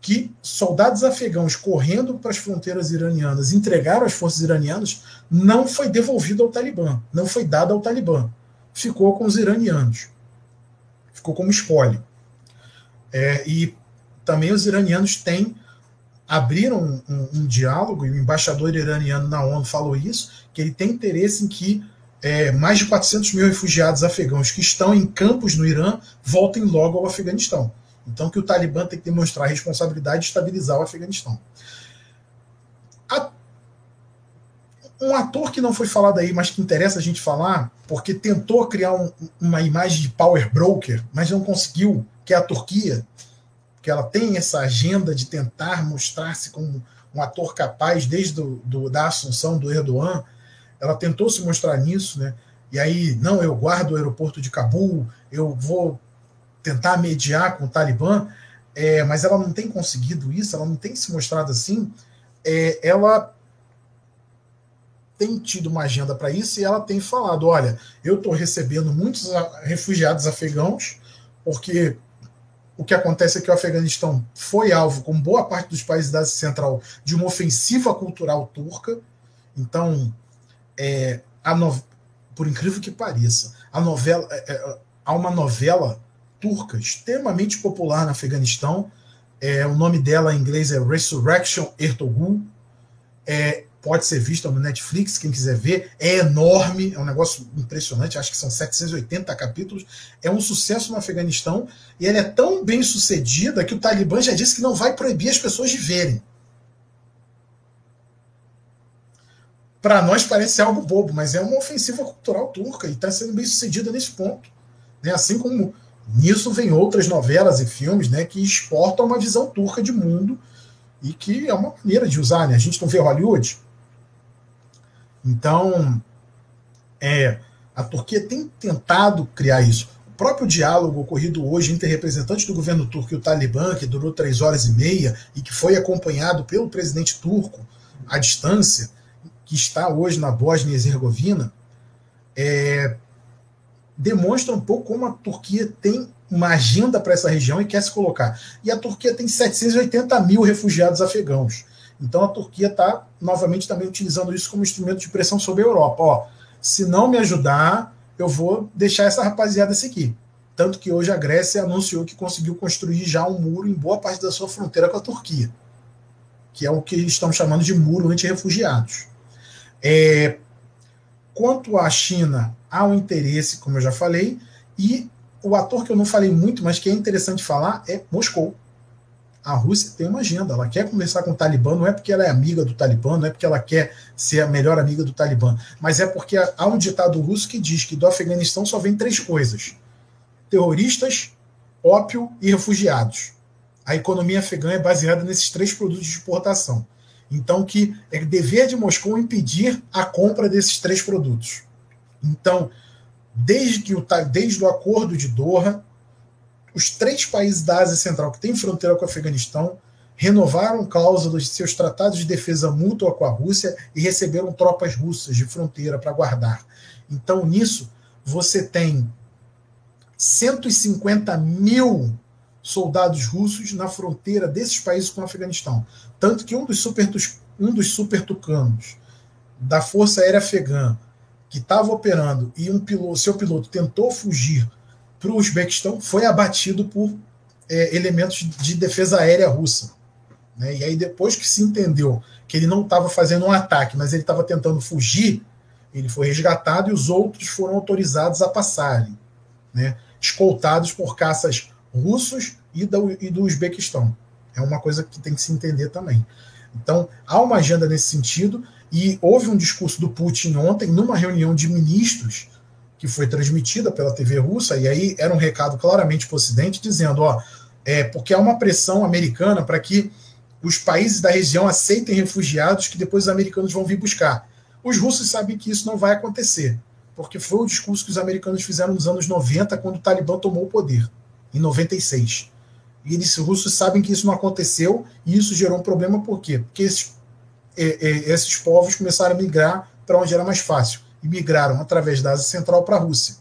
que soldados afegãos correndo para as fronteiras iranianas entregaram às forças iranianas não foi devolvido ao Talibã, não foi dado ao Talibã, ficou com os iranianos, ficou como espólio. É, e também os iranianos têm abriram um, um, um, diálogo, e o embaixador iraniano na ONU falou isso, que ele tem interesse em que é, mais de 400 mil refugiados afegãos que estão em campos no Irã voltem logo ao Afeganistão. Então que o Talibã tem que demonstrar responsabilidade de estabilizar o Afeganistão. A... Um ator que não foi falado aí, mas que interessa a gente falar, porque tentou criar um, uma imagem de power broker, mas não conseguiu, que é a Turquia, que ela tem essa agenda de tentar mostrar-se como um ator capaz desde do, do, da assunção do Erdogan, ela tentou se mostrar nisso, né? E aí, não, eu guardo o aeroporto de Cabul, eu vou tentar mediar com o Talibã, é, mas ela não tem conseguido isso, ela não tem se mostrado assim. É, ela tem tido uma agenda para isso e ela tem falado: olha, eu estou recebendo muitos refugiados afegãos, porque o que acontece é que o Afeganistão foi alvo, como boa parte dos países da Ásia Central, de uma ofensiva cultural turca. Então, é, no... por incrível que pareça, a é, é, há uma novela turca extremamente popular no Afeganistão. É, o nome dela em inglês é Resurrection Ertogul. É, pode ser vista no Netflix, quem quiser ver. É enorme, é um negócio impressionante, acho que são 780 capítulos. É um sucesso no Afeganistão e ela é tão bem sucedida que o Talibã já disse que não vai proibir as pessoas de verem. Para nós parece algo bobo, mas é uma ofensiva cultural turca e está sendo bem sucedida nesse ponto. Né? Assim como Nisso vem outras novelas e filmes né, que exportam uma visão turca de mundo e que é uma maneira de usar. Né? A gente não vê Hollywood. Então, é, a Turquia tem tentado criar isso. O próprio diálogo ocorrido hoje entre representantes do governo turco e o Talibã, que durou três horas e meia e que foi acompanhado pelo presidente turco à distância, que está hoje na Bósnia e Herzegovina, é, demonstra um pouco como a Turquia tem uma agenda para essa região e quer se colocar. E a Turquia tem 780 mil refugiados afegãos. Então a Turquia está novamente também utilizando isso como instrumento de pressão sobre a Europa. Ó, se não me ajudar, eu vou deixar essa rapaziada seguir. Tanto que hoje a Grécia anunciou que conseguiu construir já um muro em boa parte da sua fronteira com a Turquia, que é o que estão chamando de muro anti-refugiados. É, quanto à China, há um interesse, como eu já falei, e o ator que eu não falei muito, mas que é interessante falar, é Moscou. A Rússia tem uma agenda, ela quer conversar com o Talibã, não é porque ela é amiga do Talibã, não é porque ela quer ser a melhor amiga do Talibã, mas é porque há um ditado russo que diz que do Afeganistão só vem três coisas: terroristas, ópio e refugiados. A economia afegã é baseada nesses três produtos de exportação. Então, que é dever de Moscou impedir a compra desses três produtos. Então, desde, que o, desde o acordo de Doha, os três países da Ásia Central que têm fronteira com o Afeganistão renovaram cláusulas de seus tratados de defesa mútua com a Rússia e receberam tropas russas de fronteira para guardar. Então, nisso, você tem 150 mil soldados russos na fronteira desses países com o Afeganistão. Tanto que um dos super, um dos super tucanos da Força Aérea Afegã que estava operando e um piloto, seu piloto tentou fugir para o Uzbequistão, foi abatido por é, elementos de defesa aérea russa. Né? E aí, depois que se entendeu que ele não estava fazendo um ataque, mas ele estava tentando fugir, ele foi resgatado e os outros foram autorizados a passarem, né? escoltados por caças russos e do, e do Uzbequistão. É uma coisa que tem que se entender também. Então, há uma agenda nesse sentido, e houve um discurso do Putin ontem, numa reunião de ministros, que foi transmitida pela TV russa, e aí era um recado claramente para o Ocidente, dizendo: ó, é, porque há uma pressão americana para que os países da região aceitem refugiados que depois os americanos vão vir buscar. Os russos sabem que isso não vai acontecer, porque foi o discurso que os americanos fizeram nos anos 90, quando o Talibã tomou o poder, em 96. E eles, os russos sabem que isso não aconteceu, e isso gerou um problema, por quê? Porque esses, é, é, esses povos começaram a migrar para onde era mais fácil, e migraram através da Ásia Central para a Rússia.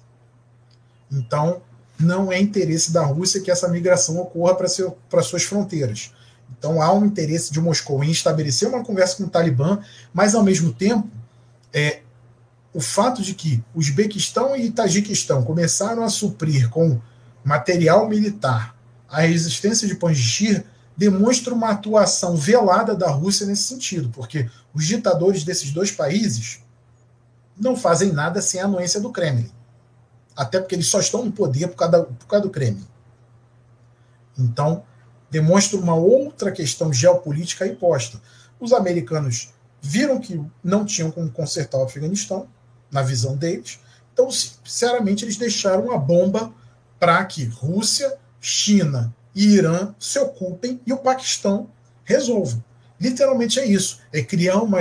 Então, não é interesse da Rússia que essa migração ocorra para suas fronteiras. Então há um interesse de Moscou em estabelecer uma conversa com o Talibã, mas ao mesmo tempo é, o fato de que Uzbequistão e Tajiquistão começaram a suprir com material militar a resistência de Panjshir demonstra uma atuação velada da Rússia nesse sentido, porque os ditadores desses dois países não fazem nada sem a anuência do Kremlin. Até porque eles só estão no poder por causa, por causa do Kremlin. Então, demonstra uma outra questão geopolítica imposta. Os americanos viram que não tinham como consertar o Afeganistão, na visão deles, então, sinceramente, eles deixaram a bomba para que Rússia, China e Irã se ocupem e o Paquistão resolvam. Literalmente é isso. É criar, uma,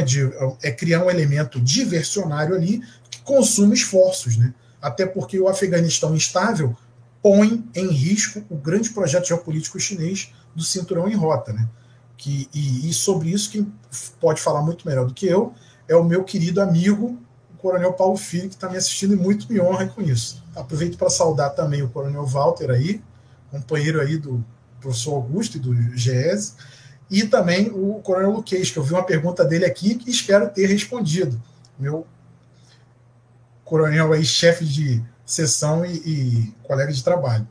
é criar um elemento diversionário ali que consuma esforços. Né? Até porque o Afeganistão instável põe em risco o grande projeto geopolítico chinês do cinturão em rota, né? Que, e, e, sobre isso, quem pode falar muito melhor do que eu é o meu querido amigo, o Coronel Paulo Filho, que está me assistindo e muito me honra com isso. Aproveito para saudar também o Coronel Walter aí, companheiro aí do professor Augusto e do GES, e também o Coronel Luquez, que eu vi uma pergunta dele aqui que espero ter respondido. Meu coronel aí, chefe de sessão e, e colega de trabalho.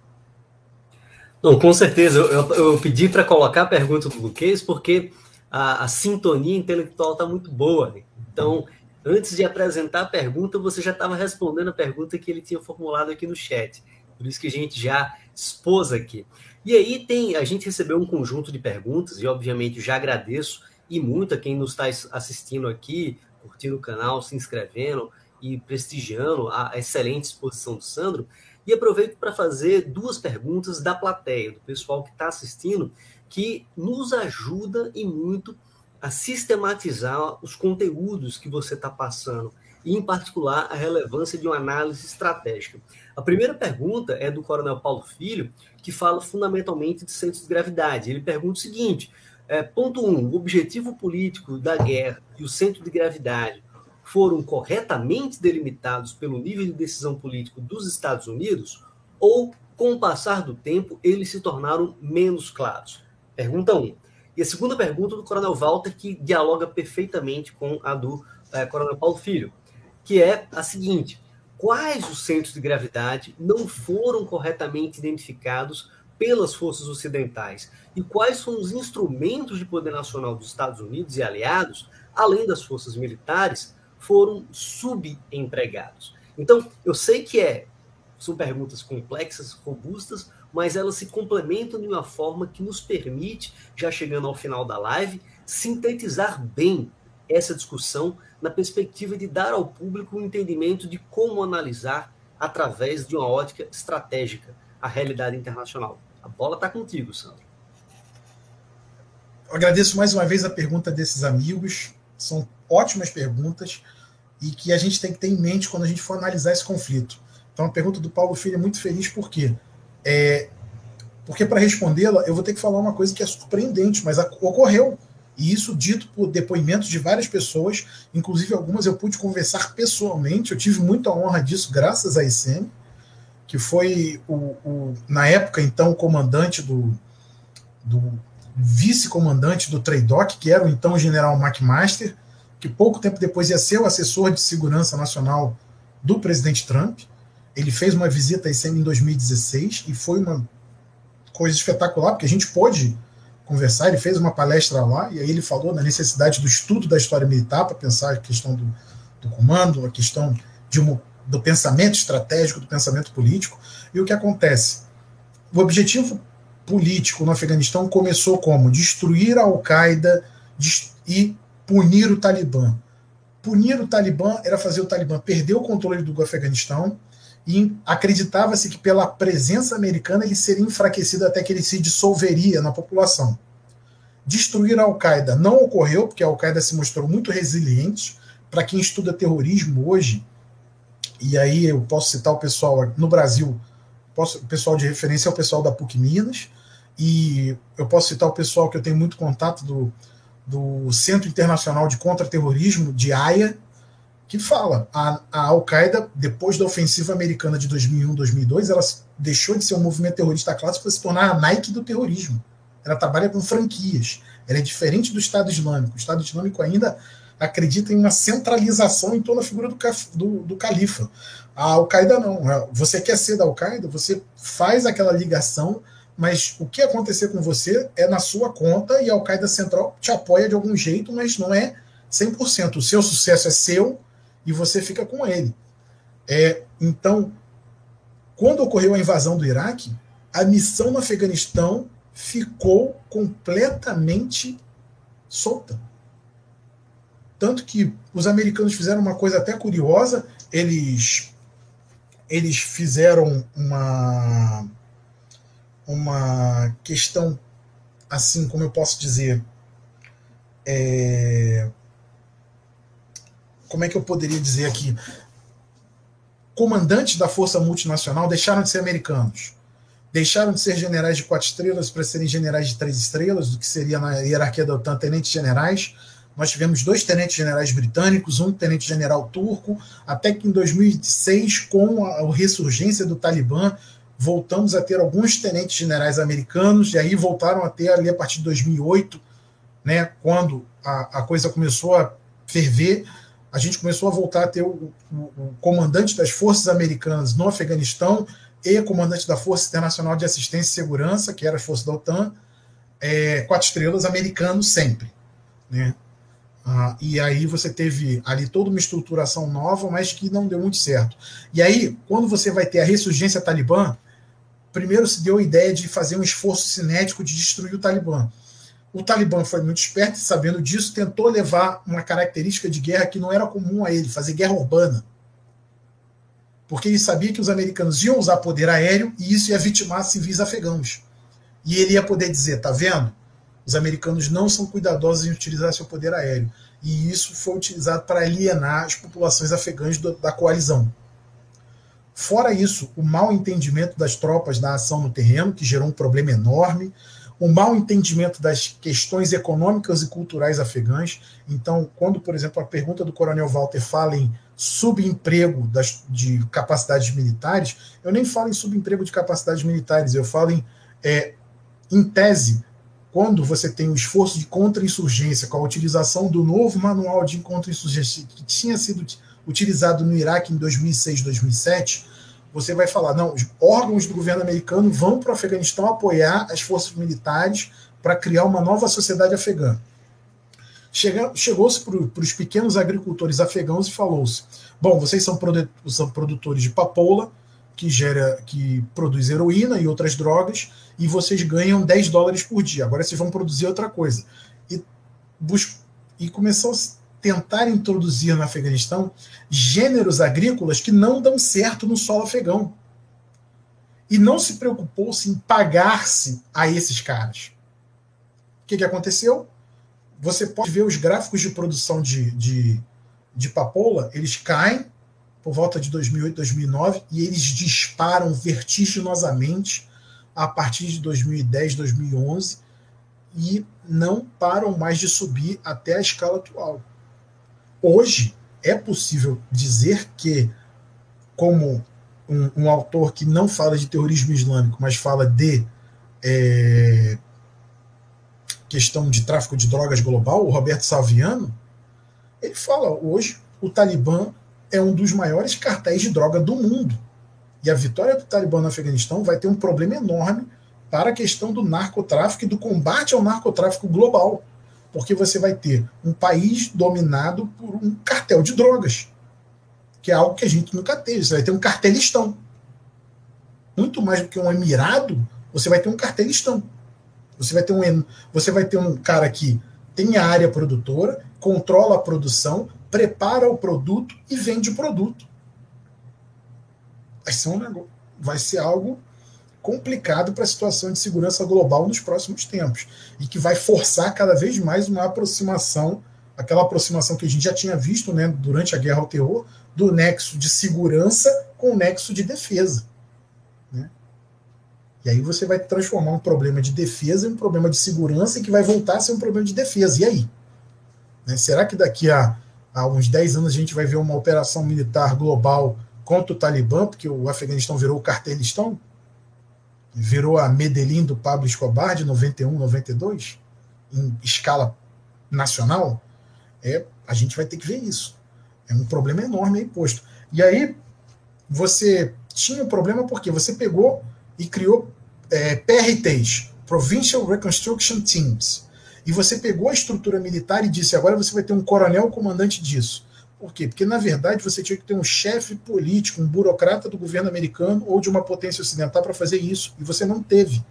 Não, com certeza. Eu, eu, eu pedi para colocar a pergunta do Luquez porque a, a sintonia intelectual está muito boa. Então, antes de apresentar a pergunta, você já estava respondendo a pergunta que ele tinha formulado aqui no chat. Por isso que a gente já expôs aqui. E aí tem, a gente recebeu um conjunto de perguntas e obviamente já agradeço e muito a quem nos está assistindo aqui, curtindo o canal, se inscrevendo e prestigiando a excelente exposição do Sandro. E aproveito para fazer duas perguntas da plateia, do pessoal que está assistindo, que nos ajuda e muito a sistematizar os conteúdos que você está passando, e em particular a relevância de uma análise estratégica. A primeira pergunta é do Coronel Paulo Filho, que fala fundamentalmente de centros de gravidade. Ele pergunta o seguinte: é, ponto 1, um, o objetivo político da guerra e o centro de gravidade foram corretamente delimitados pelo nível de decisão político dos Estados Unidos ou, com o passar do tempo, eles se tornaram menos claros? Pergunta 1. Um. E a segunda pergunta do Coronel Walter, que dialoga perfeitamente com a do é, Coronel Paulo Filho, que é a seguinte: quais os centros de gravidade não foram corretamente identificados pelas forças ocidentais e quais são os instrumentos de poder nacional dos Estados Unidos e aliados, além das forças militares, foram subempregados. Então, eu sei que é, são perguntas complexas, robustas, mas elas se complementam de uma forma que nos permite, já chegando ao final da live, sintetizar bem essa discussão na perspectiva de dar ao público um entendimento de como analisar, através de uma ótica estratégica, a realidade internacional. A bola está contigo, Sandro. Eu agradeço mais uma vez a pergunta desses amigos. São ótimas perguntas e que a gente tem que ter em mente quando a gente for analisar esse conflito. Então, a pergunta do Paulo Filho é muito feliz por quê? É, porque para respondê-la, eu vou ter que falar uma coisa que é surpreendente, mas ocorreu. E isso dito por depoimentos de várias pessoas, inclusive algumas eu pude conversar pessoalmente. Eu tive muita honra disso, graças a ICM, que foi, o, o na época, então, o comandante do, do vice-comandante do Treidoc, que era o então general McMaster, que pouco tempo depois ia ser o assessor de segurança nacional do presidente Trump. Ele fez uma visita a ICM em 2016 e foi uma coisa espetacular, porque a gente pôde conversar. Ele fez uma palestra lá e aí ele falou da necessidade do estudo da história militar para pensar a questão do, do comando, a questão de do pensamento estratégico, do pensamento político. E o que acontece? O objetivo político no Afeganistão começou como destruir a Al-Qaeda e punir o Talibã. Punir o Talibã era fazer o Talibã perder o controle do Afeganistão e acreditava-se que pela presença americana ele seria enfraquecido até que ele se dissolveria na população. Destruir a Al-Qaeda não ocorreu, porque a Al-Qaeda se mostrou muito resiliente. Para quem estuda terrorismo hoje, e aí eu posso citar o pessoal no Brasil, posso, o pessoal de referência é o pessoal da PUC Minas, e eu posso citar o pessoal que eu tenho muito contato do, do Centro Internacional de Contra-Terrorismo, de AIA, que fala a, a Al-Qaeda, depois da ofensiva americana de 2001, 2002, ela deixou de ser um movimento terrorista clássico para se tornar a Nike do terrorismo. Ela trabalha com franquias. Ela é diferente do Estado Islâmico. O Estado Islâmico ainda acredita em uma centralização em torno da figura do, do, do califa. A Al-Qaeda não. É, você quer ser da Al-Qaeda, você faz aquela ligação, mas o que acontecer com você é na sua conta e a Al-Qaeda Central te apoia de algum jeito, mas não é 100%. O seu sucesso é seu e você fica com ele. É, então, quando ocorreu a invasão do Iraque, a missão no Afeganistão ficou completamente solta. Tanto que os americanos fizeram uma coisa até curiosa, eles eles fizeram uma uma questão assim, como eu posso dizer, é, como é que eu poderia dizer aqui? Comandantes da força multinacional deixaram de ser americanos deixaram de ser generais de quatro estrelas para serem generais de três estrelas, do que seria na hierarquia da OTAN tenentes generais. Nós tivemos dois tenentes generais britânicos, um tenente general turco, até que em 2006, com a ressurgência do Talibã, voltamos a ter alguns tenentes generais americanos, e aí voltaram a ter ali a partir de 2008, né, quando a, a coisa começou a ferver, a gente começou a voltar a ter o, o, o comandante das forças americanas no Afeganistão, e comandante da Força Internacional de Assistência e Segurança, que era a força da OTAN, é, quatro estrelas americano sempre. Né? Ah, e aí você teve ali toda uma estruturação nova, mas que não deu muito certo. E aí, quando você vai ter a ressurgência talibã, primeiro se deu a ideia de fazer um esforço cinético de destruir o Talibã. O Talibã foi muito esperto sabendo disso, tentou levar uma característica de guerra que não era comum a ele, fazer guerra urbana porque ele sabia que os americanos iam usar poder aéreo e isso ia vitimar civis afegãos. E ele ia poder dizer: tá vendo? Os americanos não são cuidadosos em utilizar seu poder aéreo. E isso foi utilizado para alienar as populações afegãs do, da coalizão. Fora isso, o mau entendimento das tropas da ação no terreno, que gerou um problema enorme, o mau entendimento das questões econômicas e culturais afegãs. Então, quando, por exemplo, a pergunta do Coronel Walter fala em subemprego das, de capacidades militares, eu nem falo em subemprego de capacidades militares, eu falo em, é, em tese, quando você tem o esforço de contra-insurgência com a utilização do novo manual de contra-insurgência que tinha sido utilizado no Iraque em 2006, 2007, você vai falar, não, os órgãos do governo americano vão para o Afeganistão apoiar as forças militares para criar uma nova sociedade afegã. Chegou-se para os pequenos agricultores afegãos e falou-se: bom, vocês são, produtores de papoula, que gera, que produz heroína e outras drogas, e vocês ganham 10 dólares por dia. Agora vocês vão produzir outra coisa. E, e começou tentar introduzir no Afeganistão gêneros agrícolas que não dão certo no solo afegão. E não se preocupou-se em pagar-se a esses caras. O que, que aconteceu? você pode ver os gráficos de produção de, de, de papoula, eles caem por volta de 2008, 2009 e eles disparam vertiginosamente a partir de 2010, 2011 e não param mais de subir até a escala atual. Hoje é possível dizer que, como um, um autor que não fala de terrorismo islâmico, mas fala de é, questão de tráfico de drogas global, o Roberto Salviano, ele fala hoje o Talibã é um dos maiores cartéis de droga do mundo. E a vitória do Talibã no Afeganistão vai ter um problema enorme para a questão do narcotráfico e do combate ao narcotráfico global. Porque você vai ter um país dominado por um cartel de drogas, que é algo que a gente nunca teve. Você vai ter um cartelistão. Muito mais do que um emirado, você vai ter um cartelistão. Você vai ter um, você vai ter um cara que tem a área produtora, controla a produção, prepara o produto e vende o produto. Vai ser, um, vai ser algo complicado para a situação de segurança global nos próximos tempos e que vai forçar cada vez mais uma aproximação, aquela aproximação que a gente já tinha visto né, durante a guerra ao terror, do nexo de segurança com o nexo de defesa. Né? E aí você vai transformar um problema de defesa em um problema de segurança que vai voltar a ser um problema de defesa. E aí? Né? Será que daqui a, a uns 10 anos a gente vai ver uma operação militar global contra o Talibã, porque o Afeganistão virou o cartelistão? Virou a Medellín do Pablo Escobar de 91, 92, em escala nacional, é, a gente vai ter que ver isso. É um problema enorme aí posto. E aí, você tinha um problema porque você pegou e criou é, PRTs, Provincial Reconstruction Teams. E você pegou a estrutura militar e disse: agora você vai ter um coronel comandante disso. Por quê? Porque, na verdade, você tinha que ter um chefe político, um burocrata do governo americano ou de uma potência ocidental para fazer isso, e você não teve.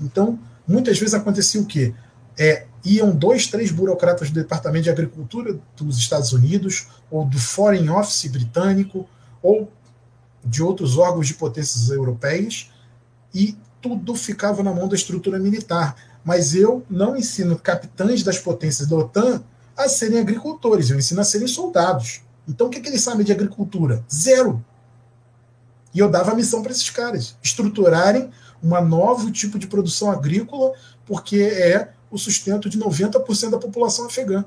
Então, muitas vezes acontecia o quê? É, iam dois, três burocratas do Departamento de Agricultura dos Estados Unidos, ou do Foreign Office britânico, ou de outros órgãos de potências europeias, e tudo ficava na mão da estrutura militar. Mas eu não ensino capitães das potências da OTAN a serem agricultores, eu ensino a serem soldados. Então o que, que eles sabem de agricultura? Zero. E eu dava a missão para esses caras, estruturarem um novo tipo de produção agrícola, porque é o sustento de 90% da população afegã.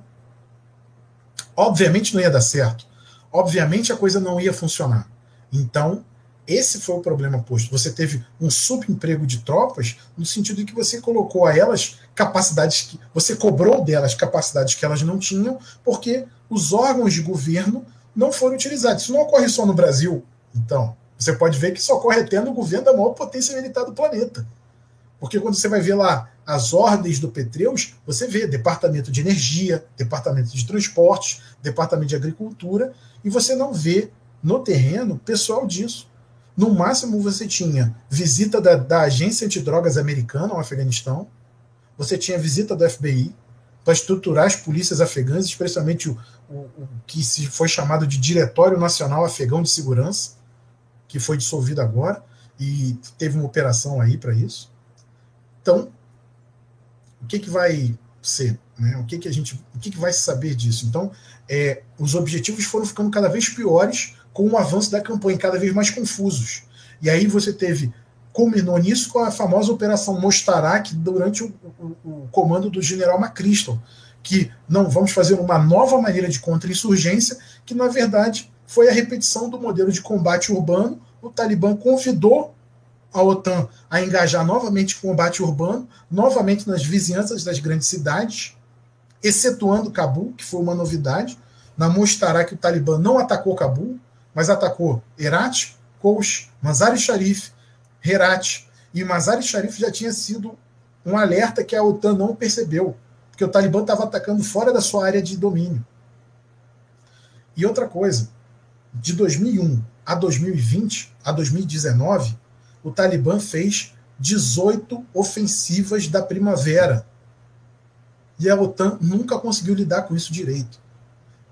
Obviamente não ia dar certo. Obviamente a coisa não ia funcionar. Então, esse foi o problema posto. Você teve um subemprego de tropas no sentido de que você colocou a elas capacidades que você cobrou delas capacidades que elas não tinham, porque os órgãos de governo não foram utilizados. Isso não ocorre só no Brasil. Então, você pode ver que isso ocorre até no governo da maior potência militar do planeta. Porque quando você vai ver lá as ordens do Petreus, você vê Departamento de Energia, Departamento de Transportes, Departamento de Agricultura, e você não vê no terreno pessoal disso. No máximo, você tinha visita da, da Agência Antidrogas Americana ao Afeganistão, você tinha visita do FBI para estruturar as polícias afegãs, especialmente o, o, o, que se foi chamado de Diretório Nacional Afegão de Segurança, que foi dissolvido agora, e teve uma operação aí para isso. Então, o que, que vai ser? Né? O, que, que, a gente, o que, que vai se saber disso? Então, é, os objetivos foram ficando cada vez piores com o avanço da campanha, cada vez mais confusos. E aí você teve, culminou nisso com a famosa Operação Mostarak durante o, o, o comando do general McChrystal, que não vamos fazer uma nova maneira de contra-insurgência, que na verdade foi a repetição do modelo de combate urbano. O Talibã convidou a OTAN a engajar novamente com combate urbano, novamente nas vizinhanças das grandes cidades, excetuando Cabul, que foi uma novidade. Na Mostarak, o Talibã não atacou Cabul, mas atacou Herat, Kouch, Mazar Sharif, Herat. E Mazar Sharif já tinha sido um alerta que a OTAN não percebeu, porque o Talibã estava atacando fora da sua área de domínio. E outra coisa, de 2001 a 2020, a 2019, o Talibã fez 18 ofensivas da primavera. E a OTAN nunca conseguiu lidar com isso direito.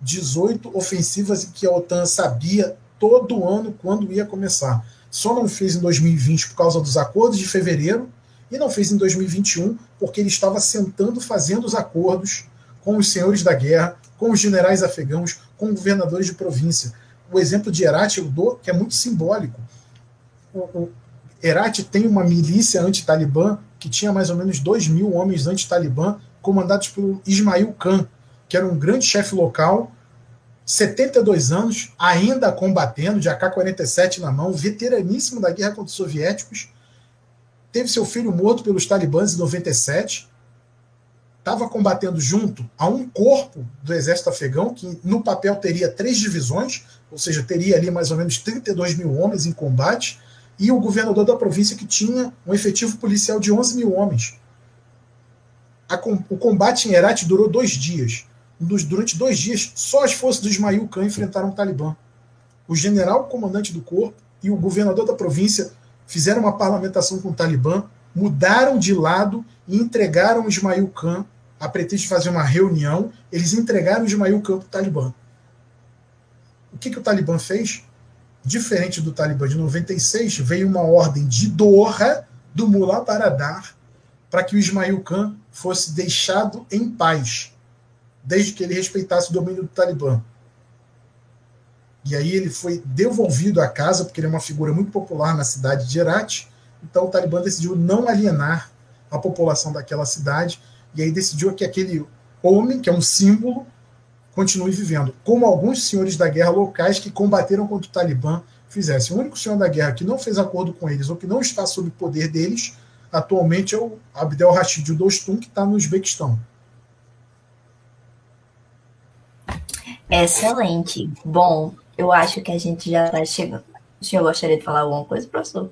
18 ofensivas que a OTAN sabia todo ano quando ia começar. Só não fez em 2020 por causa dos acordos de fevereiro e não fez em 2021 porque ele estava sentando, fazendo os acordos com os senhores da guerra, com os generais afegãos, com governadores de província. O exemplo de Herat eu dou, que é muito simbólico. O, o Herat tem uma milícia anti-Talibã que tinha mais ou menos 2 mil homens anti-Talibã, comandados por Ismail Khan, que era um grande chefe local, 72 anos, ainda combatendo, de AK-47 na mão, veteraníssimo da guerra contra os soviéticos, teve seu filho morto pelos talibãs em 97, estava combatendo junto a um corpo do exército afegão, que no papel teria três divisões, ou seja, teria ali mais ou menos 32 mil homens em combate, e o governador da província que tinha um efetivo policial de 11 mil homens. o combate em Herat durou dois dias durante dois dias, só as forças do Ismail Khan enfrentaram o Talibã. O general comandante do corpo e o governador da província fizeram uma parlamentação com o Talibã, mudaram de lado e entregaram o Ismail Khan a pretexto de fazer uma reunião, eles entregaram Ismail Khan para o Talibã. O que, que o Talibã fez? Diferente do Talibã de 96, veio uma ordem de Doha do Mullah Baradar para que o Ismail Khan fosse deixado em paz, desde que ele respeitasse o domínio do Talibã. E aí ele foi devolvido à casa, porque ele é uma figura muito popular na cidade de Herat. Então o Talibã decidiu não alienar a população daquela cidade, e aí decidiu que aquele homem, que é um símbolo, continue vivendo, como alguns senhores da guerra locais que combateram contra o Talibã fizessem. O único senhor da guerra que não fez acordo com eles ou que não está sob poder deles atualmente é o Abdel Rashid Dostum, que está no Uzbequistão. Excelente. Bom, eu acho que a gente já está chegando. O senhor gostaria de falar alguma coisa, professor?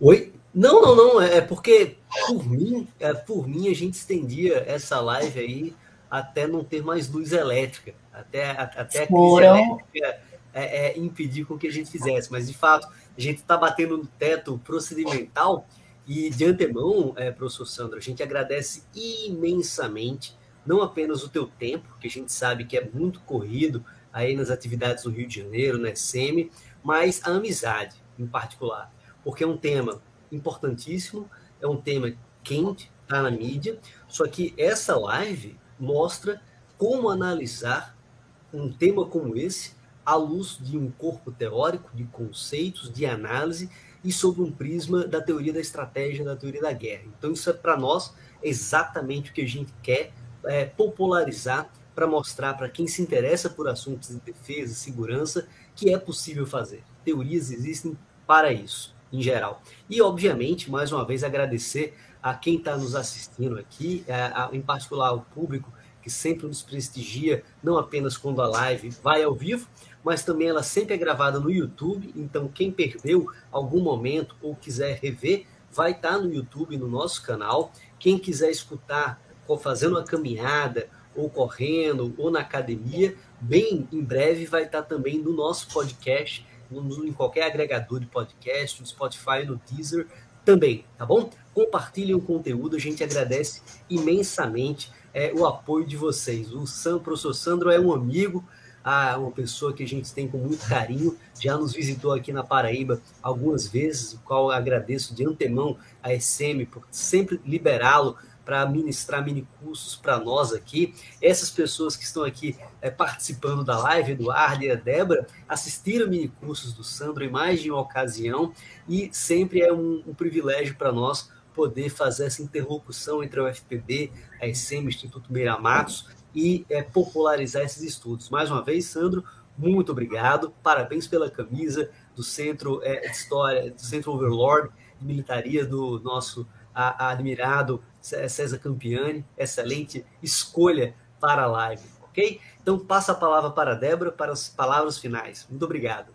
Oi? Não, não, não. É, é porque, por mim, é, por mim, a gente estendia essa live aí até não ter mais luz elétrica. Até, até elétrica é, é, impedir com que a gente fizesse. Mas, de fato, a gente está batendo no teto procedimental e, de antemão, é, professor Sandro, a gente agradece imensamente, não apenas o teu tempo, que a gente sabe que é muito corrido aí nas atividades do Rio de Janeiro, na SEMI, mas a amizade, em particular, porque é um tema importantíssimo, é um tema quente, está na mídia, só que essa live mostra como analisar um tema como esse à luz de um corpo teórico, de conceitos, de análise e sob um prisma da teoria da estratégia, da teoria da guerra. Então, isso é para nós exatamente o que a gente quer é, popularizar para mostrar para quem se interessa por assuntos de defesa e segurança que é possível fazer. Teorias existem para isso, em geral. E, obviamente, mais uma vez, agradecer a quem está nos assistindo aqui, a, a, em particular ao público que sempre nos prestigia, não apenas quando a live vai ao vivo, mas também ela sempre é gravada no YouTube, então quem perdeu algum momento ou quiser rever, vai estar tá no YouTube, no nosso canal. Quem quiser escutar fazendo uma caminhada, ou correndo, ou na academia, bem em breve vai estar também no nosso podcast, em qualquer agregador de podcast, no Spotify, no Deezer também, tá bom? Compartilhem o conteúdo, a gente agradece imensamente é, o apoio de vocês. O, Sam, o professor Sandro é um amigo, uma pessoa que a gente tem com muito carinho, já nos visitou aqui na Paraíba algumas vezes, o qual agradeço de antemão a SM por sempre liberá-lo para ministrar mini cursos para nós aqui. Essas pessoas que estão aqui é, participando da live, Eduardo e a Débora, assistiram mini cursos do Sandro em mais de uma ocasião e sempre é um, um privilégio para nós poder fazer essa interlocução entre a UFPB, a SM, Instituto Meira Matos, e é, popularizar esses estudos. Mais uma vez, Sandro, muito obrigado. Parabéns pela camisa do Centro é, de História, do Centro Overlord de Militaria do nosso a, a admirado César Campiani. Excelente escolha para a live, ok? Então, passa a palavra para a Débora para as palavras finais. Muito obrigado.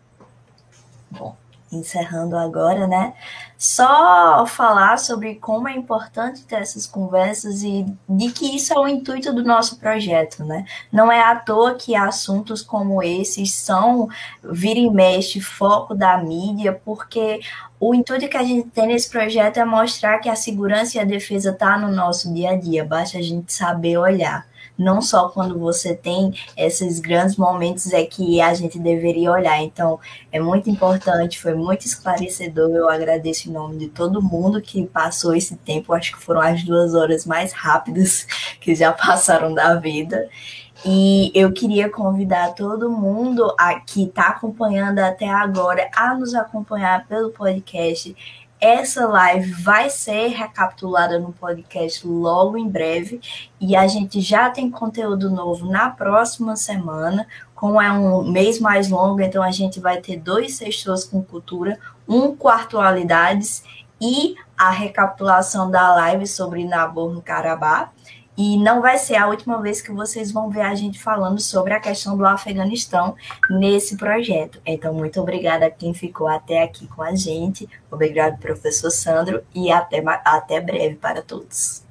Bom, encerrando agora, né? Só falar sobre como é importante ter essas conversas e de que isso é o intuito do nosso projeto, né? Não é à toa que assuntos como esses são, vira e mexe, foco da mídia, porque o intuito que a gente tem nesse projeto é mostrar que a segurança e a defesa está no nosso dia a dia, basta a gente saber olhar não só quando você tem esses grandes momentos é que a gente deveria olhar. Então, é muito importante, foi muito esclarecedor. Eu agradeço em nome de todo mundo que passou esse tempo. Acho que foram as duas horas mais rápidas que já passaram da vida. E eu queria convidar todo mundo a, que está acompanhando até agora a nos acompanhar pelo podcast essa live vai ser recapitulada no podcast logo em breve e a gente já tem conteúdo novo na próxima semana. Como é um mês mais longo, então a gente vai ter dois sextos com cultura, um com atualidades e a recapitulação da live sobre Nabor no Carabá. E não vai ser a última vez que vocês vão ver a gente falando sobre a questão do Afeganistão nesse projeto. Então, muito obrigada a quem ficou até aqui com a gente. Obrigado, professor Sandro, e até, até breve para todos.